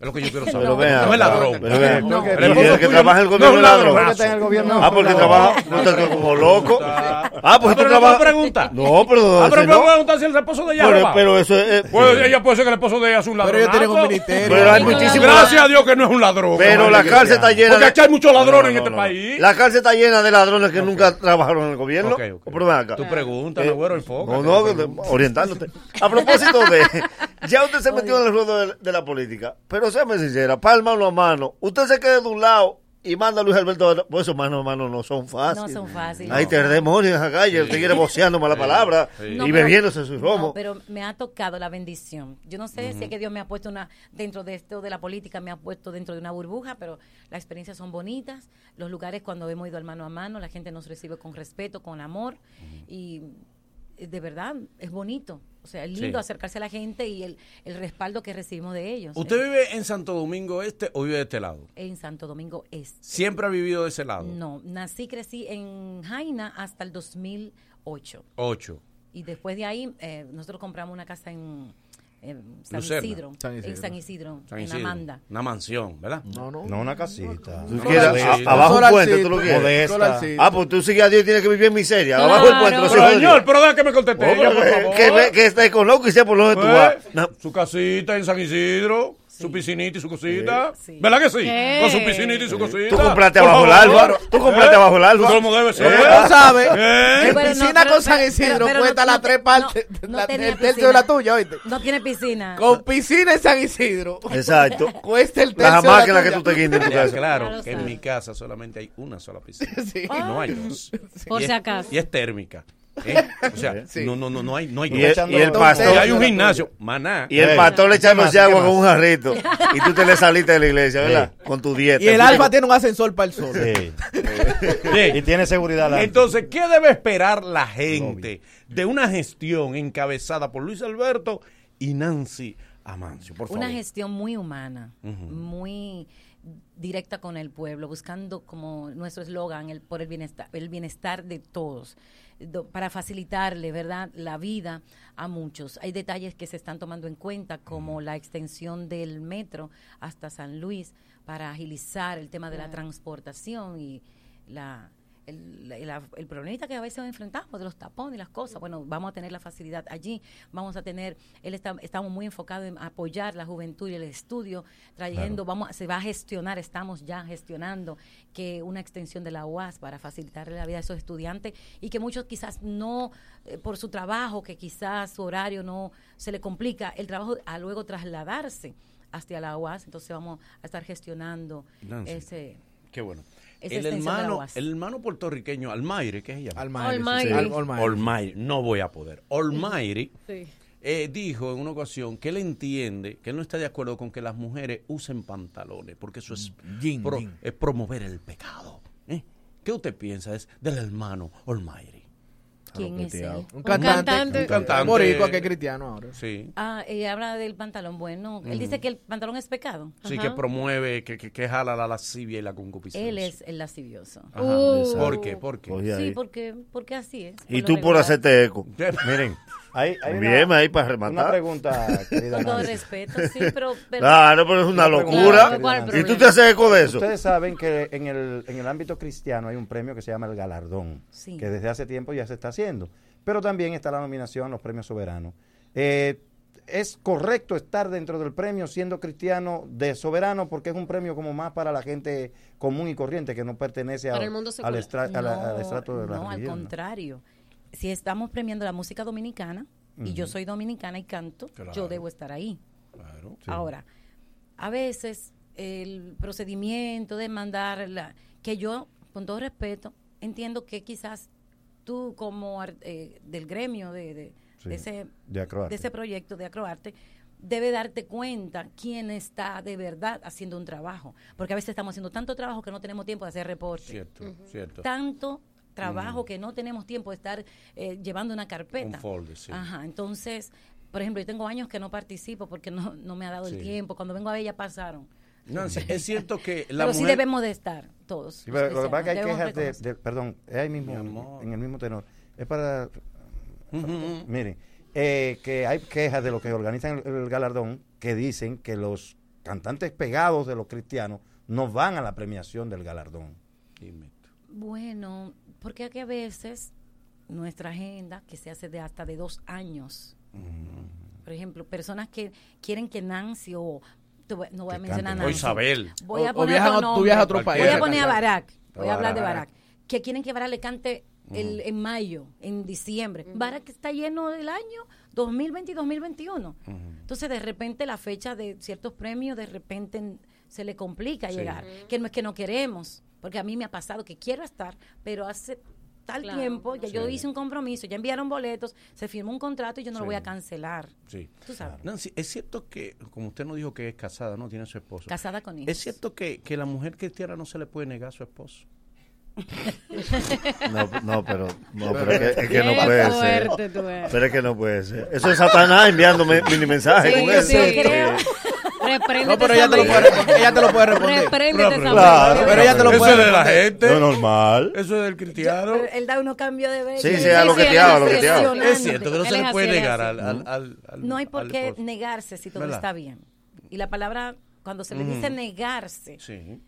Es lo que yo quiero saber. Pero no, es ladrón. pero vean, No. y El que trabaja en el no gobierno es ladrón. Está en el gobierno. Ah, porque trabaja no como loco. Ah, pues Ah, tú no trabajas. puede preguntar. No, pero Ah, pero me no. voy a preguntar si el esposo de ella Pero, pero eso es. Pues ella puede ser que el esposo de ella es un ladrón. Pero ellos tienen un ministerio. Pero hay Pero muchísimos. Gracias a Dios que no es un ladrón. Pero la cárcel está llena Porque aquí hay muchos ladrones No, en no, este no. país. La cárcel está llena de ladrones que nunca trabajaron en el gobierno. Ok, ok. Pero acá. Tu pregunta, Eh, güero, enfoca. No, no, orientándote. A propósito de. Ya usted se metió en el ruedo de, de la política. Pero séame sincera, palma mano a mano. Usted se quede de un lado y manda a Luis Alberto. Pues esos mano a mano no son fáciles. No son fáciles. Hay te demonios en la calle, el tigre boceando mala palabra sí. No, y pero- bebiéndose su romo. No, pero me ha tocado la bendición. Yo no sé si es que Dios me ha puesto una dentro de esto de la política, me ha puesto dentro de una burbuja, pero las experiencias son bonitas. Los lugares cuando hemos ido al mano a mano, la gente nos recibe con respeto, con amor y eh, de verdad es bonito. O sea, es lindo Sí. acercarse a la gente y el, el respaldo que recibimos de ellos. ¿Usted Eh, vive en Santo Domingo Este o vive de este lado? en Santo Domingo Este. ¿Siempre ha vivido de ese lado? No, nací, crecí en Jaina hasta el 2008. Ocho. Y después de ahí, eh, nosotros compramos una casa en, en San. Isidro, San En Isidro. San Isidro, San en Isidro. Amanda. Una mansión, ¿verdad? No, no. No una casita. Tú quieres a- abajo un puente, tú lo quieres. Ah, pues tú sigues a Dios y tienes que vivir en miseria. Abajo el Claro. puente, de señor, Dios. pero deja que me conteste Oh, ella, por favor. que, que está económico y sea por tú ¿Eh? vas. No, Su casita en San Isidro, su piscinita y su cosita. Sí. ¿Verdad que sí? ¿Qué? Con su piscinita y su cosita. Tú compraste Por abajo el alba. Tú compraste ¿Eh? abajo el alba. Como debe ser. ¿Eh? Tú sabes. ¿Eh? En Pero no, piscina pero- con San Isidro pero cuesta no- las no- tres partes. no- no la- tenía el tercio de la tuya, oíste. No tiene piscina. Con piscina en San Isidro. Exacto. Cuesta el tercio la máquinas que tuya. tú te guindes en tu casa. claro, que en mi casa solamente hay una sola piscina. Sí. No hay dos. Por Y si acaso. Y es térmica. ¿Eh? O sea, Sí. no, no, no, no hay, no hay Y el, dos. y el Y pastor. hay un gimnasio, maná. Y el pastor ¿qué echándose agua con un jarrito. Y tú te le saliste de la iglesia, ¿verdad? Con tu dieta. Y el alfa tiene un ascensor para el sol. Sí. Y tiene seguridad. la- Entonces, ¿qué debe esperar la gente de una gestión encabezada por Luis Alberto y Nancy Amancio? Por favor. Una gestión muy humana, muy directa con el pueblo, buscando como nuestro eslogan, el por el bienestar, el bienestar de todos, do- para facilitarle, ¿verdad?, la vida a muchos. Hay detalles que se están tomando en cuenta, como la extensión del metro hasta San Luis, para agilizar el tema de la transportación y la el, la- el problemita que a veces enfrentamos de los tapones y las cosas, bueno, vamos a tener la facilidad allí, vamos a tener, él está, estamos muy enfocados en apoyar la juventud y el estudio, trayendo, vamos, se va a gestionar, estamos ya gestionando que una extensión de la UAS para facilitarle la vida a esos estudiantes y que muchos quizás no, eh, por su trabajo, que quizás su horario no se le complica el trabajo a luego trasladarse hacia la UAS, entonces vamos a estar gestionando Nancy. ese... Qué bueno. Esa El extensión de la hermano, UAS. el hermano puertorriqueño, Almaire, ¿qué se llama? Almaire, sí, Almaire. sí, Al- Almaire. Almaire, no voy a poder. Almaire Sí. eh, dijo en una ocasión que él entiende que él no está de acuerdo con que las mujeres usen pantalones, porque eso es, Yin, pro- yin. es promover el pecado. ¿eh? ¿Qué usted piensa es del hermano Almaire? ¿Quién es él? Un cantante, cantante. Un cantante. boricua que es cristiano ahora. Sí. Ah, y habla del pantalón. Bueno, él dice que el pantalón es pecado. Sí, Ajá. que promueve, que, que, que jala la lascivia y la concupiscencia. Él es el lascivioso. Ajá. Uh. ¿Por qué? ¿Por qué? Oye, Sí, porque, porque así es. Y tú por hacerte eco. Miren, hay, hay Bien, una, ahí para una rematar. pregunta, querida Con todo respeto, sí, pero... pero Claro, pero es una Una locura. querida ¿cuál Nancy. Y tú te haces eco de eso. Ustedes saben que en el, en el ámbito cristiano hay un premio que se llama el galardón, Sí. que desde hace tiempo ya se está haciendo. Pero también está la nominación a los premios soberanos. Eh, es correcto estar dentro del premio siendo cristiano de soberano porque es un premio como más para la gente común y corriente que no pertenece Para a- el mundo al, secular. estra- a la- al No, estrato de la no, al. ¿no? Si estamos premiando la música dominicana, y yo soy dominicana y canto, Claro. yo debo estar ahí. Claro. Ahora, a veces el procedimiento de mandar, la, que yo, con todo respeto, entiendo que quizás tú como eh, del gremio de, de- Sí, de ese, de ese proyecto de Acroarte, debe darte cuenta quién está de verdad haciendo un trabajo. Porque a veces estamos haciendo tanto trabajo que no tenemos tiempo de hacer reporte. Cierto, cierto. Tanto trabajo que no tenemos tiempo de estar eh, llevando una carpeta. Un folder, sí. Ajá, entonces, por ejemplo, yo tengo años que no participo porque no, no me ha dado Sí. el tiempo. Cuando vengo a ver ya pasaron. Nancy, es cierto que la Pero sí debemos de estar todos. Sí, pero lo que pasa es que hay quejas de, perdón, es ahí mismo, en el mismo tenor. Es para, ujú. miren, eh, que hay quejas de los que organizan el, el galardón que dicen que los cantantes pegados de los cristianos no van a la premiación del galardón. Bueno, porque aquí a veces nuestra agenda, que se hace de hasta de dos años, por ejemplo, personas que quieren que Nancy o no voy a mencionar. O. Isabel. Voy O- a o poner viajan otro a- tú nombre. viajas a otro país Voy a poner a. Barack. Voy a hablar de Barack. Que quieren que Barack le cante el, en mayo, en diciembre. Barack está lleno del año 2020 y 2021. Entonces, de repente, la fecha de ciertos premios, de repente se le complica Sí. llegar. Que no es que no queremos, porque a mí me ha pasado que quiero estar, pero hace tal Claro. tiempo, ya yo hice un compromiso, ya enviaron boletos, se firmó un contrato y yo no lo voy a cancelar. Sí. Tú sabes. Nancy, es cierto que, como usted nos dijo que es casada, ¿no? Tiene su esposo. Casada con hijos. Es cierto que, que la mujer cristiana no se le puede negar a su esposo. No, no, pero, no, pero es que, es que no puede ser. Pero es que no puede ser. Eso es Satanás enviándome mini mensaje Sí, con yo eso. sí creo. Repréndete No, pero ella te lo puede, ella te lo puede responder. Repréndete Claro. Pero ella te lo Eso puede es de la gente. No normal. Eso es del cristiano. Pero él da unos cambios de vez. Sí, sí, a lo que te hago, a lo que es te hago. Es cierto que no se le puede negar al, al, al- al- No hay por qué negarse si todo ¿Verdad? está bien. Y la palabra, cuando se le dice negarse, Sí.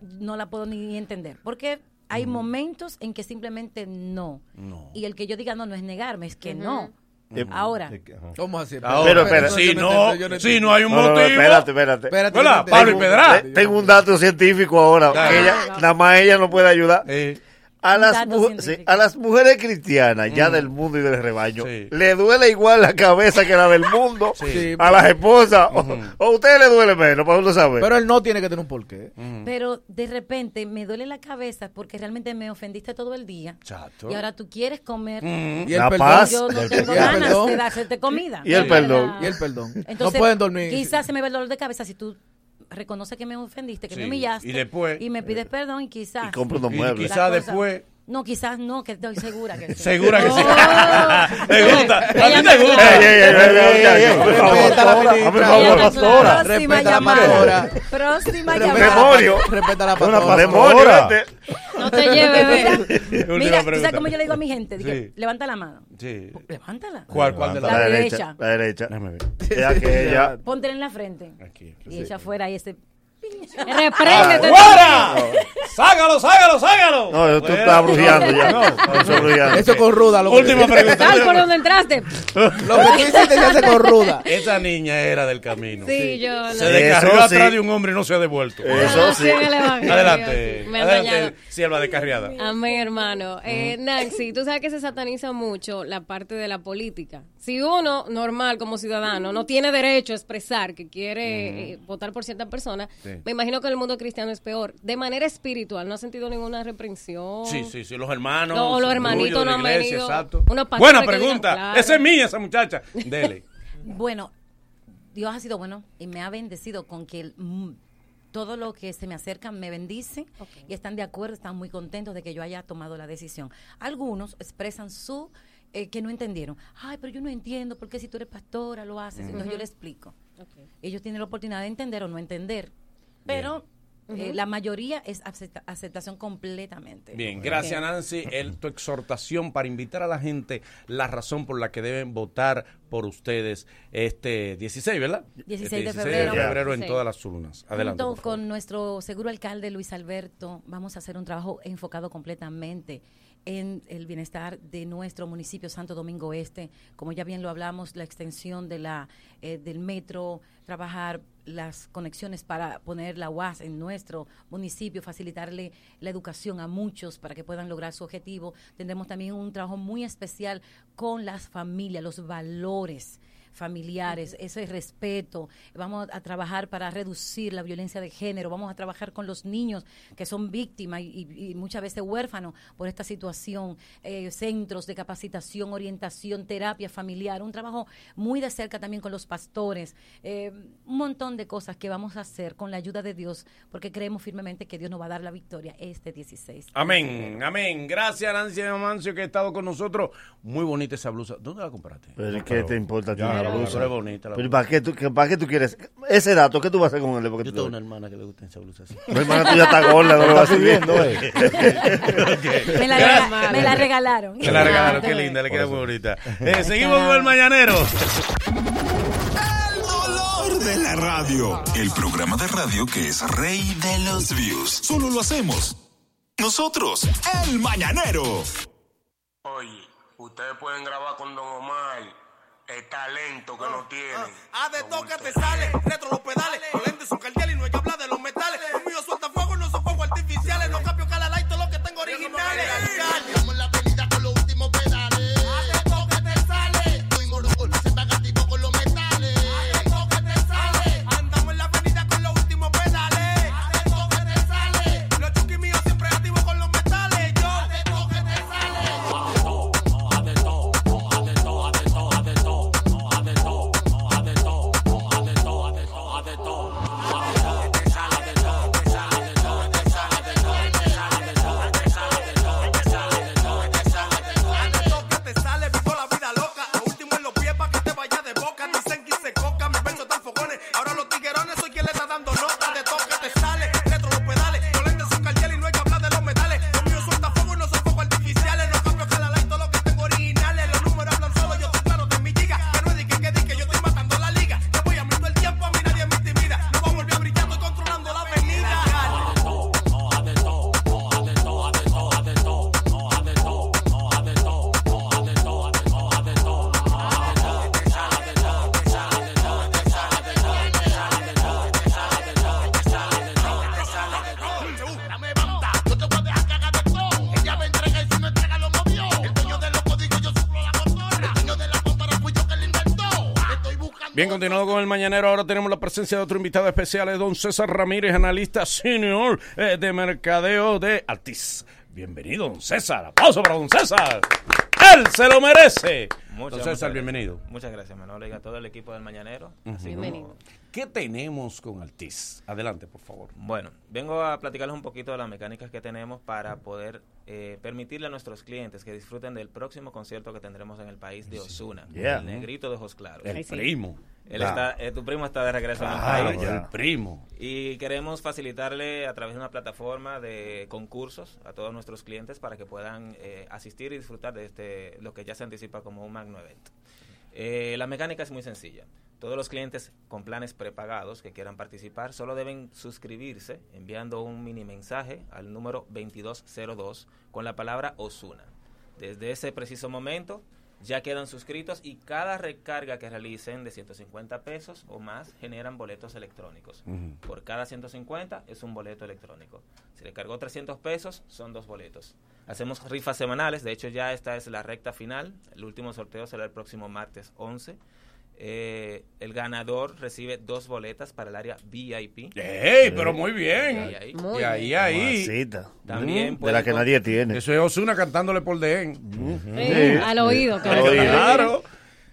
no la puedo ni entender. Porque hay momentos en que simplemente no. No. Y el que yo diga no, no es negarme, es que no. Eh, Ahora, ¿Cómo así? Ahora, Pero, espera. si no, si no hay un No, no, no, motivo. espérate, espérate. Espérate, Hola, Pablo y. Pedra. Te- Tengo un dato científico ahora. Dale. que ella, nada más ella no puede ayudar. Eh, A las, sí, a las mujeres cristianas, ya del mundo y del rebaño, Sí. le duele igual la cabeza que la del mundo Sí. a las esposas. o, o a usted le duele menos, para uno saber. Pero él no tiene que tener un porqué. pero de repente me duele la cabeza porque realmente me ofendiste todo el día. Chato. Y ahora tú quieres comer. Y el La perdón. paz. Yo no tengo Y el ganas perdón. de darte comida. Y el perdón. Y el perdón. Entonces, no pueden dormir. Quizás se me ve el dolor de cabeza si tú reconoces que me ofendiste, que Sí, me humillaste. y después- Y me pides perdón y quizás. y compra unos y muebles. La quizás cosa- después No, quizás no, que estoy segura que sí. Segura que sí. ¿Te gusta? ¿A ti te me- gusta? Por favor, pastora. Próxima Respeta la llamada. pastora. Próxima llamada. la- Demonio. Respeta la pastora. No te lleves, Mira, ¿tú sabes cómo yo le digo a mi gente? Dije, levanta la mano. Sí. Levántala. ¿Cuál, cuál de La La derecha. La derecha. Déjame ver. Póntela en la frente. Aquí. Y echa afuera y ese... Repréndete. ¡Fuera! ¡Ságalo, ságalo, ságalo! No, yo tú estás brujeando ya. No. Eso es brujeando. Eso con ruda. Lo que- Última pregunta. ¿Sabes por dónde entraste? Lo que tú hiciste se hace con ruda. Esa niña era del camino. Sí, yo Se no. descarrió atrás sí. de un hombre y no se ha devuelto. Eso No, sí. Adelante. Adelante, sierva descarriada. Amén, hermano. Eh, Nancy, tú sabes que se sataniza mucho la parte de la política. Si uno, normal como ciudadano, no tiene derecho a expresar que quiere eh, votar por cierta persona, Sí. me imagino que en el mundo cristiano es peor. De manera espiritual, ¿no ha sentido ninguna reprensión? Sí, sí, sí, los hermanos. No, los el hermanitos no han iglesia, venido. Exacto. Buena digan, pregunta. claro. Esa es mía, esa muchacha. Dele. Bueno, Dios ha sido bueno y me ha bendecido con que mm, todo lo que se me acerca me bendice y están de acuerdo, están muy contentos de que yo haya tomado la decisión. Algunos expresan su eh, que no entendieron. Ay, pero yo no entiendo por qué si tú eres pastora lo haces. Entonces yo le explico. Ellos tienen la oportunidad de entender o no entender, pero eh, la mayoría es acepta- aceptación completamente. Bien, gracias. Nancy. El, tu exhortación para invitar a la gente la razón por la que deben votar por ustedes este 16, ¿verdad? 16 de Este febrero. febrero en 16. todas las urnas. Adelante. Junto con nuestro seguro alcalde Luis Alberto, vamos a hacer un trabajo enfocado completamente en el bienestar de nuestro municipio Santo Domingo Este. Como ya bien lo hablamos, la extensión de la eh, del metro, trabajar las conexiones para poner la UAS en nuestro municipio, facilitarle la educación a muchos para que puedan lograr su objetivo. Tendremos también un trabajo muy especial con las familias, los valores familiares, ese respeto. Vamos a trabajar para reducir la violencia de género. Vamos a trabajar con los niños que son víctimas y, y- y muchas veces huérfanos por esta situación. Eh, centros de capacitación, orientación, terapia familiar. Un trabajo muy de cerca también con los pastores. Eh, un montón de cosas que vamos a hacer con la ayuda de Dios porque creemos firmemente que Dios nos va a dar la victoria este 16. Amén, amén. Gracias Nancy Amancio que ha estado con nosotros. Muy bonita esa blusa. ¿Dónde la compraste? Pero ¿qué te importa Ya, pero- blusa? es bonita la Pero. ¿para qué, tú, que- ¿Para qué tú quieres? Ese dato, ¿qué tú vas a hacer con él? Porque Yo tú- tengo una hermana que le gusta esa blusa así. Mi hermana tuya está gorda, no lo vas a pidiendo, subir. Me la, me la regalaron. Que la regalaron, qué linda, le queda muy bonita. Eh, seguimos con el mañanero. Olor de la radio. El programa de radio que es rey de los views. Solo lo hacemos nosotros, el mañanero. Oye, ustedes pueden grabar con Don Omar el talento que no tienen. Ah, de toque te sale, retro los pedales, los lentes son cardiales y no hay que hablar de los metales. Bien, continuando con el mañanero, ahora tenemos la presencia de otro invitado especial, es don César Ramírez, analista senior eh, de mercadeo de Altis. Bienvenido, don César. Aplauso para don César. Él se lo merece. Muchas, Don César, muchas bienvenido. gracias. Muchas gracias, Manolo, y a todo el equipo del Mañanero. Ujú. así Bienvenido. como- ¿Qué tenemos con Altiz? Adelante, por favor. Bueno, vengo a platicarles un poquito de las mecánicas que tenemos para poder eh, permitirle a nuestros clientes que disfruten del próximo concierto que tendremos en el país de Osuna, Yeah. el negrito de ojos claros. El primo. Él está, eh, tu primo está de regreso en el país. el primo. Y queremos facilitarle a través de una plataforma de concursos a todos nuestros clientes para que puedan eh, asistir y disfrutar de este lo que ya se anticipa como un magno evento. Eh, la mecánica es muy sencilla. Todos los clientes con planes prepagados que quieran participar solo deben suscribirse enviando un mini mensaje al número 2202 con la palabra Osuna. Desde ese preciso momento ya quedan suscritos y cada recarga que realicen de 150 pesos o más generan boletos electrónicos. Por cada 150 es un boleto electrónico. Si le cargó 300 pesos, son dos boletos. Hacemos rifas semanales, de hecho ya esta es la recta final. El último sorteo será el próximo martes 11. Eh, el ganador recibe dos boletas para el área VIP. ¡Ey, pero muy bien! Ahí, ahí. y ahí, ahí. También Mm, de la que pueden- nadie tiene. Eso es Osuna cantándole por DN. Sí, al oído, Claro. Claro.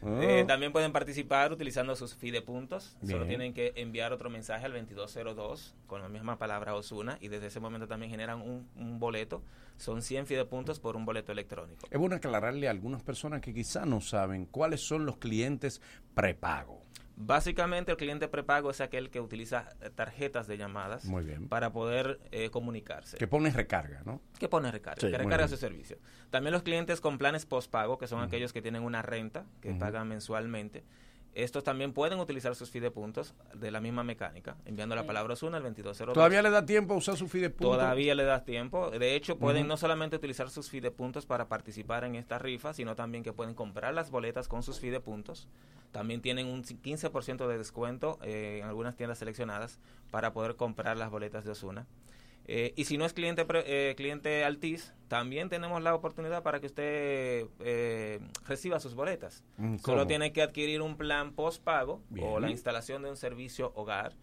Eh, Ah. también pueden participar utilizando sus fidepuntos. Solo Bien. tienen que enviar otro mensaje al 2202 con la misma palabra Osuna y desde ese momento también generan un, un boleto. Son 100 fidepuntos por un boleto electrónico. Es bueno aclararle a algunas personas que quizá no saben cuáles son los clientes prepago. Básicamente el cliente prepago es aquel que utiliza tarjetas de llamadas Muy bien. para poder eh, comunicarse. Que pone recarga, ¿no? que pone recarga, Sí, que recarga su servicio. También los clientes con planes postpago, que son aquellos que tienen una renta, que pagan mensualmente. Estos también pueden utilizar sus fidepuntos de la misma mecánica, enviando la palabra Osuna al 2202. ¿Todavía le da tiempo a usar su fidepunto? Todavía le das tiempo. De hecho, pueden no solamente utilizar sus fidepuntos para participar en esta rifa, sino también que pueden comprar las boletas con sus fidepuntos. También tienen un 15% de descuento eh, en algunas tiendas seleccionadas para poder comprar las boletas de Osuna. Eh, y si no es cliente eh, cliente Altis, también tenemos la oportunidad para que usted eh, reciba sus boletas. Mm, Solo tiene que adquirir un plan postpago o la instalación de un servicio hogar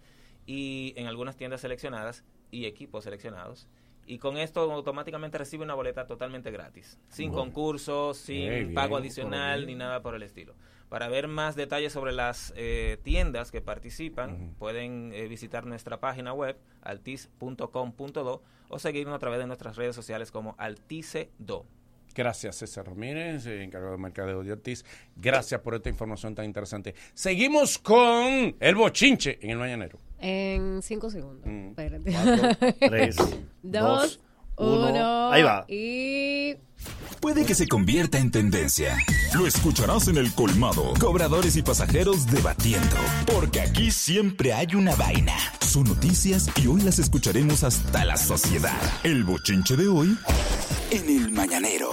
y en algunas tiendas seleccionadas y equipos seleccionados. Y con esto automáticamente recibe una boleta totalmente gratis, sin Bueno. concurso, sin bien, pago adicional ni nada por el estilo. Para ver más detalles sobre las eh, tiendas que participan, pueden eh, visitar nuestra página web altis.com.do o seguirnos a través de nuestras redes sociales como altice.do. Gracias, César Ramírez, eh, encargado de mercadeo de Ortiz. Gracias por esta información tan interesante. Seguimos con el bochinche en el mañanero. En cinco segundos. Espérate. cuatro, tres, dos, dos, uno. uno. Ahí va. Y. Puede que se convierta en tendencia. Lo escucharás en el colmado. Cobradores y pasajeros debatiendo. Porque aquí siempre hay una vaina. Son noticias y hoy las escucharemos hasta la sociedad. El bochinche de hoy en el mañanero.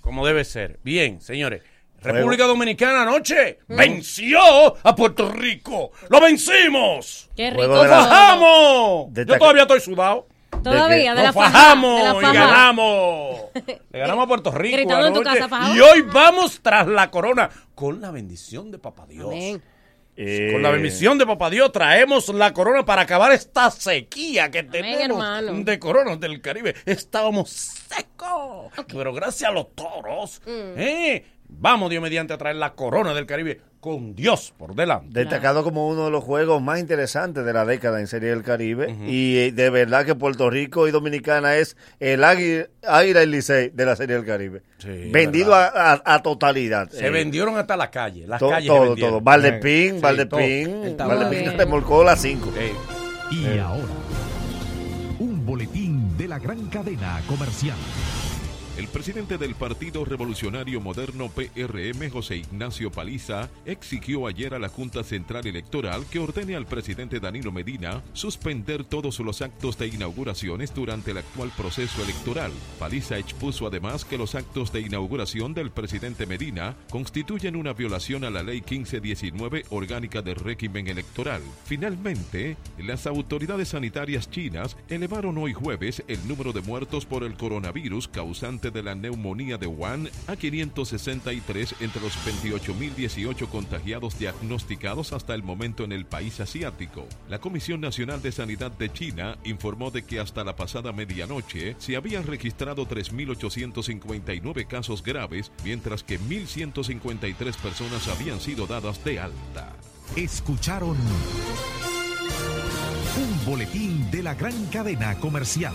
Como debe ser. Bien, señores. República Dominicana anoche Mm. venció a Puerto Rico. ¡Lo vencimos! Qué ¡Lo rico. fajamos! Yo todavía estoy sudado. Todavía, de ¡Lo la faja, fajamos de la y ganamos! Le ganamos a Puerto Rico Gritando en tu casa. Y hoy vamos tras la corona con la bendición de Papá Dios. Amén. Con la bendición de Papá Dios traemos la corona para acabar esta sequía que tenemos hermano. de coronas del Caribe. Estábamos secos. Pero gracias a los toros, Mm. ¿eh? Vamos Dios mediante a traer la corona del Caribe con Dios por delante. Destacado como uno de los juegos más interesantes de la década en Serie del Caribe. Y eh, de verdad que Puerto Rico y Dominicana es el Águila, Águila y Licey de la Serie del Caribe. Vendido a, a- a totalidad. Se Eh, vendieron hasta la calle. Las to- calles se todo, vendieron. todo. Valdepín, Sí, Valdepín. todo. Valdepín remolcó las 5. Y Eh. ahora, un boletín de la gran cadena comercial. El presidente del Partido Revolucionario Moderno PRM, José Ignacio Paliza, exigió ayer a la Junta Central Electoral que ordene al presidente Danilo Medina suspender todos los actos de inauguraciones durante el actual proceso electoral. Paliza expuso además que los actos de inauguración del presidente Medina constituyen una violación a la Ley 1519 orgánica del régimen electoral. Finalmente, las autoridades sanitarias chinas elevaron hoy jueves el número de muertos por el coronavirus causante de la neumonía de Wuhan a 563 entre los 28.018 contagiados diagnosticados hasta el momento en el país asiático. La Comisión Nacional de Sanidad de China informó de que hasta la pasada medianoche se habían registrado 3.859 casos graves, mientras que 1.153 personas habían sido dadas de alta. Escucharon un boletín de la gran cadena comercial.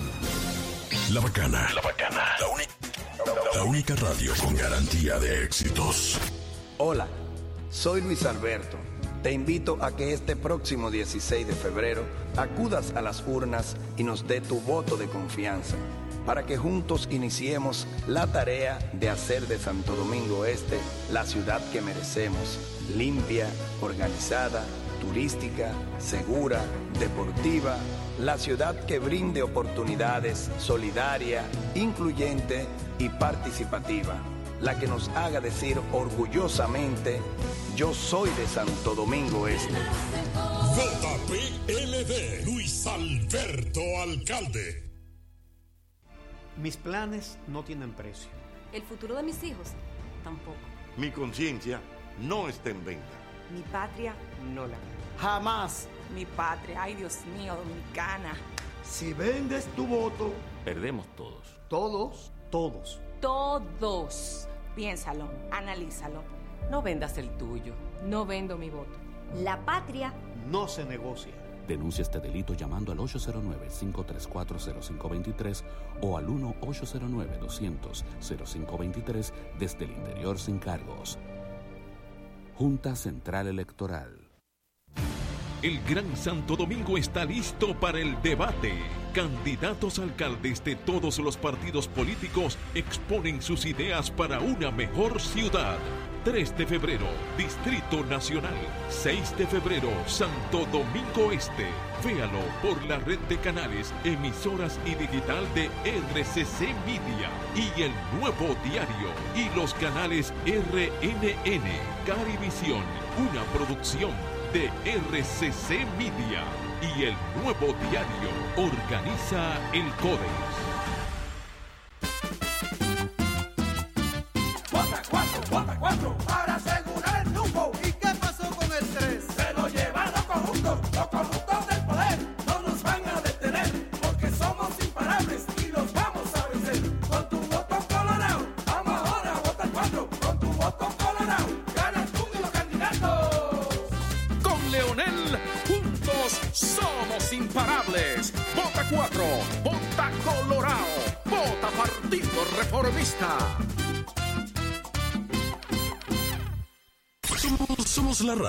La Bacana. La Bacana. La, uni- la única radio con garantía de éxitos. Hola, soy Luis Alberto. Te invito a que este próximo 16 de febrero acudas a las urnas y nos dé tu voto de confianza para que juntos iniciemos la tarea de hacer de Santo Domingo Este la ciudad que merecemos, limpia, organizada, turística, segura, deportiva, la ciudad que brinde oportunidades, solidaria, incluyente y participativa, la que nos haga decir orgullosamente, yo soy de Santo Domingo Este. JPLD, Luis Alberto Alcalde. Mis planes no tienen precio. El futuro de mis hijos tampoco. Mi conciencia no está en venta. Mi patria no la Jamás. Mi patria, ay Dios mío, dominicana. Si vendes tu voto, Perdemos todos. todos, todos. Todos. Piénsalo, analízalo. No vendas el tuyo. No vendo mi voto. La patria No se negocia. Denuncia este delito llamando al 809-534-0523 o al 1-809-200-0523 desde el interior sin cargos. Junta Central Electoral. El Gran Santo Domingo está listo para el debate. Candidatos alcaldes de todos los partidos políticos exponen sus ideas para una mejor ciudad. 3 de febrero, Distrito Nacional. 6 de febrero, Santo Domingo Este. Véalo por la red de canales, emisoras y digital de RCC Media y el nuevo diario y los canales RNN, Carivisión, una producción de RCC Media y el nuevo diario organiza el Codex.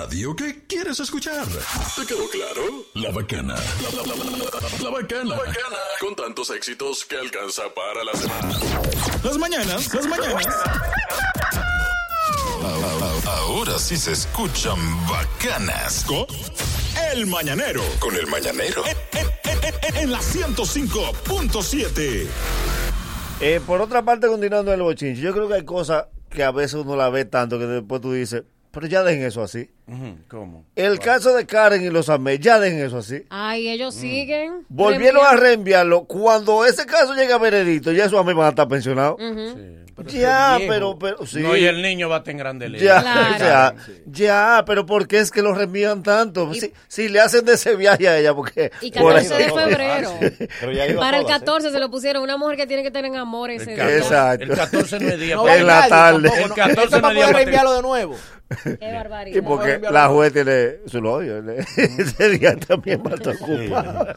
Radio que quieres escuchar. ¿Te quedó claro? La Bacana. La, la- la- la- la Bacana. Con tantos éxitos que alcanza para la semana. Las mañanas, las mañanas. Ahora sí se escuchan bacanas. Con El Mañanero. Con El Mañanero. En la 105.7. Eh, por otra parte, continuando en el bochinche, yo creo que hay cosas que a veces uno la ve tanto que después tú dices, pero ya dejen eso así. ¿Cómo? El caso de Karen y los Amé, ya dejen eso así. Ay, ellos siguen. Volvieron a reenviarlo. Cuando ese caso llegue a veredicto, ya esos Amé van a estar pensionados. Ya, pero, pero, sí. No, y el niño va a estar en grande liga. Ya, Claro. ya, ya, pero ¿por qué es que los reenvían tanto? Si, si le hacen de ese viaje a ella, porque... Y por 14 de febrero. Pero ya iba Para el todas, ¿eh? 14 se lo pusieron. Una mujer que tiene que tener amor ese día. Exacto. El 14 no es día. No en la tarde. El 14 Esto no es día poder para- enviarlo de nuevo. Qué Y barbaridad. porque la juez tiene su odio. Ese día también va a estar ocupado.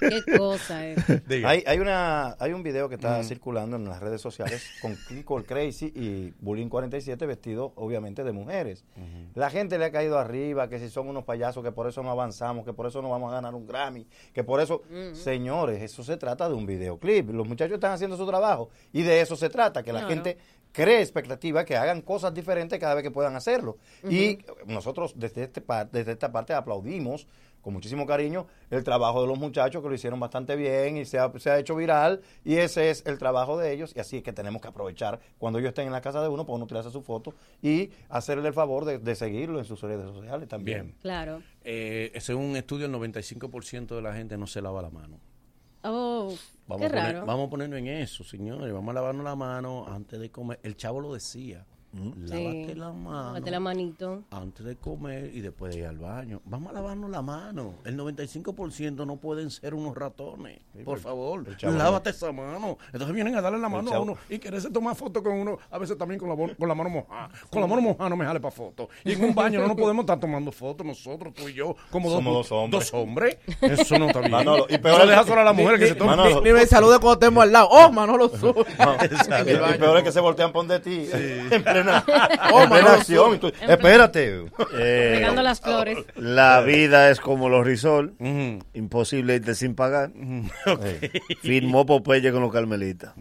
Qué cosa es. Hay, hay, una, hay un video que está circulando en las redes sociales con Kiko Crazy y Bullying 47 vestidos obviamente de mujeres. La gente le ha caído arriba, que si son unos payasos, que por eso no avanzamos, que por eso no vamos a ganar un Grammy, que por eso... Señores, eso se trata de un videoclip. Los muchachos están haciendo su trabajo y de eso se trata, que la gente cree expectativa, que hagan cosas diferentes cada vez que puedan hacerlo. Y nosotros desde, este desde esta parte aplaudimos con muchísimo cariño el trabajo de los muchachos que lo hicieron bastante bien y se ha, se ha hecho viral y ese es el trabajo de ellos y así es que tenemos que aprovechar cuando ellos estén en la casa de uno para uno tirarse su foto y hacerle el favor de, de seguirlo en sus redes sociales también. Bien. Claro. Eh, según un estudio, el 95% de la gente no se lava la mano. Oh, Vamos qué a, poner- raro. vamos a ponernos en eso, señores. Vamos a lavarnos la mano antes de comer. El chavo lo decía. Lávate Sí. la mano Lávate la manito. antes de comer y después de ir al baño. Vamos a lavarnos la mano. El 95% no pueden ser unos ratones. Por favor, lávate esa mano. Entonces vienen a darle la mano a uno y quererse tomar foto con uno. A veces también con la, con la mano mojada. Con la mano mojada no me jale para foto. Y en un baño no nos podemos estar tomando fotos nosotros, tú y yo, como dos, Somos dos hombres. Dos hombres. Eso no está bien. Manolo, y peor es- deja solo a la mujer ni- que se ni- toma. Ni me salude cuando estemos al lado. Oh, Manolo sube. No, y, peor es que se voltean por de ti en plena, Oh, en plena acción. espérate. Eh, Regando las flores. La vida es como los risol, imposible irte sin pagar. Firmó Popeye con los carmelitas.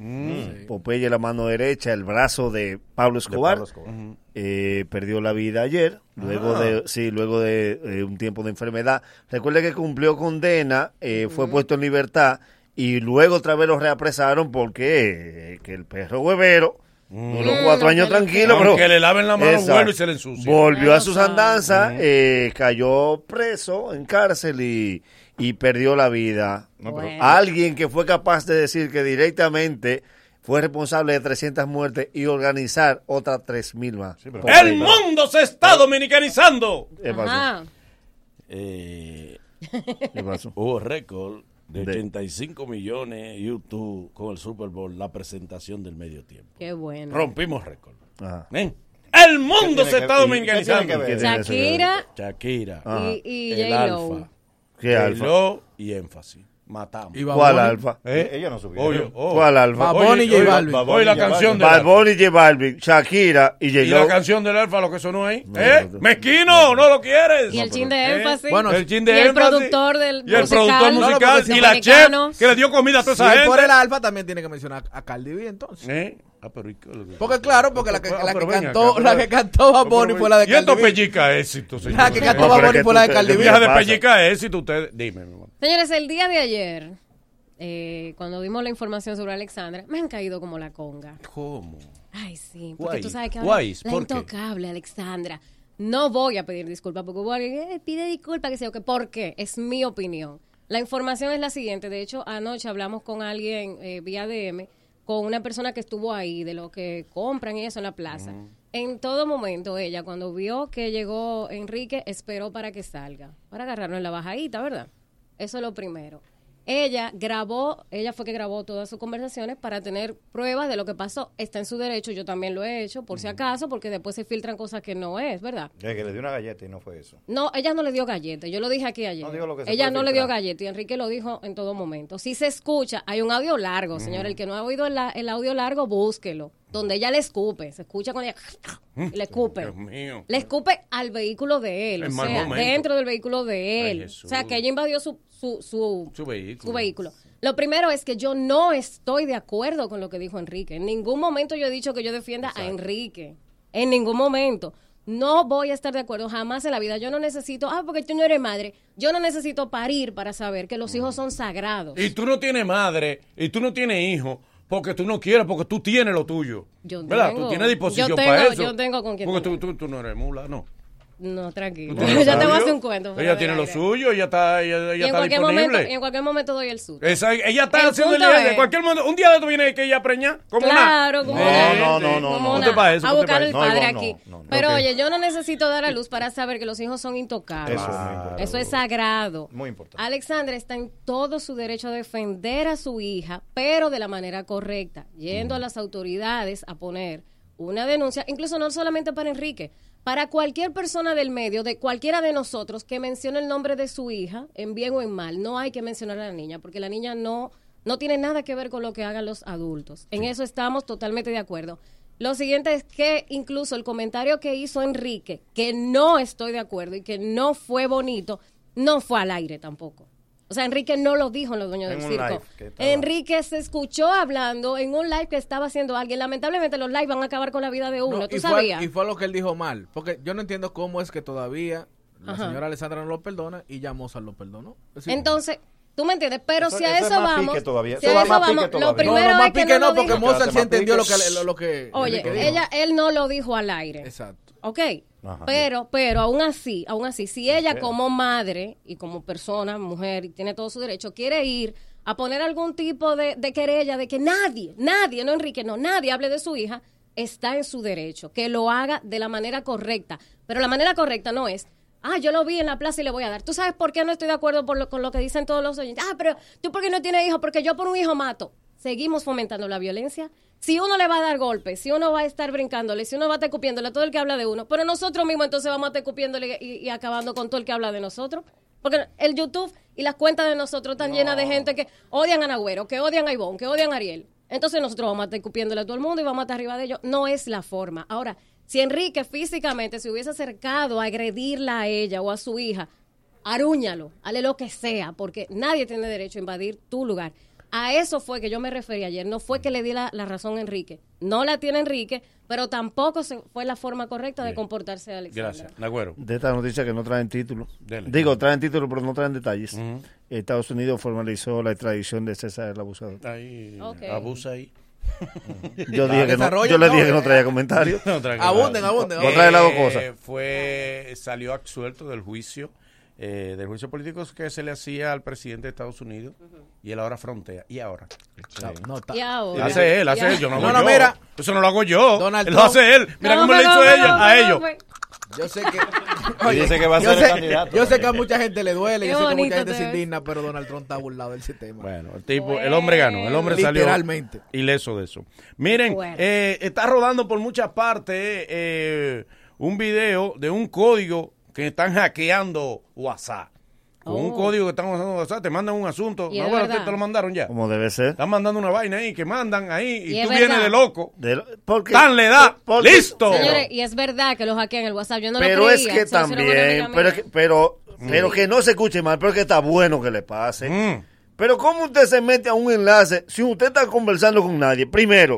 Popeye la mano derecha, el brazo de Pablo Escobar. Pablo Escobar. Eh, perdió la vida ayer, luego Ah. de sí, luego de eh, un tiempo de enfermedad. Recuerde que cumplió condena, eh, fue puesto en libertad y luego otra vez lo reapresaron porque eh, que el perro huevero duró Mm. cuatro años que tranquilo, Aunque pero le laven la mano, Exacto. vuelve y se le ensucia. Volvió a sus andanzas, eh, cayó preso en cárcel y, y perdió la vida. No, pero- Bueno. Alguien que fue capaz de decir que directamente fue responsable de 300 muertes y organizar otras 3.000 más. pero-. El mundo se está dominicanizando. ¿Qué pasó? Eh, ¿Qué pasó? hubo récord de De- 85 millones YouTube con el Super Bowl, la presentación del medio tiempo. Qué bueno. Rompimos récord. Ajá. ¿Ven? El mundo se que- está y- dominicanizando. Shakira Shakira, Ajá. y, y el J-Lo. alfa, ¿Qué alfa? Y énfasis. Matamos. Y ¿Cuál alfa? ¿Eh? Ella no subió. Oye, oh. ¿Cuál alfa? Bad Bunny y Oye, J oye, Balvin. Bunny, la canción del Bad alfa. Bunny, J Balvin, Shakira y Y la canción del alfa, lo que sonó ahí. No, ¿Eh? no, no. Mezquino, no lo quieres. Y el chin de ¿Eh? énfasis. Bueno, el chin de y el énfasis. productor del Y el musical. productor musical. y la chef que le dio comida a toda esa es gente. por el alfa, también tiene que mencionar a Cardi B entonces. ¿Eh? Ah, pero ¿y Porque claro, porque la que, Ah, la que cantó, acá, la que cantó Bad Bunny fue la de Y esto pellica éxito, señor. La que cantó No, Bad Bunny fue la de tú- Cardi ¿qué B. Deja de pellica éxito, ustedes. Dime, mi amor. Señores, el día de ayer, eh, cuando dimos la información sobre Alexandra, me han caído como la conga. ¿Cómo? Ay, sí, porque Guay, tú sabes que ahora guay, la ¿por qué? intocable Alexandra. No voy a pedir disculpas porque hubo alguien que pide disculpas, que sé yo, que por qué, es mi opinión. La información es la siguiente, de hecho anoche hablamos con alguien eh, vía DM, con una persona que estuvo ahí, de lo que compran y eso en la plaza. En todo momento ella, cuando vio que llegó Enrique, esperó para que salga, para agarrarlo en la bajadita, ¿verdad? Eso es lo primero. Ella grabó, ella fue que grabó todas sus conversaciones para tener pruebas de lo que pasó. Está en su derecho, yo también lo he hecho, por si acaso, porque después se filtran cosas que no es, ¿verdad? Es que le dio una galleta y no fue eso. No, ella no le dio galleta, yo lo dije aquí ayer. No digo lo que se ella no le dio galleta y Enrique lo dijo en todo momento. Si se escucha, hay un audio largo, señor, el que no ha oído el, el audio largo, búsquelo, donde ella le escupe, se escucha cuando ella y le escupe. Dios mío. Le escupe al vehículo de él, En o mal sea, momento. dentro del vehículo de él. O sea, que ella invadió su, su, su, Su vehículo. su vehículo. Lo primero es que yo no estoy de acuerdo con lo que dijo Enrique. En ningún momento yo he dicho que yo defienda a Enrique. En ningún momento. No voy a estar de acuerdo jamás en la vida. Yo no necesito, ah, porque tú no eres madre. Yo no necesito parir para saber que los hijos son sagrados. Y tú no tienes madre, y tú no tienes hijo, porque tú no quieres, porque tú tienes lo tuyo. Yo ¿Verdad? tengo- tú tienes disposición yo tengo- para eso. yo tengo con quien Porque tú, tú, tú no eres mula, no. No, tranquilo. ¿Tú tienes ya te voy a hacer un cuento. Ella tiene lo suyo, ella está, ella, ella Y en, está cualquier disponible. momento, en cualquier momento doy el susto. Esa- ella está El haciendo el día de es- cualquier momento. Un día de esto viene que ella preña. como Claro, como No, no, no, no. una- Ponte pa' eso, a buscar el eso. No, padre aquí. no, no, no. Pero oye, yo no necesito dar a luz para saber que los hijos son intocables. Eso. Eso es sagrado. Muy importante. Alexandra está en todo su derecho a defender a su hija, pero de la manera correcta, yendo a las autoridades a poner una denuncia, incluso no solamente para Enrique, para cualquier persona del medio, de cualquiera de nosotros que mencione el nombre de su hija, en bien o en mal, no hay que mencionar a la niña, porque la niña no, no tiene nada que ver con lo que hagan los adultos. En eso estamos totalmente de acuerdo. Lo siguiente es que incluso el comentario que hizo Enrique, que no estoy de acuerdo y que no fue bonito, no fue al aire tampoco. O sea, Enrique no lo dijo en los dueños En del circo. live estaba- Enrique se escuchó hablando en un live que estaba haciendo alguien. Lamentablemente los lives van a acabar con la vida de uno. No, ¿Tú y, sabías? Fue, y fue lo que él dijo mal. Porque yo no entiendo cómo es que todavía la Ajá. señora Alessandra no lo perdona y ya Mozart lo perdonó. Entonces, tú me entiendes, pero Eso- si a eso eso, es vamos, pique todavía. si Eso a va eso más vamos, pique lo primero no, no, más es que pique no, no, lo porque dijo. Mozart más entendió lo que, lo, lo que Oye, ella, él no lo dijo al aire. Exacto. ¿Ok? Ajá. pero, pero aún así, aún así, si ella como madre y como persona, mujer, y tiene todo su derecho, quiere ir a poner algún tipo de, de querella de que nadie, nadie, no Enrique, no, nadie hable de su hija, está en su derecho, que lo haga de la manera correcta. Pero la manera correcta no es, ah, yo lo vi en la plaza y le voy a dar. ¿Tú sabes por qué no estoy de acuerdo por lo- con lo que dicen todos los oyentes? Ah, pero tú por qué no tienes hijos, porque yo por un hijo mato. Seguimos fomentando la violencia. Si uno le va a dar golpes, si uno va a estar brincándole, si uno va a estar escupiéndole a todo el que habla de uno, pero nosotros mismos entonces vamos a estar escupiéndole y, y acabando con todo el que habla de nosotros. Porque el YouTube y las cuentas de nosotros están llenas de gente que odian a Nagüero, que odian a Ivonne, que odian a Ariel. Entonces nosotros vamos a estar escupiéndole a todo el mundo y vamos a estar arriba de ellos. No es la forma. Ahora, si Enrique físicamente se hubiese acercado a agredirla a ella o a su hija, arúñalo, hale lo que sea, porque nadie tiene derecho a invadir tu lugar. A eso fue que yo me referí ayer. No fue que le di la, la razón a Enrique. No la tiene Enrique, pero tampoco se- fue la forma correcta de comportarse Alexandra. Gracias. Nagüero. De esta noticia que no traen título. Dele. Digo, traen título, pero no traen detalles. Estados Unidos formalizó la extradición de César el abusador. Ahí, abusa ahí. Yo dije que no, Desarrolla, yo le no, dije que no traía comentarios. No. Abunden, abunden, No trae las dos cosas. Eh, Fue, salió absuelto del juicio, eh, del juicio político que se le hacía al presidente de Estados Unidos y él ahora frontea. ¿Y ahora? No, está- Y ahora. Hace él, hace él, yo no No, no, yo. mira. Eso no lo hago yo. Donald él lo hace él. Mira No, cómo le hizo ella a ellos. Yo sé que. Y dice que va a ser sé, el candidato. Yo sé que a mucha gente le duele, Qué yo sé que mucha gente te se indigna, pero Donald Trump está burlado del sistema. Bueno, el tipo, el hombre ganó, el hombre salió Literalmente. ileso de eso. Miren, Bueno. eh, está rodando por muchas partes eh, un video de un código que están hackeando WhatsApp. Con un Oh. código que están usando WhatsApp, te mandan un asunto. Y No, es bueno, te, te lo mandaron ya. Como debe ser. Están mandando una vaina ahí que mandan ahí y, Y es tú vienes de loco. De lo- porque- Tan le da. porque- ¡Listo! Señores, y es verdad que los hackean el WhatsApp. Yo no pero lo es creía. que lo una amiga también, pero, es que- pero, pero que no se escuche mal, pero que está bueno que le pase. Mm. Pero ¿cómo usted se mete a un enlace si usted está conversando con nadie? Primero,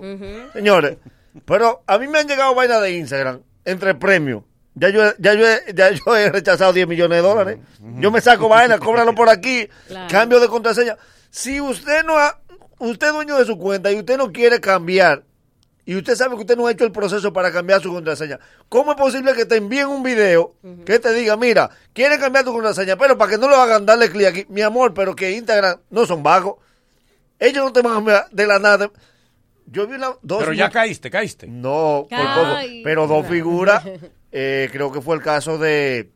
señores, pero a mí me han llegado vainas de Instagram entre premios. Ya yo, he- ya, yo ya yo he rechazado 10 millones de dólares. Yo me saco vaina, cóbralo por aquí, Claro. cambio de contraseña. Si usted no ha, usted es dueño de su cuenta y usted no quiere cambiar, y usted sabe que usted no ha hecho el proceso para cambiar su contraseña, ¿cómo es posible que te envíen un video que te diga, mira, quiere cambiar tu contraseña, pero para que no lo hagan, darle clic aquí, mi amor, pero que Instagram no son vagos, ellos no te van a enviar de la nada. Yo vi una, dos Pero ya caíste, caíste. no, por poco. Pero dos figuras, eh, creo que fue el caso de,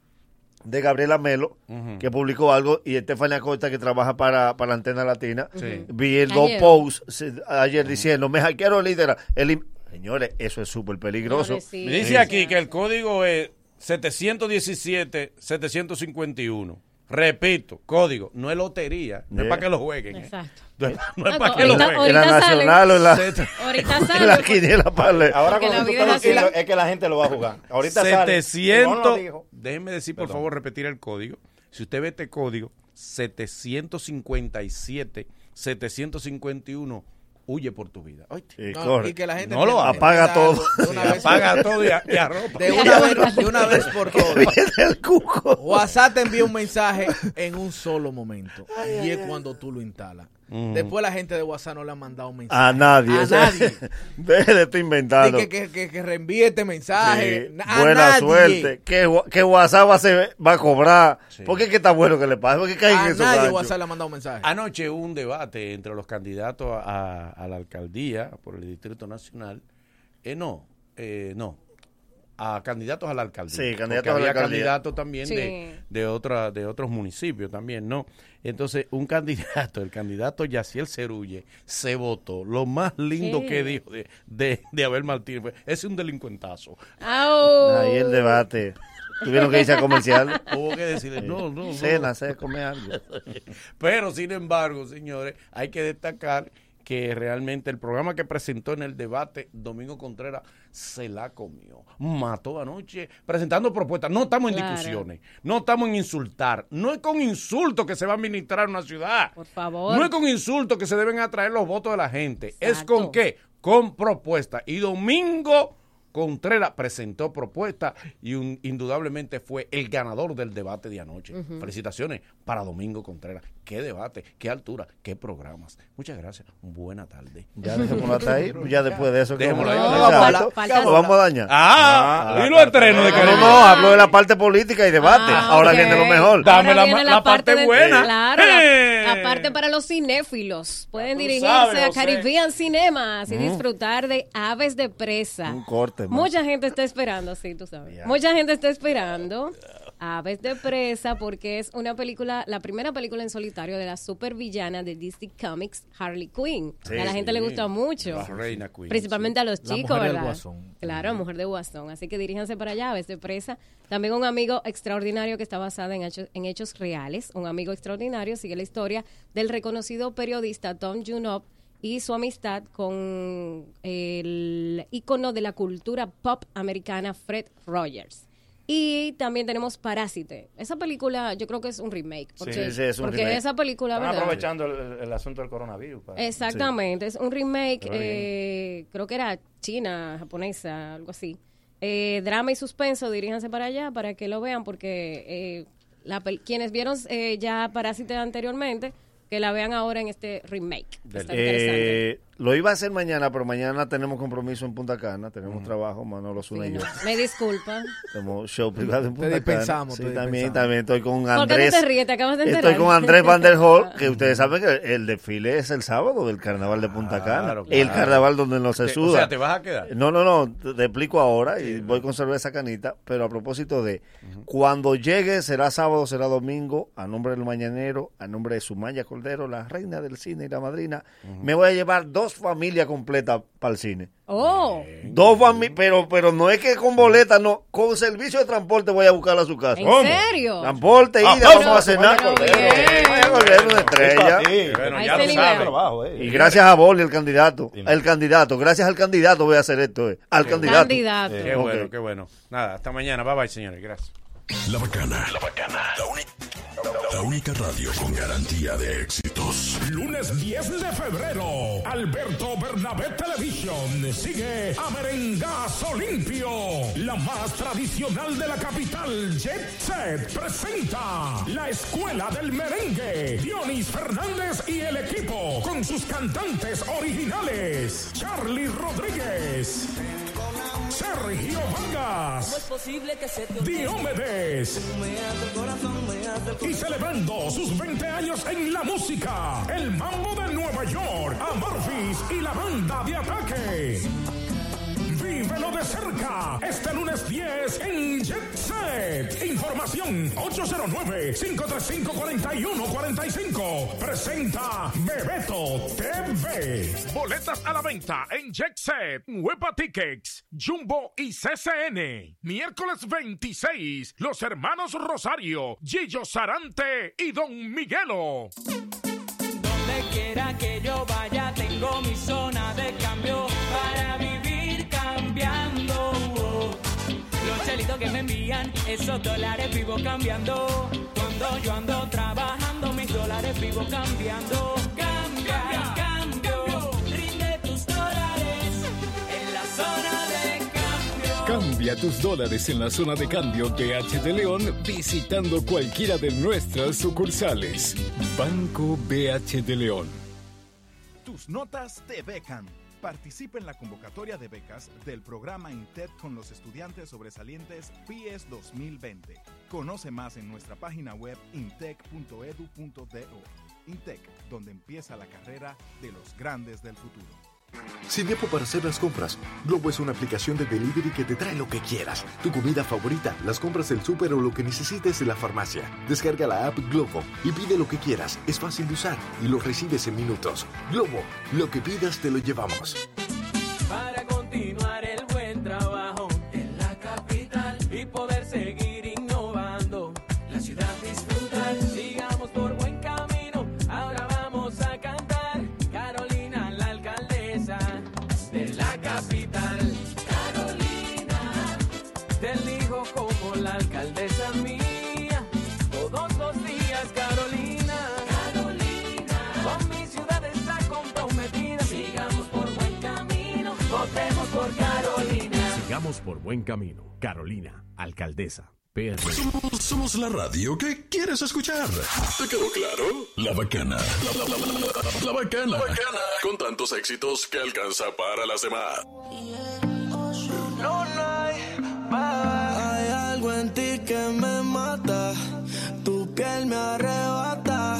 de Gabriela Melo, que publicó algo, y Estefania Costa, que trabaja para, para la Antena Latina. Sí. Vi el dos Ayer. posts ayer diciendo, me hackearon líder. El Señores, eso es súper peligroso. Dice aquí que el código es 717-751. Repito, código, no es lotería, no es para que lo jueguen. eh. Exacto. no es No, para que lo jueguen. En la ahorita sale. nacional o en la, Ahorita en sale. la porque- quiniela parle. Ahora Porque cuando la tú vida estás es que la gente lo va a jugar. Ahorita sale. 700. No lo dijo. Déjeme decir, por Perdón. favor, repetir el código. Si usted ve este código, 757, 751, huye por tu vida. No, y que la gente No lo apaga todo. algo de una Sí, vez- apaga todo y, a- y arropa. De una, vez, de una vez por todas. Viene el cuco. WhatsApp te envía un mensaje en un solo momento. y es cuando tú lo instalas. Después la gente de WhatsApp no le ha mandado un mensaje. A nadie. A o sea, nadie. Deje de estar inventando. Que, que, que, que reenvíe este mensaje. Sí, a buena nadie. suerte. Que, que WhatsApp va a, ser- va a cobrar. ¿Por qué que está bueno que le pase? ¿Por qué caen en A esos nadie ganchos? WhatsApp le ha mandado un mensaje. Anoche hubo un debate entre los candidatos a, a la alcaldía por el Distrito Nacional. Eh, no, eh, no. A candidatos a la alcaldía. Sí, candidatos a la había alcaldía. candidatos también Sí. de, de, otra, de otros municipios también, ¿no? Entonces, un candidato, el candidato Yaciel Cerulle, se votó. Lo más lindo ¿Qué? que dijo de, de, de Abel Martínez fue, es un delincuentazo. Au. Ahí el debate. Tuvieron que irse a comercial. Hubo que decirle, no, no, no. Cena, se come algo. Pero, sin embargo, señores, hay que destacar que realmente el programa que presentó en el debate Domingo Contreras se la comió. Mató anoche presentando propuestas. No estamos en Claro. discusiones, no estamos en insultar. No es con insultos que se va a administrar una ciudad. Por favor. No es con insultos que se deben atraer los votos de la gente. Es con qué? Con propuestas. Y Domingo Contreras presentó propuesta y un- indudablemente fue el ganador del debate de anoche. Felicitaciones para Domingo Contreras. Qué debate, qué altura, qué programas. Muchas gracias. Buena tarde. Ya dejémoslo hasta ahí. Ya después de eso. ¿qué Dejémoslo ahí. vamos a No, Lo vamos a dañar. Ah, y los estrenos de No, Caribe. no, hablo de la parte política y debate. Ah, Ahora ok. viene lo mejor. Dame la, parte de- buena. Claro, Eh. la, parte para los cinéfilos. Pueden tú dirigirse sabes, a. Caribbean Cinemas y Mm. disfrutar de Aves de Presa. Un corte, Mucha gente está esperando, sí, tú sabes. Mucha gente está esperando Aves de Presa porque es una película, la primera película en solitario de la supervillana de DC Comics, Harley Quinn. Sí, a la gente le gusta mucho. La reina Quinn, Principalmente a los La chicos, mujer del ¿verdad? Guasón. Claro, mujer de Guasón. Así que diríjanse para allá, Aves de Presa. También un amigo extraordinario que está basada en hechos, en hechos reales. Un amigo extraordinario sigue la historia del reconocido periodista Tom Junop y su amistad con el ícono de la cultura pop americana Fred Rogers. Y también tenemos Parásite. Esa película yo creo que es un remake. Porque, Sí, sí, es un porque remake. esa película, Están ¿verdad? aprovechando el, el asunto del coronavirus. para- Exactamente, es un remake, eh, creo que era china, japonesa, algo así. Eh, drama y suspenso, diríjanse para allá para que lo vean, porque eh, la quienes vieron eh, ya Parásite anteriormente, que la vean ahora en este remake. Está interesante. Eh, lo iba a hacer mañana, pero mañana tenemos compromiso en Punta Cana. Tenemos trabajo, Manolo Zuna Sí, y yo. no, me disculpa. Tenemos show privado en Te Punta dispensamos, Cana. te Sí, también, también estoy con ¿Por qué Andrés. no te ríes? Te acabas de enterar. Estoy con Andrés Van der Hol, que ustedes saben que el desfile es el sábado del carnaval de Punta Cana. Claro, El carnaval donde no se Te- o suda. sea, ¿te vas a quedar? No, no, no, te, te explico ahora y voy con cerveza canita, pero a propósito de, cuando llegue, será sábado, será domingo, a nombre del Mañanero, a nombre de Sumaya Cordero, la reina del cine y la madrina, me voy a llevar dos familias completas para el cine. Oh, Dos familias, pero, pero no es que con boleta, no, con servicio de transporte voy a buscarla a su casa. ¿En serio? Transporte, ida, vamos a cenar. una estrella. Eh. Y gracias a Boli, el candidato. El candidato, gracias al candidato voy a hacer esto. eh. Al candidato. candidato. Qué Ok. bueno, qué bueno. Nada, hasta mañana. Bye bye, señores. Gracias. La bacana. La bacana. La, uni- la única radio con garantía de éxitos. Lunes 10 de febrero, Alberto Bernabé Television sigue a Merengazo Limpio. La más tradicional de la capital, Jet Set, presenta la Escuela del Merengue. Dionis Fernández y el equipo con sus cantantes originales. Charlie Rodríguez. Sergio Vargas. Diomedes. Y celebrando sus 20 años en la música, el mambo de Nueva York, Amorphis y la banda de ataque. Vívelo de cerca este lunes 10 en Jet Set. Información 809-535-4145. Presenta Bebeto TV. Boletas a la venta en Jet Set, Huepa Tickets, Jumbo y CCN. Miércoles 26, los hermanos Rosario, Gillo Sarante y Don Miguelo. Donde quiera que yo vaya, tengo mi zona Que me envían, esos dólares vivo cambiando. Cuando yo ando trabajando, mis dólares vivo cambiando. Cambia, cambio, rinde tus dólares en la zona de cambio. Cambia tus dólares en la zona de cambio BH de León visitando cualquiera de nuestras sucursales. Banco BH de León. Tus notas te becan. Participa en la convocatoria de becas del programa INTEC con los estudiantes sobresalientes PIES 2020. Conoce más en nuestra página web intec.edu.do. INTEC, donde empieza la carrera de los grandes del futuro. Sin tiempo para hacer las compras, Globo es una aplicación de delivery que te trae lo que quieras. Tu comida favorita, las compras del súper o lo que necesites de la farmacia. Descarga la app Globo y pide lo que quieras. Es fácil de usar y lo recibes en minutos. Globo, lo que pidas te lo llevamos. Para continuar el Vamos por buen camino. Carolina, alcaldesa. PR. Somos, somos la radio que quieres escuchar. ¿Te quedó claro? La bacana. La, la- la- la- la bacana. La bacana. Con tantos éxitos que alcanza para las demás. No, no hay, hay algo en ti que me mata. Tu piel me arrebata.